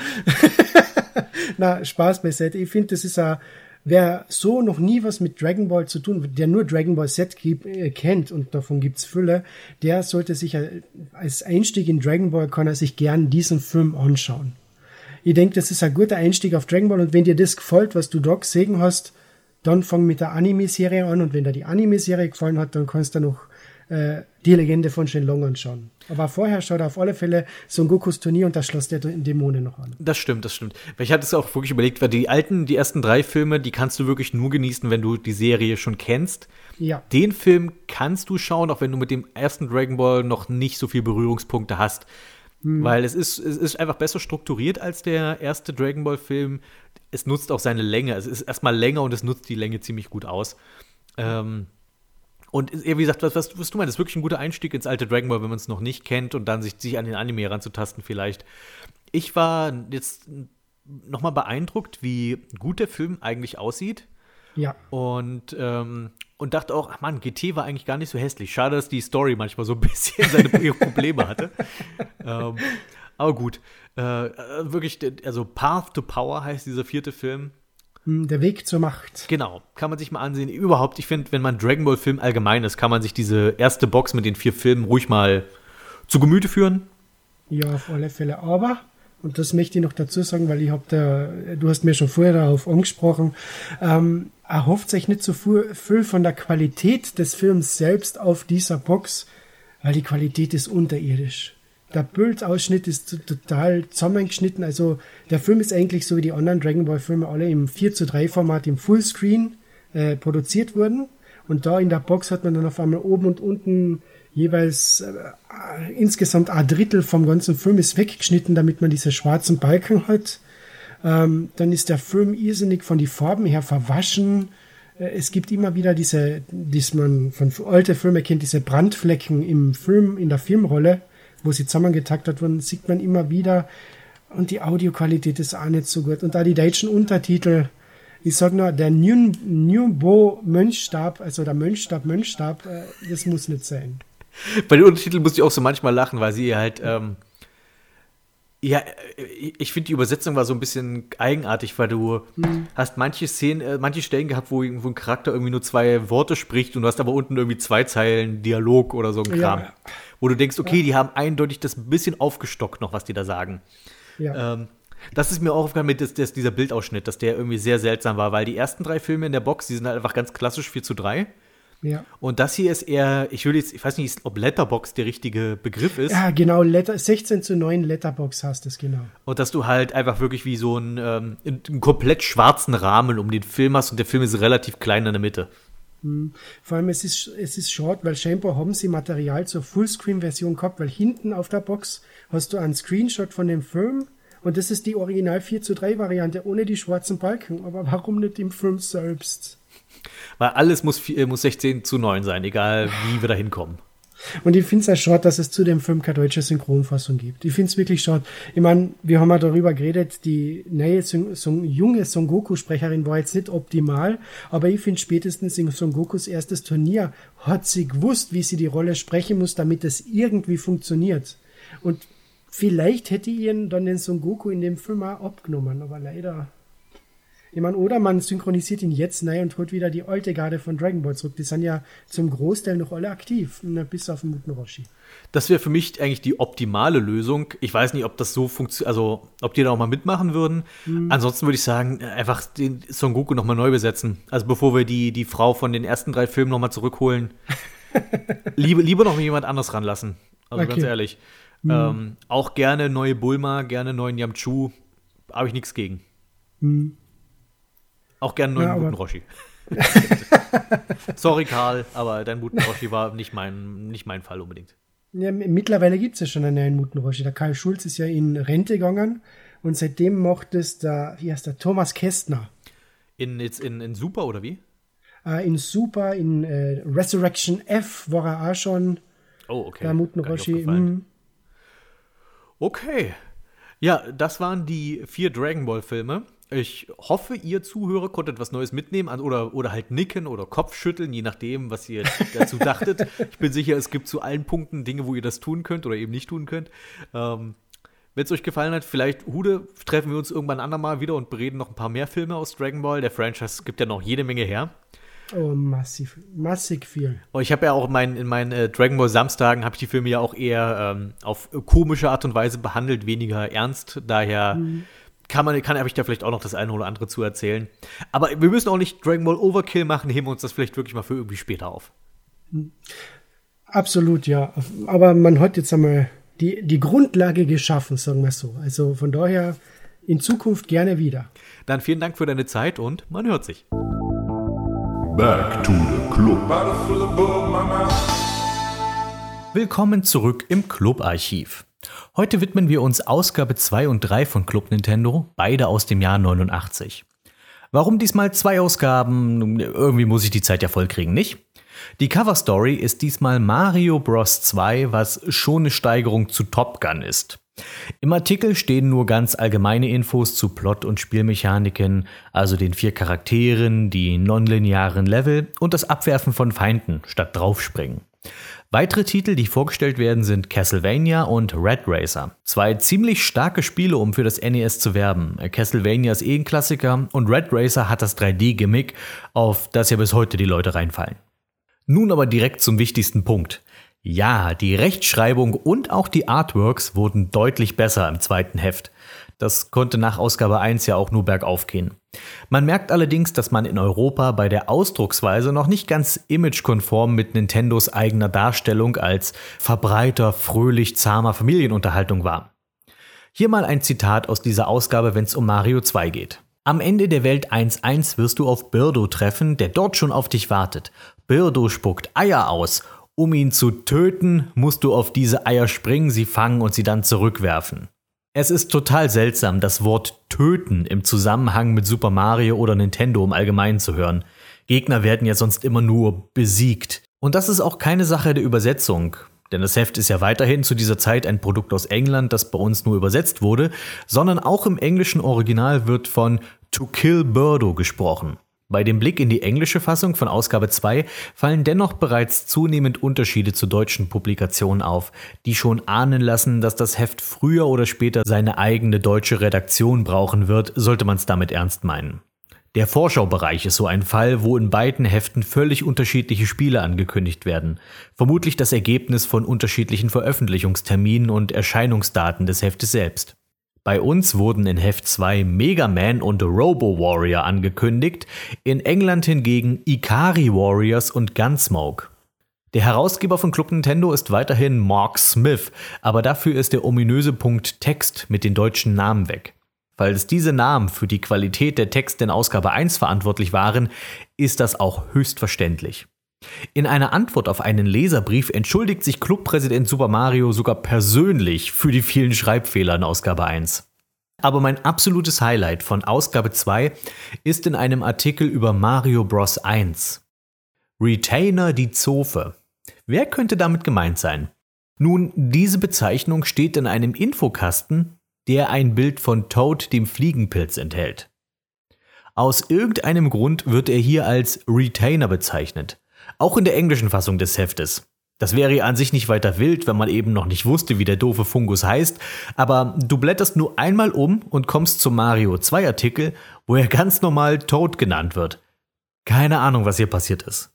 na, Spaß beiseite. Ich finde, das ist ein, wer so noch nie was mit Dragon Ball zu tun, der nur Dragon Ball Z äh, kennt und davon gibt's Fülle, der sollte sich äh, als Einstieg in Dragon Ball kann er sich gern diesen Film anschauen. Ich denke, das ist ein guter Einstieg auf Dragon Ball und wenn dir das gefällt, was du da gesehen hast, dann fang mit der Anime-Serie an und wenn dir die Anime-Serie gefallen hat, dann kannst du noch äh, die Legende von Shenlong anschauen. Aber vorher schaut auf alle Fälle Son Gokus Turnier und das Schloss der Dämonen noch an. Das stimmt, das stimmt. Weil ich hatte es auch wirklich überlegt, weil die alten, die ersten drei Filme, die kannst du wirklich nur genießen, wenn du die Serie schon kennst. Ja. Den Film kannst du schauen, auch wenn du mit dem ersten Dragon Ball noch nicht so viel Berührungspunkte hast. Weil es ist, es ist einfach besser strukturiert als der erste Dragon Ball Film. Es nutzt auch seine Länge. Es ist erstmal länger und es nutzt die Länge ziemlich gut aus. Ähm, und wie gesagt, was, was, was du meinst, ist wirklich ein guter Einstieg ins alte Dragon Ball, wenn man es noch nicht kennt und dann sich, sich an den Anime heranzutasten vielleicht. Ich war jetzt nochmal beeindruckt, wie gut der Film eigentlich aussieht. Ja. Und, ähm, und dachte auch, ach Mann, GT war eigentlich gar nicht so hässlich. Schade, dass die Story manchmal so ein bisschen seine Probleme hatte. ähm, aber gut. Äh, äh, wirklich, also Path to Power heißt dieser vierte Film. Hm, Der Weg zur Macht. Genau, kann man sich mal ansehen. Überhaupt, ich finde, wenn man Dragon Ball Film allgemein ist, kann man sich diese erste Box mit den vier Filmen ruhig mal zu Gemüte führen. Ja, auf alle Fälle. Aber, und das möchte ich noch dazu sagen, weil ich habe da, du hast mir schon vorher darauf angesprochen, ähm, erhofft sich nicht so viel von der Qualität des Films selbst auf dieser Box, weil die Qualität ist unterirdisch. Der Bildausschnitt ist total zusammengeschnitten. Also der Film ist eigentlich so wie die anderen Dragon Ball Filme alle im 4 zu 3 Format im Fullscreen äh, produziert wurden. Und da in der Box hat man dann auf einmal oben und unten jeweils äh, insgesamt ein Drittel vom ganzen Film ist weggeschnitten, damit man diese schwarzen Balken hat. Ähm, dann ist der Film irrsinnig von die Farben her verwaschen. Äh, Es gibt immer wieder diese, die man von alte Filme kennt, diese Brandflecken im Film, in der Filmrolle, wo sie zusammengetaktet wurden, sieht man immer wieder. Und die Audioqualität ist auch nicht so gut. Und da die deutschen Untertitel, ich sag nur, der Nürnbo Mönchstab, also der Mönchstab, Mönchstab, äh, das muss nicht sein. Bei den Untertiteln musste ich auch so manchmal lachen, weil sie halt, ähm, ja, äh, ich finde die Übersetzung war so ein bisschen eigenartig, weil du hast manche Szenen, äh, manche Stellen gehabt, wo, wo ein Charakter irgendwie nur zwei Worte spricht und du hast aber unten irgendwie zwei Zeilen Dialog oder so ein Ja. Kram. Wo du denkst, okay, die haben eindeutig das ein bisschen aufgestockt noch, was die da sagen. Ja. Ähm, das ist mir auch aufgefallen mit dass, dass dieser Bildausschnitt, dass der irgendwie sehr seltsam war, weil die ersten drei Filme in der Box, die sind halt einfach ganz klassisch 4 zu 3. ja. Und das hier ist eher, ich will jetzt, ich weiß nicht, ob Letterbox der richtige Begriff ist. Ja, genau, Letter, 16 zu 9 Letterbox hast es, genau. Und dass du halt einfach wirklich wie so einen, ähm, einen komplett schwarzen Rahmen um den Film hast und der Film ist relativ klein in der Mitte. Vor allem, es ist, es ist short, weil scheinbar haben sie Material zur Fullscreen-Version gehabt, weil hinten auf der Box hast du einen Screenshot von dem Film und das ist die Original 4 zu 3 Variante ohne die schwarzen Balken. Aber warum nicht im Film selbst? Weil alles muss, äh, muss 16 zu 9 sein, egal wie wir da hinkommen. Und ich finde es ja schade, dass es zu dem Film keine deutsche Synchronfassung gibt. Ich finde es wirklich schade. Ich meine, wir haben ja darüber geredet, die neue Son, Son, junge Son Goku-Sprecherin war jetzt nicht optimal, aber ich finde spätestens in Son Gokus erstes Turnier hat sie gewusst, wie sie die Rolle sprechen muss, damit es irgendwie funktioniert. Und vielleicht hätte ich ihren dann den Son Goku in dem Film auch abgenommen, aber leider. Ich meine, oder man synchronisiert ihn jetzt neu und holt wieder die alte Garde von Dragon Ball zurück. Die sind ja zum Großteil noch alle aktiv, na, bis auf den Muten Roshi. Das wäre für mich eigentlich die optimale Lösung. Ich weiß nicht, ob das so funktioniert, also ob die da auch mal mitmachen würden. Ansonsten würde ich sagen, äh, einfach den Son Goku nochmal neu besetzen. Also bevor wir die, die Frau von den ersten drei Filmen nochmal zurückholen, lieber, lieber noch jemand anders ranlassen. Also ganz Okay. ehrlich. Ähm, auch gerne neue Bulma, gerne neuen Yamchu. Habe ich nichts gegen. Auch gerne neuen Ja, aber- guten Roshi. Sorry, Karl, aber dein guten Roshi war nicht mein, nicht mein Fall unbedingt. Ja, mittlerweile gibt es ja schon einen neuen Mutenroshi. Der Karl Schulz ist ja in Rente gegangen und seitdem macht es der, wie heißt der, Thomas Kästner. In, jetzt in, in Super oder wie? Äh, in Super, in äh, Resurrection F war er auch schon Oh, okay. der nicht aufgefallen. Mhm. Okay. Ja, das waren die vier Dragon Ball Filme. Ich hoffe, ihr Zuhörer konntet was Neues mitnehmen oder, oder halt nicken oder Kopfschütteln, je nachdem, was ihr dazu dachtet. Ich bin sicher, es gibt zu allen Punkten Dinge, wo ihr das tun könnt oder eben nicht tun könnt. Ähm, Wenn es euch gefallen hat, vielleicht, Hude, treffen wir uns irgendwann andermal wieder und bereden noch ein paar mehr Filme aus Dragon Ball. Der Franchise gibt ja noch jede Menge her. Oh, massiv, massig viel. Und ich habe ja auch in meinen, in meinen äh, Dragon Ball Samstagen habe ich die Filme ja auch eher ähm, auf komische Art und Weise behandelt, weniger ernst. Daher kann man, kann habe ich da vielleicht auch noch das eine oder andere zu erzählen. Aber wir müssen auch nicht Dragon Ball Overkill machen, heben wir uns das vielleicht wirklich mal für irgendwie später auf. Absolut, ja. Aber man hat jetzt einmal die, die Grundlage geschaffen, sagen wir so. Also von daher in Zukunft gerne wieder. Dann vielen Dank für deine Zeit und man hört sich. Back to the Club. Willkommen zurück im Club-Archiv. Heute widmen wir uns Ausgabe 2 und 3 von Club Nintendo, beide aus dem Jahr 89. Warum diesmal zwei Ausgaben? Irgendwie muss ich die Zeit ja vollkriegen, nicht? Die Cover-Story ist diesmal Mario Bros. 2, was schon eine Steigerung zu Top Gun ist. Im Artikel stehen nur ganz allgemeine Infos zu Plot und Spielmechaniken, also den vier Charakteren, die nonlinearen Level und das Abwerfen von Feinden statt draufspringen. Weitere Titel, die vorgestellt werden, sind Castlevania und Red Racer. Zwei ziemlich starke Spiele, um für das NES zu werben. Castlevania ist eh ein Klassiker und Red Racer hat das 3D-Gimmick, auf das ja bis heute die Leute reinfallen. Nun aber direkt zum wichtigsten Punkt. Ja, die Rechtschreibung und auch die Artworks wurden deutlich besser im zweiten Heft. Das konnte nach Ausgabe 1 ja auch nur bergauf gehen. Man merkt allerdings, dass man in Europa bei der Ausdrucksweise noch nicht ganz imagekonform mit Nintendos eigener Darstellung als verbreiter, fröhlich, zahmer Familienunterhaltung war. Hier mal ein Zitat aus dieser Ausgabe, wenn es um Mario 2 geht. Am Ende der Welt 1.1 wirst du auf Birdo treffen, der dort schon auf dich wartet. Birdo spuckt Eier aus. Um ihn zu töten, musst du auf diese Eier springen, sie fangen und sie dann zurückwerfen. Es ist total seltsam, das Wort töten im Zusammenhang mit Super Mario oder Nintendo im Allgemeinen zu hören. Gegner werden ja sonst immer nur besiegt. Und das ist auch keine Sache der Übersetzung. Denn das Heft ist ja weiterhin zu dieser Zeit ein Produkt aus England, das bei uns nur übersetzt wurde, sondern auch im englischen Original wird von To Kill Birdo gesprochen. Bei dem Blick in die englische Fassung von Ausgabe 2 fallen dennoch bereits zunehmend Unterschiede zu deutschen Publikationen auf, die schon ahnen lassen, dass das Heft früher oder später seine eigene deutsche Redaktion brauchen wird, sollte man es damit ernst meinen. Der Vorschaubereich ist so ein Fall, wo in beiden Heften völlig unterschiedliche Spiele angekündigt werden. Vermutlich das Ergebnis von unterschiedlichen Veröffentlichungsterminen und Erscheinungsdaten des Heftes selbst. Bei uns wurden in Heft 2 Mega Man und Robo Warrior angekündigt, in England hingegen Ikari Warriors und Gunsmoke. Der Herausgeber von Club Nintendo ist weiterhin Mark Smith, aber dafür ist der ominöse Punkt Text mit den deutschen Namen weg. Falls diese Namen für die Qualität der Texte in Ausgabe 1 verantwortlich waren, ist das auch höchst verständlich. In einer Antwort auf einen Leserbrief entschuldigt sich Clubpräsident Super Mario sogar persönlich für die vielen Schreibfehler in Ausgabe 1. Aber mein absolutes Highlight von Ausgabe 2 ist in einem Artikel über Mario Bros. 1. Retainer die Zofe. Wer könnte damit gemeint sein? Nun, diese Bezeichnung steht in einem Infokasten, der ein Bild von Toad dem Fliegenpilz enthält. Aus irgendeinem Grund wird er hier als Retainer bezeichnet. Auch in der englischen Fassung des Heftes. Das wäre ja an sich nicht weiter wild, wenn man eben noch nicht wusste, wie der doofe Fungus heißt, aber du blätterst nur einmal um und kommst zum Mario 2 Artikel, wo er ganz normal Toad genannt wird. Keine Ahnung, was hier passiert ist.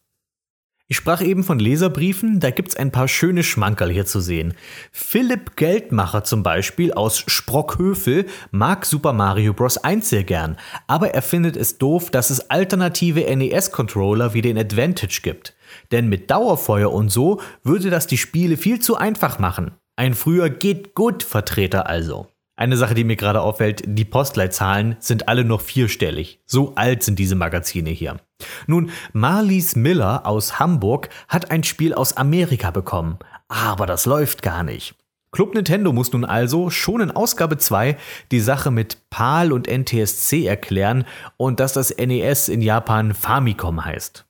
Ich sprach eben von Leserbriefen, da gibt's ein paar schöne Schmankerl hier zu sehen. Philipp Geldmacher zum Beispiel aus Sprockhövel mag Super Mario Bros. 1 sehr gern, aber er findet es doof, dass es alternative NES-Controller wie den Advantage gibt. Denn mit Dauerfeuer und so würde das die Spiele viel zu einfach machen. Ein früher geht gut Vertreter also. Eine Sache, die mir gerade auffällt, die Postleitzahlen sind alle noch vierstellig. So alt sind diese Magazine hier. Nun, Marlies Miller aus Hamburg hat ein Spiel aus Amerika bekommen, aber das läuft gar nicht. Club Nintendo muss nun also schon in Ausgabe 2 die Sache mit PAL und NTSC erklären und dass das NES in Japan Famicom heißt.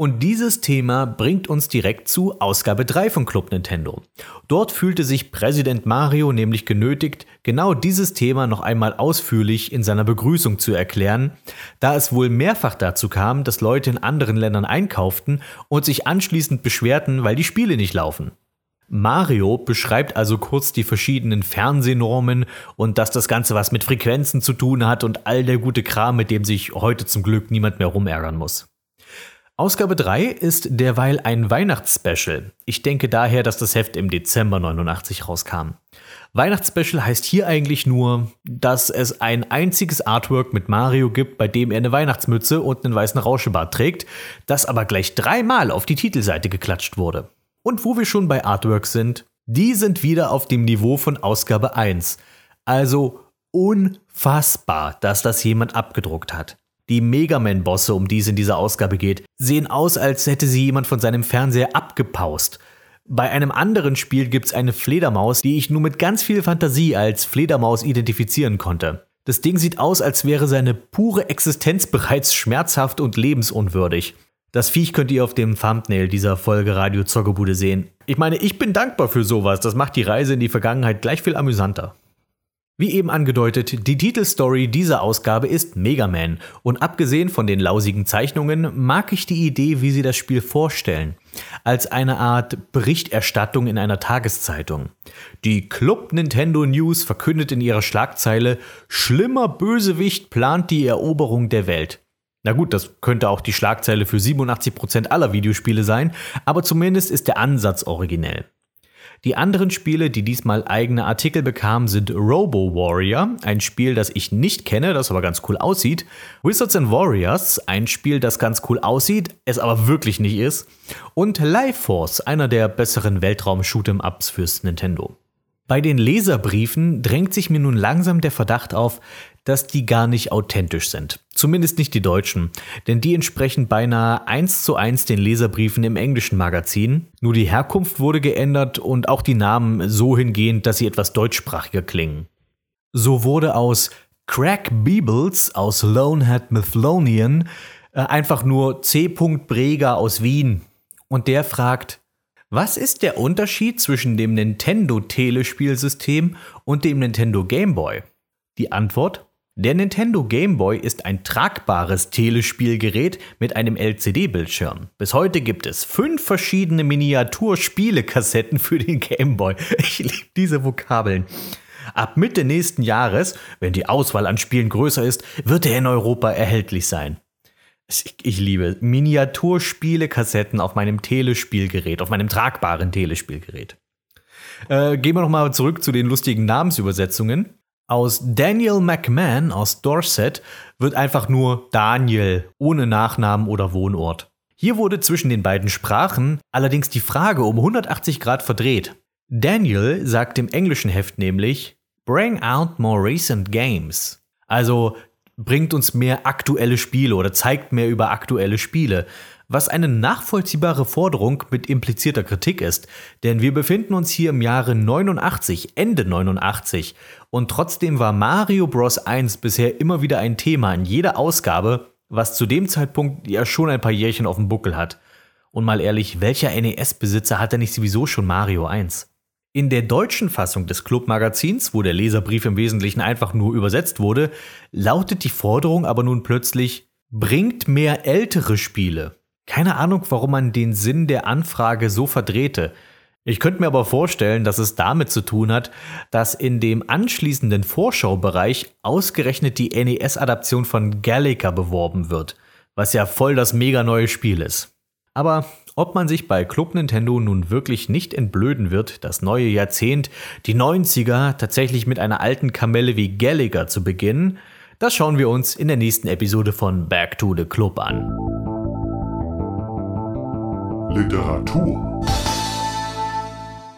Und dieses Thema bringt uns direkt zu Ausgabe 3 von Club Nintendo. Dort fühlte sich Präsident Mario nämlich genötigt, genau dieses Thema noch einmal ausführlich in seiner Begrüßung zu erklären, da es wohl mehrfach dazu kam, dass Leute in anderen Ländern einkauften und sich anschließend beschwerten, weil die Spiele nicht laufen. Mario beschreibt also kurz die verschiedenen Fernsehnormen und dass das Ganze was mit Frequenzen zu tun hat und all der gute Kram, mit dem sich heute zum Glück niemand mehr rumärgern muss. Ausgabe 3 ist derweil ein Weihnachtsspecial. Ich denke daher, dass das Heft im Dezember 89 rauskam. Weihnachtsspecial heißt hier eigentlich nur, dass es ein einziges Artwork mit Mario gibt, bei dem er eine Weihnachtsmütze und einen weißen Rauschebart trägt, das aber gleich dreimal auf die Titelseite geklatscht wurde. Und wo wir schon bei Artworks sind, die sind wieder auf dem Niveau von Ausgabe 1. Also unfassbar, dass das jemand abgedruckt hat. Die Megaman-Bosse, um die es in dieser Ausgabe geht, sehen aus, als hätte sie jemand von seinem Fernseher abgepaust. Bei einem anderen Spiel gibt es eine Fledermaus, die ich nur mit ganz viel Fantasie als Fledermaus identifizieren konnte. Das Ding sieht aus, als wäre seine pure Existenz bereits schmerzhaft und lebensunwürdig. Das Viech könnt ihr auf dem Thumbnail dieser Folge Radio Zockerbude sehen. Ich meine, ich bin dankbar für sowas. Das macht die Reise in die Vergangenheit gleich viel amüsanter. Wie eben angedeutet, die Titelstory dieser Ausgabe ist Mega Man und abgesehen von den lausigen Zeichnungen mag ich die Idee, wie sie das Spiel vorstellen, als eine Art Berichterstattung in einer Tageszeitung. Die Club Nintendo News verkündet in ihrer Schlagzeile Schlimmer Bösewicht plant die Eroberung der Welt. Na gut, das könnte auch die Schlagzeile für 87% aller Videospiele sein, aber zumindest ist der Ansatz originell. Die anderen Spiele, die diesmal eigene Artikel bekamen, sind Robo Warrior, ein Spiel, das ich nicht kenne, das aber ganz cool aussieht. Wizards and Warriors, ein Spiel, das ganz cool aussieht, es aber wirklich nicht ist. Und Life Force, einer der besseren Weltraum-Shoot'em-Ups fürs Nintendo. Bei den Leserbriefen drängt sich mir nun langsam der Verdacht auf, dass die gar nicht authentisch sind. Zumindest nicht die deutschen, denn die entsprechen beinahe eins zu eins den Leserbriefen im englischen Magazin. Nur die Herkunft wurde geändert und auch die Namen so hingehend, dass sie etwas deutschsprachiger klingen. So wurde aus Crack Beebles aus Lonehead Mythlonian äh, einfach nur C. Breger aus Wien. Und der fragt, was ist der Unterschied zwischen dem Nintendo Telespielsystem und dem Nintendo Game Boy? Die Antwort? Der Nintendo Game Boy ist ein tragbares Telespielgerät mit einem LCD-Bildschirm. Bis heute gibt es fünf verschiedene Miniaturspielekassetten für den Game Boy. Ich liebe diese Vokabeln. Ab Mitte nächsten Jahres, wenn die Auswahl an Spielen größer ist, wird er in Europa erhältlich sein. Ich, ich liebe Miniaturspiele-Kassetten auf meinem Telespielgerät, auf meinem tragbaren Telespielgerät. Äh, gehen wir nochmal zurück zu den lustigen Namensübersetzungen. Aus Daniel McMahon aus Dorset wird einfach nur Daniel ohne Nachnamen oder Wohnort. Hier wurde zwischen den beiden Sprachen allerdings die Frage um 180 Grad verdreht. Daniel sagt im englischen Heft nämlich Bring out more recent games. Also bringt uns mehr aktuelle Spiele oder zeigt mehr über aktuelle Spiele, was eine nachvollziehbare Forderung mit implizierter Kritik ist, denn wir befinden uns hier im Jahre 89, Ende 89 und trotzdem war Mario Bros 1 bisher immer wieder ein Thema in jeder Ausgabe, was zu dem Zeitpunkt ja schon ein paar Jährchen auf dem Buckel hat. Und mal ehrlich, welcher NES-Besitzer hat denn nicht sowieso schon Mario 1? In der deutschen Fassung des Club-Magazins, wo der Leserbrief im Wesentlichen einfach nur übersetzt wurde, lautet die Forderung aber nun plötzlich, bringt mehr ältere Spiele. Keine Ahnung, warum man den Sinn der Anfrage so verdrehte. Ich könnte mir aber vorstellen, dass es damit zu tun hat, dass in dem anschließenden Vorschaubereich ausgerechnet die NES-Adaption von Gallica beworben wird, was ja voll das mega neue Spiel ist. Aber ob man sich bei Club Nintendo nun wirklich nicht entblöden wird, das neue Jahrzehnt, die 90er, tatsächlich mit einer alten Kamelle wie Gallagher zu beginnen, das schauen wir uns in der nächsten Episode von Back to the Club an. Literatur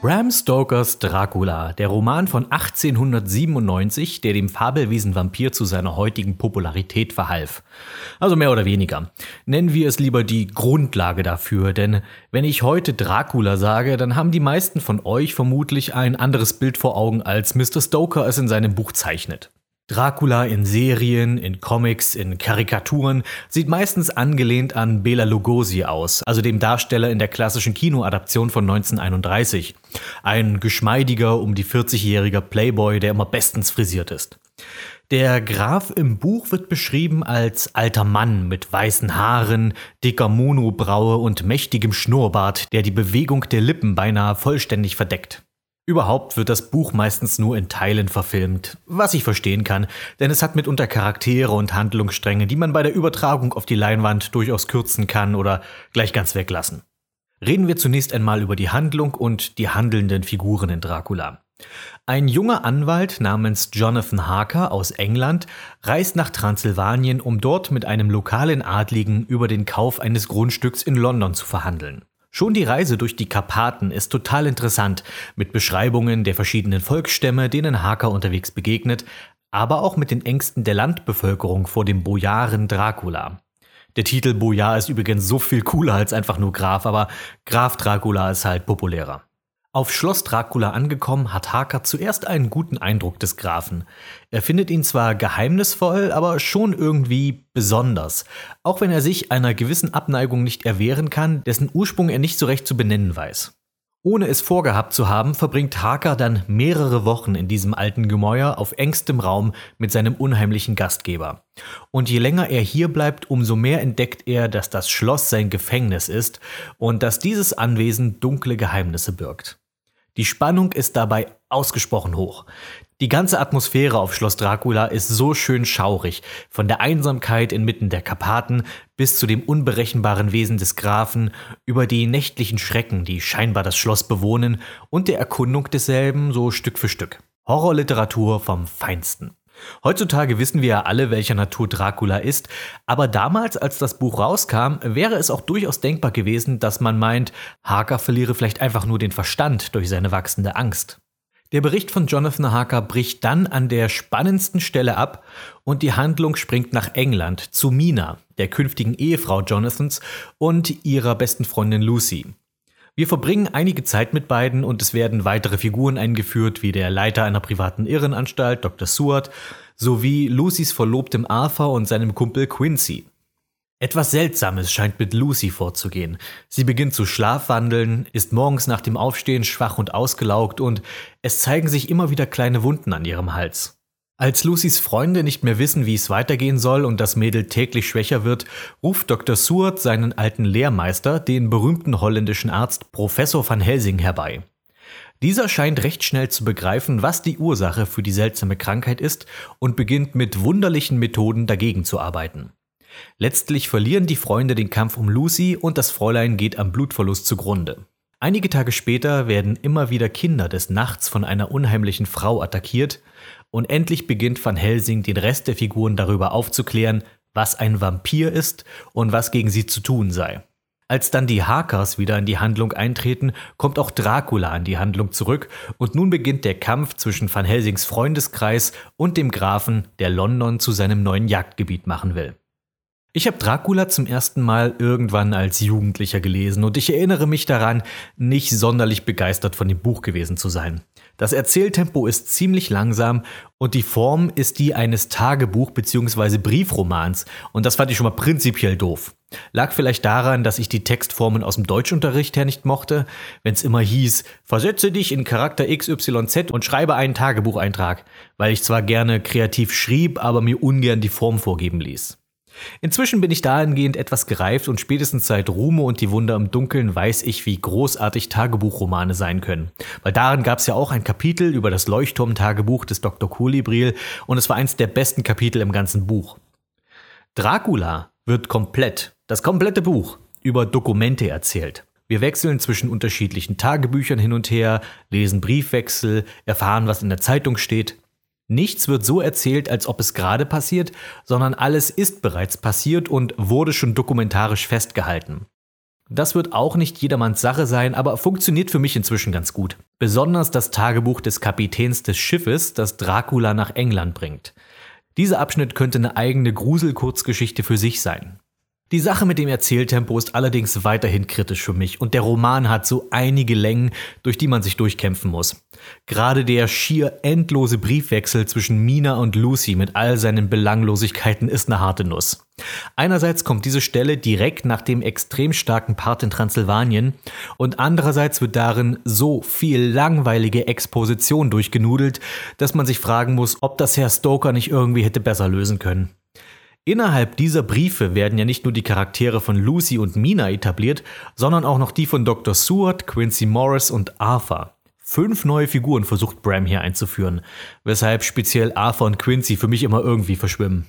Bram Stokers Dracula, der Roman von 1897, der dem Fabelwesen Vampir zu seiner heutigen Popularität verhalf. Also mehr oder weniger. Nennen wir es lieber die Grundlage dafür, denn wenn ich heute Dracula sage, dann haben die meisten von euch vermutlich ein anderes Bild vor Augen, als Mr. Stoker es in seinem Buch zeichnet. Dracula in Serien, in Comics, in Karikaturen sieht meistens angelehnt an Bela Lugosi aus, also dem Darsteller in der klassischen Kinoadaption von 1931. Ein geschmeidiger, um die 40-jähriger Playboy, der immer bestens frisiert ist. Der Graf im Buch wird beschrieben als alter Mann mit weißen Haaren, dicker Monobraue und mächtigem Schnurrbart, der die Bewegung der Lippen beinahe vollständig verdeckt. Überhaupt wird das Buch meistens nur in Teilen verfilmt, was ich verstehen kann, denn es hat mitunter Charaktere und Handlungsstränge, die man bei der Übertragung auf die Leinwand durchaus kürzen kann oder gleich ganz weglassen. Reden wir zunächst einmal über die Handlung und die handelnden Figuren in Dracula. Ein junger Anwalt namens Jonathan Harker aus England reist nach Transsilvanien, um dort mit einem lokalen Adligen über den Kauf eines Grundstücks in London zu verhandeln. Schon die Reise durch die Karpaten ist total interessant, mit Beschreibungen der verschiedenen Volksstämme, denen Haka unterwegs begegnet, aber auch mit den Ängsten der Landbevölkerung vor dem Bojaren Dracula. Der Titel Bojar ist übrigens so viel cooler als einfach nur Graf, aber Graf Dracula ist halt populärer. Auf Schloss Dracula angekommen, hat Harker zuerst einen guten Eindruck des Grafen. Er findet ihn zwar geheimnisvoll, aber schon irgendwie besonders, auch wenn er sich einer gewissen Abneigung nicht erwehren kann, dessen Ursprung er nicht so recht zu benennen weiß. Ohne es vorgehabt zu haben, verbringt Harker dann mehrere Wochen in diesem alten Gemäuer auf engstem Raum mit seinem unheimlichen Gastgeber. Und je länger er hier bleibt, umso mehr entdeckt er, dass das Schloss sein Gefängnis ist und dass dieses Anwesen dunkle Geheimnisse birgt. Die Spannung ist dabei ausgesprochen hoch. Die ganze Atmosphäre auf Schloss Dracula ist so schön schaurig, von der Einsamkeit inmitten der Karpaten bis zu dem unberechenbaren Wesen des Grafen, über die nächtlichen Schrecken, die scheinbar das Schloss bewohnen, und der Erkundung desselben so Stück für Stück. Horrorliteratur vom Feinsten. Heutzutage wissen wir ja alle, welcher Natur Dracula ist, aber damals, als das Buch rauskam, wäre es auch durchaus denkbar gewesen, dass man meint, Harker verliere vielleicht einfach nur den Verstand durch seine wachsende Angst. Der Bericht von Jonathan Harker bricht dann an der spannendsten Stelle ab und die Handlung springt nach England zu Mina, der künftigen Ehefrau Jonathans und ihrer besten Freundin Lucy. Wir verbringen einige Zeit mit beiden und es werden weitere Figuren eingeführt, wie der Leiter einer privaten Irrenanstalt, Dr. Seward, sowie Lucys Verlobtem Arthur und seinem Kumpel Quincy. Etwas Seltsames scheint mit Lucy vorzugehen. Sie beginnt zu schlafwandeln, ist morgens nach dem Aufstehen schwach und ausgelaugt und es zeigen sich immer wieder kleine Wunden an ihrem Hals. Als Lucys Freunde nicht mehr wissen, wie es weitergehen soll und das Mädel täglich schwächer wird, ruft Dr. Seward seinen alten Lehrmeister, den berühmten holländischen Arzt Professor van Helsing, herbei. Dieser scheint recht schnell zu begreifen, was die Ursache für die seltsame Krankheit ist und beginnt mit wunderlichen Methoden dagegen zu arbeiten. Letztlich verlieren die Freunde den Kampf um Lucy und das Fräulein geht am Blutverlust zugrunde. Einige Tage später werden immer wieder Kinder des Nachts von einer unheimlichen Frau attackiert und endlich beginnt Van Helsing den Rest der Figuren darüber aufzuklären, was ein Vampir ist und was gegen sie zu tun sei. Als dann die Hakers wieder in die Handlung eintreten, kommt auch Dracula in die Handlung zurück und nun beginnt der Kampf zwischen Van Helsings Freundeskreis und dem Grafen, der London zu seinem neuen Jagdgebiet machen will. Ich habe Dracula zum ersten Mal irgendwann als Jugendlicher gelesen und ich erinnere mich daran, nicht sonderlich begeistert von dem Buch gewesen zu sein. Das Erzähltempo ist ziemlich langsam und die Form ist die eines Tagebuch- bzw. Briefromans und das fand ich schon mal prinzipiell doof. Lag vielleicht daran, dass ich die Textformen aus dem Deutschunterricht her nicht mochte, wenn es immer hieß, versetze dich in Charakter XYZ und schreibe einen Tagebucheintrag, weil ich zwar gerne kreativ schrieb, aber mir ungern die Form vorgeben ließ. Inzwischen bin ich dahingehend etwas gereift und spätestens seit Rume und die Wunder im Dunkeln weiß ich, wie großartig Tagebuchromane sein können. Weil darin gab es ja auch ein Kapitel über das Leuchtturm-Tagebuch des Dr. Kolibril und es war eins der besten Kapitel im ganzen Buch. Dracula wird komplett, das komplette Buch, über Dokumente erzählt. Wir wechseln zwischen unterschiedlichen Tagebüchern hin und her, lesen Briefwechsel, erfahren, was in der Zeitung steht. Nichts wird so erzählt, als ob es gerade passiert, sondern alles ist bereits passiert und wurde schon dokumentarisch festgehalten. Das wird auch nicht jedermanns Sache sein, aber funktioniert für mich inzwischen ganz gut. Besonders das Tagebuch des Kapitäns des Schiffes, das Dracula nach England bringt. Dieser Abschnitt könnte eine eigene Gruselkurzgeschichte für sich sein. Die Sache mit dem Erzähltempo ist allerdings weiterhin kritisch für mich und der Roman hat so einige Längen, durch die man sich durchkämpfen muss. Gerade der schier endlose Briefwechsel zwischen Mina und Lucy mit all seinen Belanglosigkeiten ist eine harte Nuss. Einerseits kommt diese Stelle direkt nach dem extrem starken Part in Transsilvanien und andererseits wird darin so viel langweilige Exposition durchgenudelt, dass man sich fragen muss, ob das Herr Stoker nicht irgendwie hätte besser lösen können. Innerhalb dieser Briefe werden ja nicht nur die Charaktere von Lucy und Mina etabliert, sondern auch noch die von Dr. Seward, Quincy Morris und Arthur. Fünf neue Figuren versucht Bram hier einzuführen, weshalb speziell Arthur und Quincy für mich immer irgendwie verschwimmen.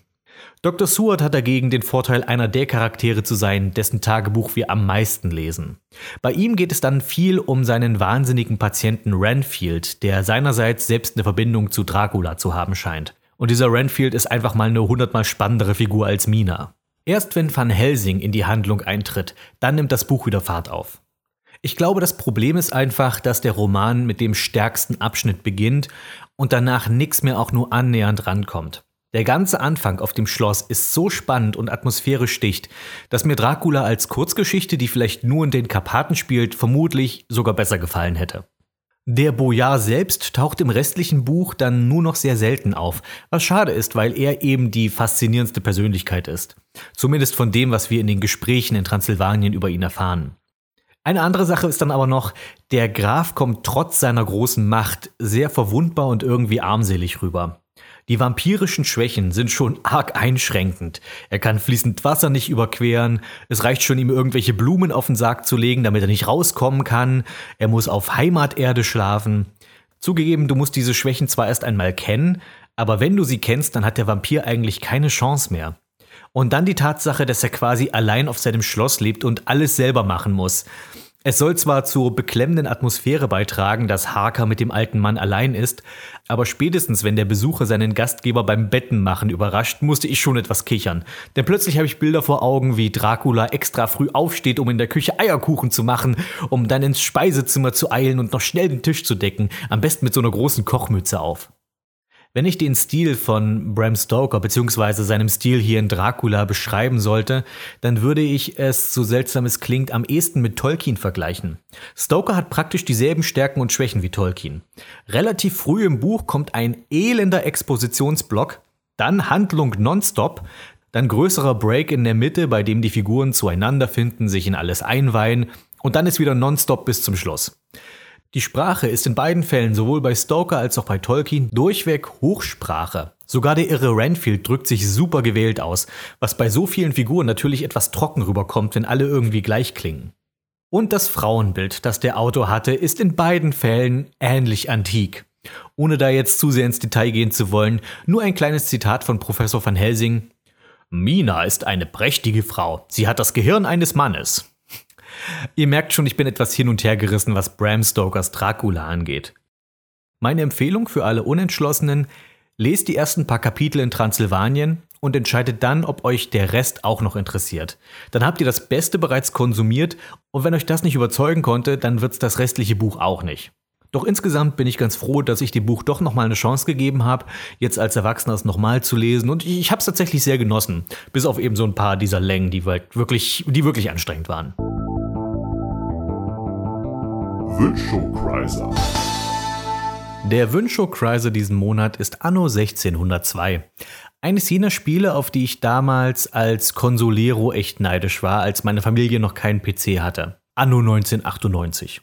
Dr. Seward hat dagegen den Vorteil, einer der Charaktere zu sein, dessen Tagebuch wir am meisten lesen. Bei ihm geht es dann viel um seinen wahnsinnigen Patienten Renfield, der seinerseits selbst eine Verbindung zu Dracula zu haben scheint. Und dieser Renfield ist einfach mal eine hundertmal spannendere Figur als Mina. Erst wenn Van Helsing in die Handlung eintritt, dann nimmt das Buch wieder Fahrt auf. Ich glaube, das Problem ist einfach, dass der Roman mit dem stärksten Abschnitt beginnt und danach nichts mehr auch nur annähernd rankommt. Der ganze Anfang auf dem Schloss ist so spannend und atmosphärisch dicht, dass mir Dracula als Kurzgeschichte, die vielleicht nur in den Karpaten spielt, vermutlich sogar besser gefallen hätte. Der Boyar selbst taucht im restlichen Buch dann nur noch sehr selten auf, was schade ist, weil er eben die faszinierendste Persönlichkeit ist. Zumindest von dem, was wir in den Gesprächen in Transsilvanien über ihn erfahren. Eine andere Sache ist dann aber noch, der Graf kommt trotz seiner großen Macht sehr verwundbar und irgendwie armselig rüber. Die vampirischen Schwächen sind schon arg einschränkend. Er kann fließend Wasser nicht überqueren, es reicht schon, ihm irgendwelche Blumen auf den Sarg zu legen, damit er nicht rauskommen kann, er muss auf Heimaterde schlafen. Zugegeben, du musst diese Schwächen zwar erst einmal kennen, aber wenn du sie kennst, dann hat der Vampir eigentlich keine Chance mehr. Und dann die Tatsache, dass er quasi allein auf seinem Schloss lebt und alles selber machen muss. Es soll zwar zur beklemmenden Atmosphäre beitragen, dass Harker mit dem alten Mann allein ist, aber spätestens wenn der Besucher seinen Gastgeber beim Bettenmachen überrascht, musste ich schon etwas kichern. Denn plötzlich habe ich Bilder vor Augen, wie Dracula extra früh aufsteht, um in der Küche Eierkuchen zu machen, um dann ins Speisezimmer zu eilen und noch schnell den Tisch zu decken, am besten mit so einer großen Kochmütze auf. Wenn ich den Stil von Bram Stoker bzw. seinem Stil hier in Dracula beschreiben sollte, dann würde ich es, so seltsam es klingt, am ehesten mit Tolkien vergleichen. Stoker hat praktisch dieselben Stärken und Schwächen wie Tolkien. Relativ früh im Buch kommt ein elender Expositionsblock, dann Handlung nonstop, dann größerer Break in der Mitte, bei dem die Figuren zueinander finden, sich in alles einweihen und dann ist wieder nonstop bis zum Schluss. Die Sprache ist in beiden Fällen, sowohl bei Stoker als auch bei Tolkien, durchweg Hochsprache. Sogar der irre Renfield drückt sich super gewählt aus, was bei so vielen Figuren natürlich etwas trocken rüberkommt, wenn alle irgendwie gleich klingen. Und das Frauenbild, das der Autor hatte, ist in beiden Fällen ähnlich antik. Ohne da jetzt zu sehr ins Detail gehen zu wollen, nur ein kleines Zitat von Professor van Helsing. Mina ist eine prächtige Frau. Sie hat das Gehirn eines Mannes. Ihr merkt schon, ich bin etwas hin und her gerissen, was Bram Stokers Dracula angeht. Meine Empfehlung für alle Unentschlossenen, lest die ersten paar Kapitel in Transsilvanien und entscheidet dann, ob euch der Rest auch noch interessiert. Dann habt ihr das Beste bereits konsumiert und wenn euch das nicht überzeugen konnte, dann wird's das restliche Buch auch nicht. Doch insgesamt bin ich ganz froh, dass ich dem Buch doch nochmal eine Chance gegeben habe, jetzt als Erwachsener es nochmal zu lesen. Und ich, habe es tatsächlich sehr genossen. Bis auf eben so ein paar dieser Längen, die wirklich, die wirklich anstrengend waren. Wünschokreiser. Der Wünschokreiser diesen Monat ist Anno 1602. Eines jener Spiele, auf die ich damals als Consolero echt neidisch war, als meine Familie noch keinen PC hatte. Anno 1998.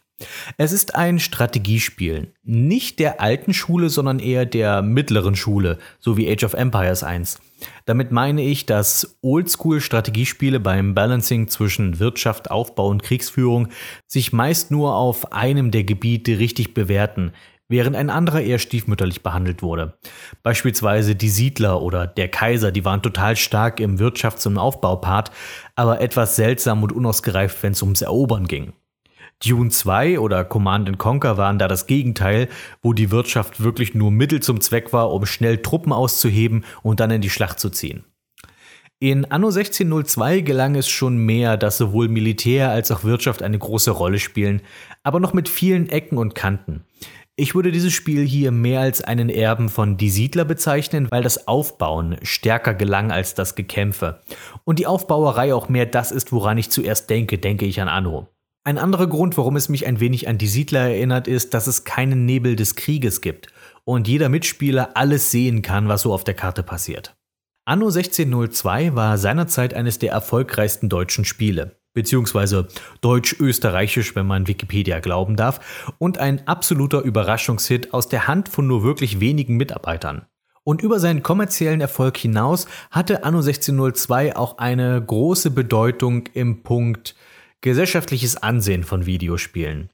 Es ist ein Strategiespiel. Nicht der alten Schule, sondern eher der mittleren Schule, so wie Age of Empires 1. Damit meine ich, dass Oldschool-Strategiespiele beim Balancing zwischen Wirtschaft, Aufbau und Kriegsführung sich meist nur auf einem der Gebiete richtig bewerten, während ein anderer eher stiefmütterlich behandelt wurde. Beispielsweise die Siedler oder der Kaiser, die waren total stark im Wirtschafts- und Aufbaupart, aber etwas seltsam und unausgereift, wenn es ums Erobern ging. Dune 2 oder Command Conquer waren da das Gegenteil, wo die Wirtschaft wirklich nur Mittel zum Zweck war, um schnell Truppen auszuheben und dann in die Schlacht zu ziehen. In Anno 1602 gelang es schon mehr, dass sowohl Militär als auch Wirtschaft eine große Rolle spielen, aber noch mit vielen Ecken und Kanten. Ich würde dieses Spiel hier mehr als einen Erben von Die Siedler bezeichnen, weil das Aufbauen stärker gelang als das Gekämpfe. Und die Aufbauerei auch mehr das ist, woran ich zuerst denke, denke ich an Anno. Ein anderer Grund, warum es mich ein wenig an Die Siedler erinnert, ist, dass es keinen Nebel des Krieges gibt und jeder Mitspieler alles sehen kann, was so auf der Karte passiert. Anno 1602 war seinerzeit eines der erfolgreichsten deutschen Spiele, beziehungsweise deutsch-österreichisch, wenn man Wikipedia glauben darf, und ein absoluter Überraschungshit aus der Hand von nur wirklich wenigen Mitarbeitern. Und über seinen kommerziellen Erfolg hinaus hatte Anno 1602 auch eine große Bedeutung im Punkt gesellschaftliches Ansehen von Videospielen.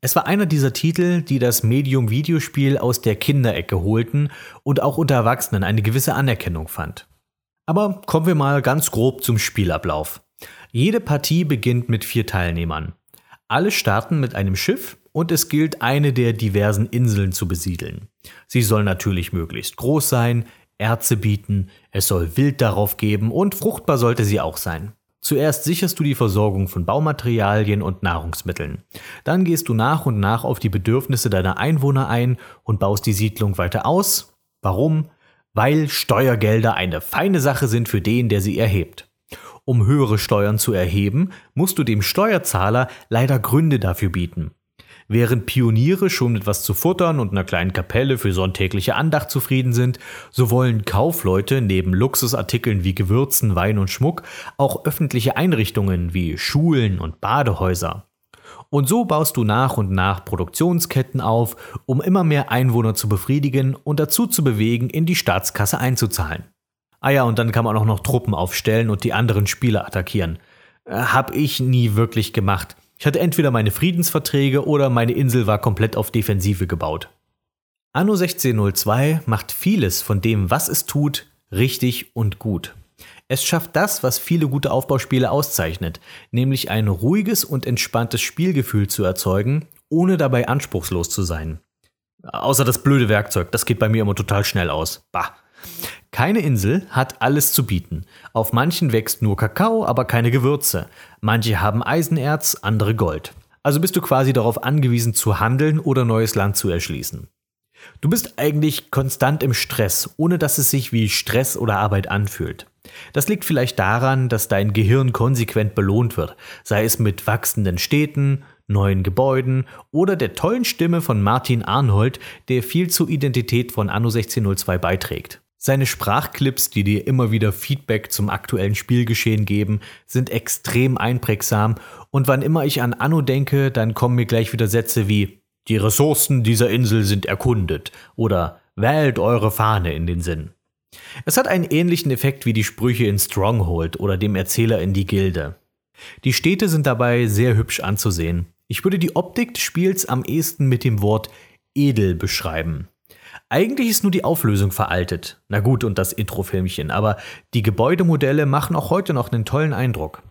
Es war einer dieser Titel, die das Medium Videospiel aus der Kinderecke holten und auch unter Erwachsenen eine gewisse Anerkennung fand. Aber kommen wir mal ganz grob zum Spielablauf. Jede Partie beginnt mit vier Teilnehmern. Alle starten mit einem Schiff und es gilt, eine der diversen Inseln zu besiedeln. Sie soll natürlich möglichst groß sein, Erze bieten, es soll Wild darauf geben und fruchtbar sollte sie auch sein. Zuerst sicherst du die Versorgung von Baumaterialien und Nahrungsmitteln. Dann gehst du nach und nach auf die Bedürfnisse deiner Einwohner ein und baust die Siedlung weiter aus. Warum? Weil Steuergelder eine feine Sache sind für den, der sie erhebt. Um höhere Steuern zu erheben, musst du dem Steuerzahler leider Gründe dafür bieten. Während Pioniere schon mit was zu futtern und einer kleinen Kapelle für sonntägliche Andacht zufrieden sind, so wollen Kaufleute neben Luxusartikeln wie Gewürzen, Wein und Schmuck auch öffentliche Einrichtungen wie Schulen und Badehäuser. Und so baust du nach und nach Produktionsketten auf, um immer mehr Einwohner zu befriedigen und dazu zu bewegen, in die Staatskasse einzuzahlen. Ah ja, und dann kann man auch noch Truppen aufstellen und die anderen Spieler attackieren. Äh, hab ich nie wirklich gemacht. Ich hatte entweder meine Friedensverträge oder meine Insel war komplett auf Defensive gebaut. Anno 1602 macht vieles von dem, was es tut, richtig und gut. Es schafft das, was viele gute Aufbauspiele auszeichnet, nämlich ein ruhiges und entspanntes Spielgefühl zu erzeugen, ohne dabei anspruchslos zu sein. Außer das blöde Werkzeug, das geht bei mir immer total schnell aus. Bah. Keine Insel hat alles zu bieten. Auf manchen wächst nur Kakao, aber keine Gewürze. Manche haben Eisenerz, andere Gold. Also bist du quasi darauf angewiesen zu handeln oder neues Land zu erschließen. Du bist eigentlich konstant im Stress, ohne dass es sich wie Stress oder Arbeit anfühlt. Das liegt vielleicht daran, dass dein Gehirn konsequent belohnt wird, sei es mit wachsenden Städten, neuen Gebäuden oder der tollen Stimme von Martin Arnhold, der viel zur Identität von Anno 1602 beiträgt. Seine Sprachclips, die dir immer wieder Feedback zum aktuellen Spielgeschehen geben, sind extrem einprägsam und wann immer ich an Anno denke, dann kommen mir gleich wieder Sätze wie Die Ressourcen dieser Insel sind erkundet oder Wählt eure Fahne in den Sinn. Es hat einen ähnlichen Effekt wie die Sprüche in Stronghold oder dem Erzähler in die Gilde. Die Städte sind dabei sehr hübsch anzusehen. Ich würde die Optik des Spiels am ehesten mit dem Wort edel beschreiben. Eigentlich ist nur die Auflösung veraltet. Na gut, und das Introfilmchen, aber die Gebäudemodelle machen auch heute noch einen tollen Eindruck.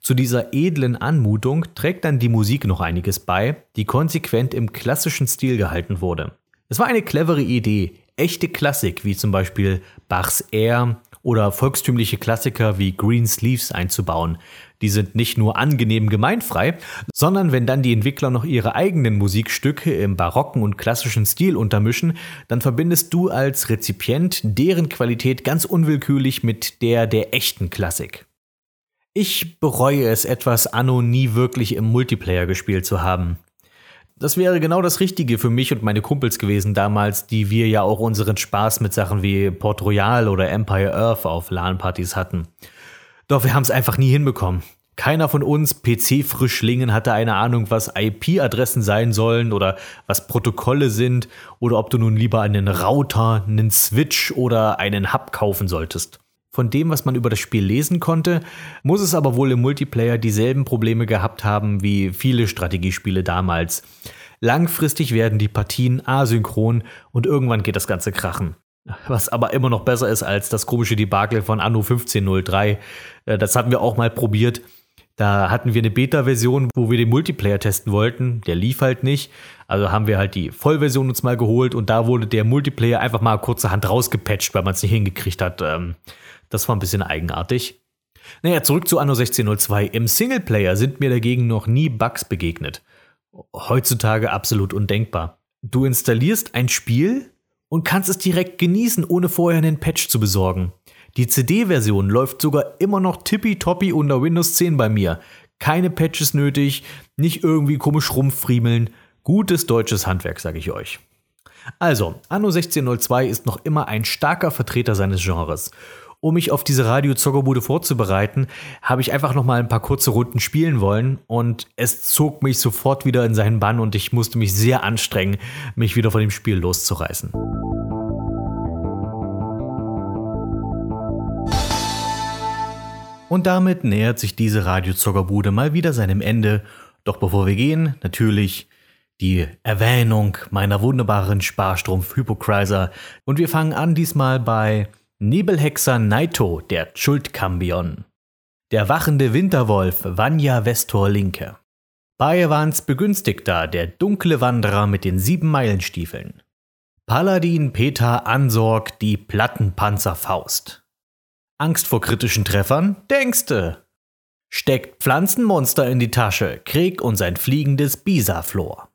Zu dieser edlen Anmutung trägt dann die Musik noch einiges bei, die konsequent im klassischen Stil gehalten wurde. Es war eine clevere Idee, echte Klassik wie zum Beispiel Bachs Air oder volkstümliche Klassiker wie Green Sleeves einzubauen, die sind nicht nur angenehm gemeinfrei, sondern wenn dann die Entwickler noch ihre eigenen Musikstücke im barocken und klassischen Stil untermischen, dann verbindest du als Rezipient deren Qualität ganz unwillkürlich mit der der echten Klassik. Ich bereue es etwas, Anno nie wirklich im Multiplayer gespielt zu haben. Das wäre genau das Richtige für mich und meine Kumpels gewesen damals, die wir ja auch unseren Spaß mit Sachen wie Port Royal oder Empire Earth auf LAN-Partys hatten. Doch wir haben es einfach nie hinbekommen. Keiner von uns PC-Frischlingen hatte eine Ahnung, was IP-Adressen sein sollen oder was Protokolle sind oder ob du nun lieber einen Router, einen Switch oder einen Hub kaufen solltest. Von dem, was man über das Spiel lesen konnte, muss es aber wohl im Multiplayer dieselben Probleme gehabt haben wie viele Strategiespiele damals. Langfristig werden die Partien asynchron und irgendwann geht das Ganze krachen. Was aber immer noch besser ist als das komische Debakel von Anno 1503. Äh, das hatten wir auch mal probiert. Da hatten wir eine Beta-Version, wo wir den Multiplayer testen wollten. Der lief halt nicht. Also haben wir halt die Vollversion uns mal geholt und da wurde der Multiplayer einfach mal kurzerhand rausgepatcht, weil man es nicht hingekriegt hat. Das war ein bisschen eigenartig. Naja, zurück zu Anno 1602. Im Singleplayer sind mir dagegen noch nie Bugs begegnet. Heutzutage absolut undenkbar. Du installierst ein Spiel und kannst es direkt genießen, ohne vorher einen Patch zu besorgen. Die CD-Version läuft sogar immer noch tippitoppi unter Windows 10 bei mir. Keine Patches nötig, nicht irgendwie komisch rumfriemeln. Gutes deutsches Handwerk, sage ich euch. Also, Anno 1602 ist noch immer ein starker Vertreter seines Genres. Um mich auf diese Radio-Zockerbude vorzubereiten, habe ich einfach noch mal ein paar kurze Runden spielen wollen und es zog mich sofort wieder in seinen Bann und ich musste mich sehr anstrengen, mich wieder von dem Spiel loszureißen. Und damit nähert sich diese Radio-Zockerbude mal wieder seinem Ende. Doch bevor wir gehen, natürlich die Erwähnung meiner wunderbaren Sparstrumpf Hypocriser. Und wir fangen an diesmal bei Nebelhexer Naito, der Schuldkambion. Der wachende Winterwolf Vanya Vestor Linke. Bayewans Begünstigter, der dunkle Wanderer mit den sieben Meilenstiefeln. Paladin Peter Ansorg, die Plattenpanzerfaust. Angst vor kritischen Treffern? Denkste! Steckt Pflanzenmonster in die Tasche, Krieg und sein fliegendes Bisaflor.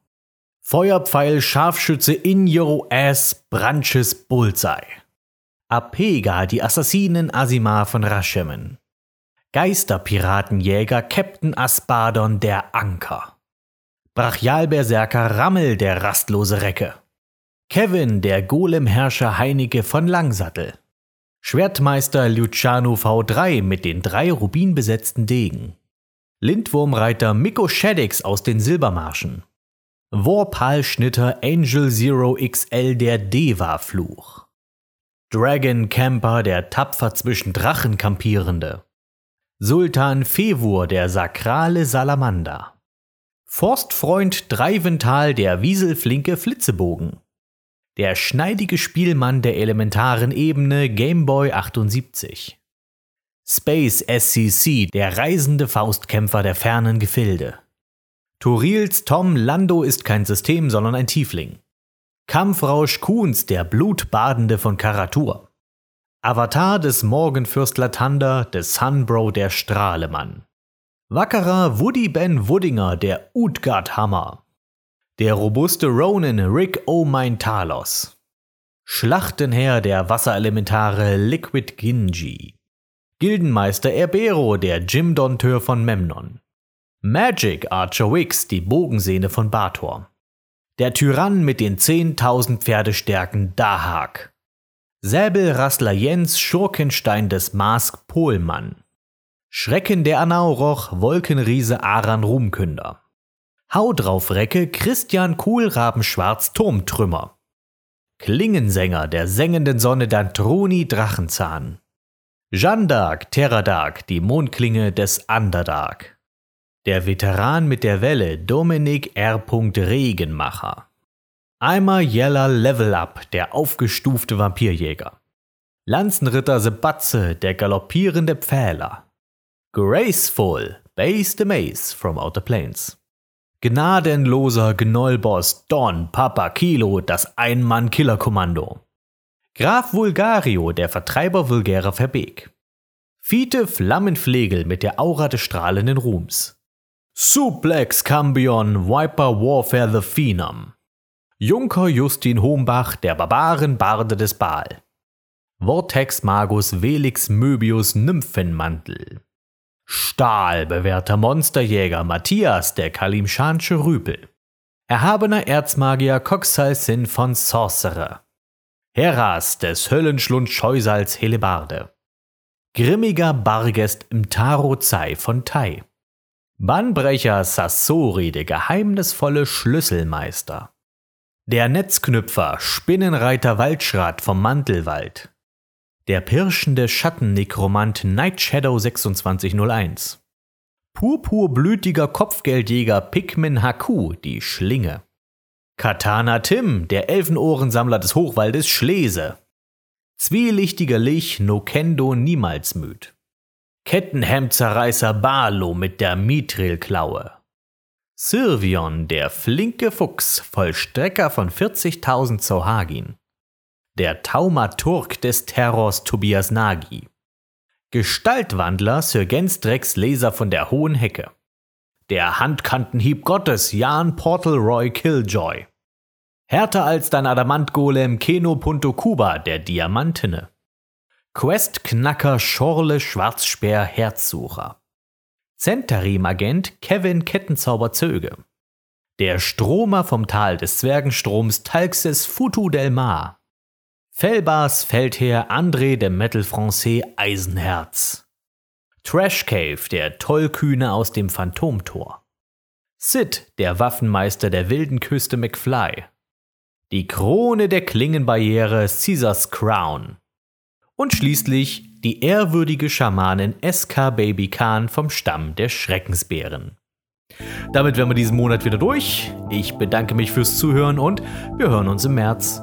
Feuerpfeil Scharfschütze in your ass Branches Bullseye. Apega, die Assassinen Asimar von Raschemen. Geisterpiratenjäger Captain Aspadon der Anker. Brachialberserker Rammel der rastlose Recke. Kevin der Golemherrscher Heinecke von Langsattel. Schwertmeister Luciano V3 mit den drei rubinbesetzten Degen. Lindwurmreiter Mikko Shaddix aus den Silbermarschen. Warpal-Schnitter Angel Zero XL der Deva-Fluch. Dragon Camper, der tapfer zwischen Drachen kampierende. Sultan Fevur, der sakrale Salamander. Forstfreund Dreivental, der wieselflinke Flitzebogen. Der schneidige Spielmann der elementaren Ebene Gameboy 78. Space SCC, der reisende Faustkämpfer der fernen Gefilde. Turils Tom Lando ist kein System, sondern ein Tiefling. Kampfrausch Kuhns, der Blutbadende von Karatur. Avatar des Morgenfürst Latanda, des Sunbro der Strahlemann. Wackerer Woody Ben Woodinger, der Utgard Hammer. Der robuste Ronin Rick O'Mine Talos. Schlachtenherr der Wasserelementare Liquid Ginji. Gildenmeister Erbero, der Jim-Donteur von Memnon. Magic Archer Wix, die Bogensehne von Bator. Der Tyrann mit den 10.000 Pferdestärken Dahak. Säbelrassler Jens Schurkenstein des Mask Pohlmann. Schrecken der Anauroch Wolkenriese Aran Ruhmkünder. Hau drauf Recke Christian Kuhlrabenschwarz Turmtrümmer. Klingensänger der sengenden Sonne Dantroni Drachenzahn. Jeanne d'Arc Terradark, die Mondklinge des Underdark. Der Veteran mit der Welle Dominik R. Regenmacher. Eimer Yeller Level Up, der aufgestufte Vampirjäger. Lanzenritter Sebatze, der galoppierende Pfähler. Graceful, Base the Maze from Outer Plains. Gnadenloser Gnollboss Don Papa Kilo, das Ein-Mann-Killer-Kommando. Graf Vulgario, der Vertreiber vulgärer Verbeek. Fiete Flammenflegel mit der Aura des strahlenden Ruhms. Suplex Cambion Viper Warfare the Phenom. Junker Justin Hombach, der Barbarenbarde des Baal. Vortex Magus Velix Möbius Nymphenmantel. Stahlbewährter Monsterjäger Matthias, der Kalimschansche Rüpel. Erhabener Erzmagier Coxalsin von Sorcerer. Heras des Höllenschlund Scheusals Helebarde. Grimmiger Bargest im Tarozei von Tai. Bannbrecher Sassori, der geheimnisvolle Schlüsselmeister. Der Netzknüpfer Spinnenreiter Waldschrat vom Mantelwald. Der pirschende Schattennekromant Nightshadow 2601. Purpurblütiger Kopfgeldjäger Pikmin Haku, die Schlinge. Katana Tim, der Elfenohrensammler des Hochwaldes Schlese. Zwielichtiger Lich Nokendo niemals müd. Kettenhemdzerreißer Barlo mit der Mithrilklaue. Sirvion, der flinke Fuchs, Vollstrecker von 40.000 Zohagin. Der Taumaturg des Terrors Tobias Nagi. Gestaltwandler Sir Genstrex Laser von der Hohen Hecke. Der Handkantenhieb Gottes Jan Portal Roy Killjoy. Härter als dein Adamantgolem Keno Punto Kuba, der Diamantene. Quest-Knacker Schorle Schwarzspeer Herzsucher. Centarim-Agent Kevin Kettenzauber Zöge. Der Stromer vom Tal des Zwergenstroms Talxes Futu del Mar. Fellbars Feldherr André de Metal Francais Eisenherz. Trash Cave, der Tollkühne aus dem Phantomtor. Sid, der Waffenmeister der wilden Küste McFly. Die Krone der Klingenbarriere Caesars Crown. Und schließlich die ehrwürdige Schamanin SK Baby Khan vom Stamm der Schreckensbären. Damit wären wir diesen Monat wieder durch. Ich bedanke mich fürs Zuhören und wir hören uns im März.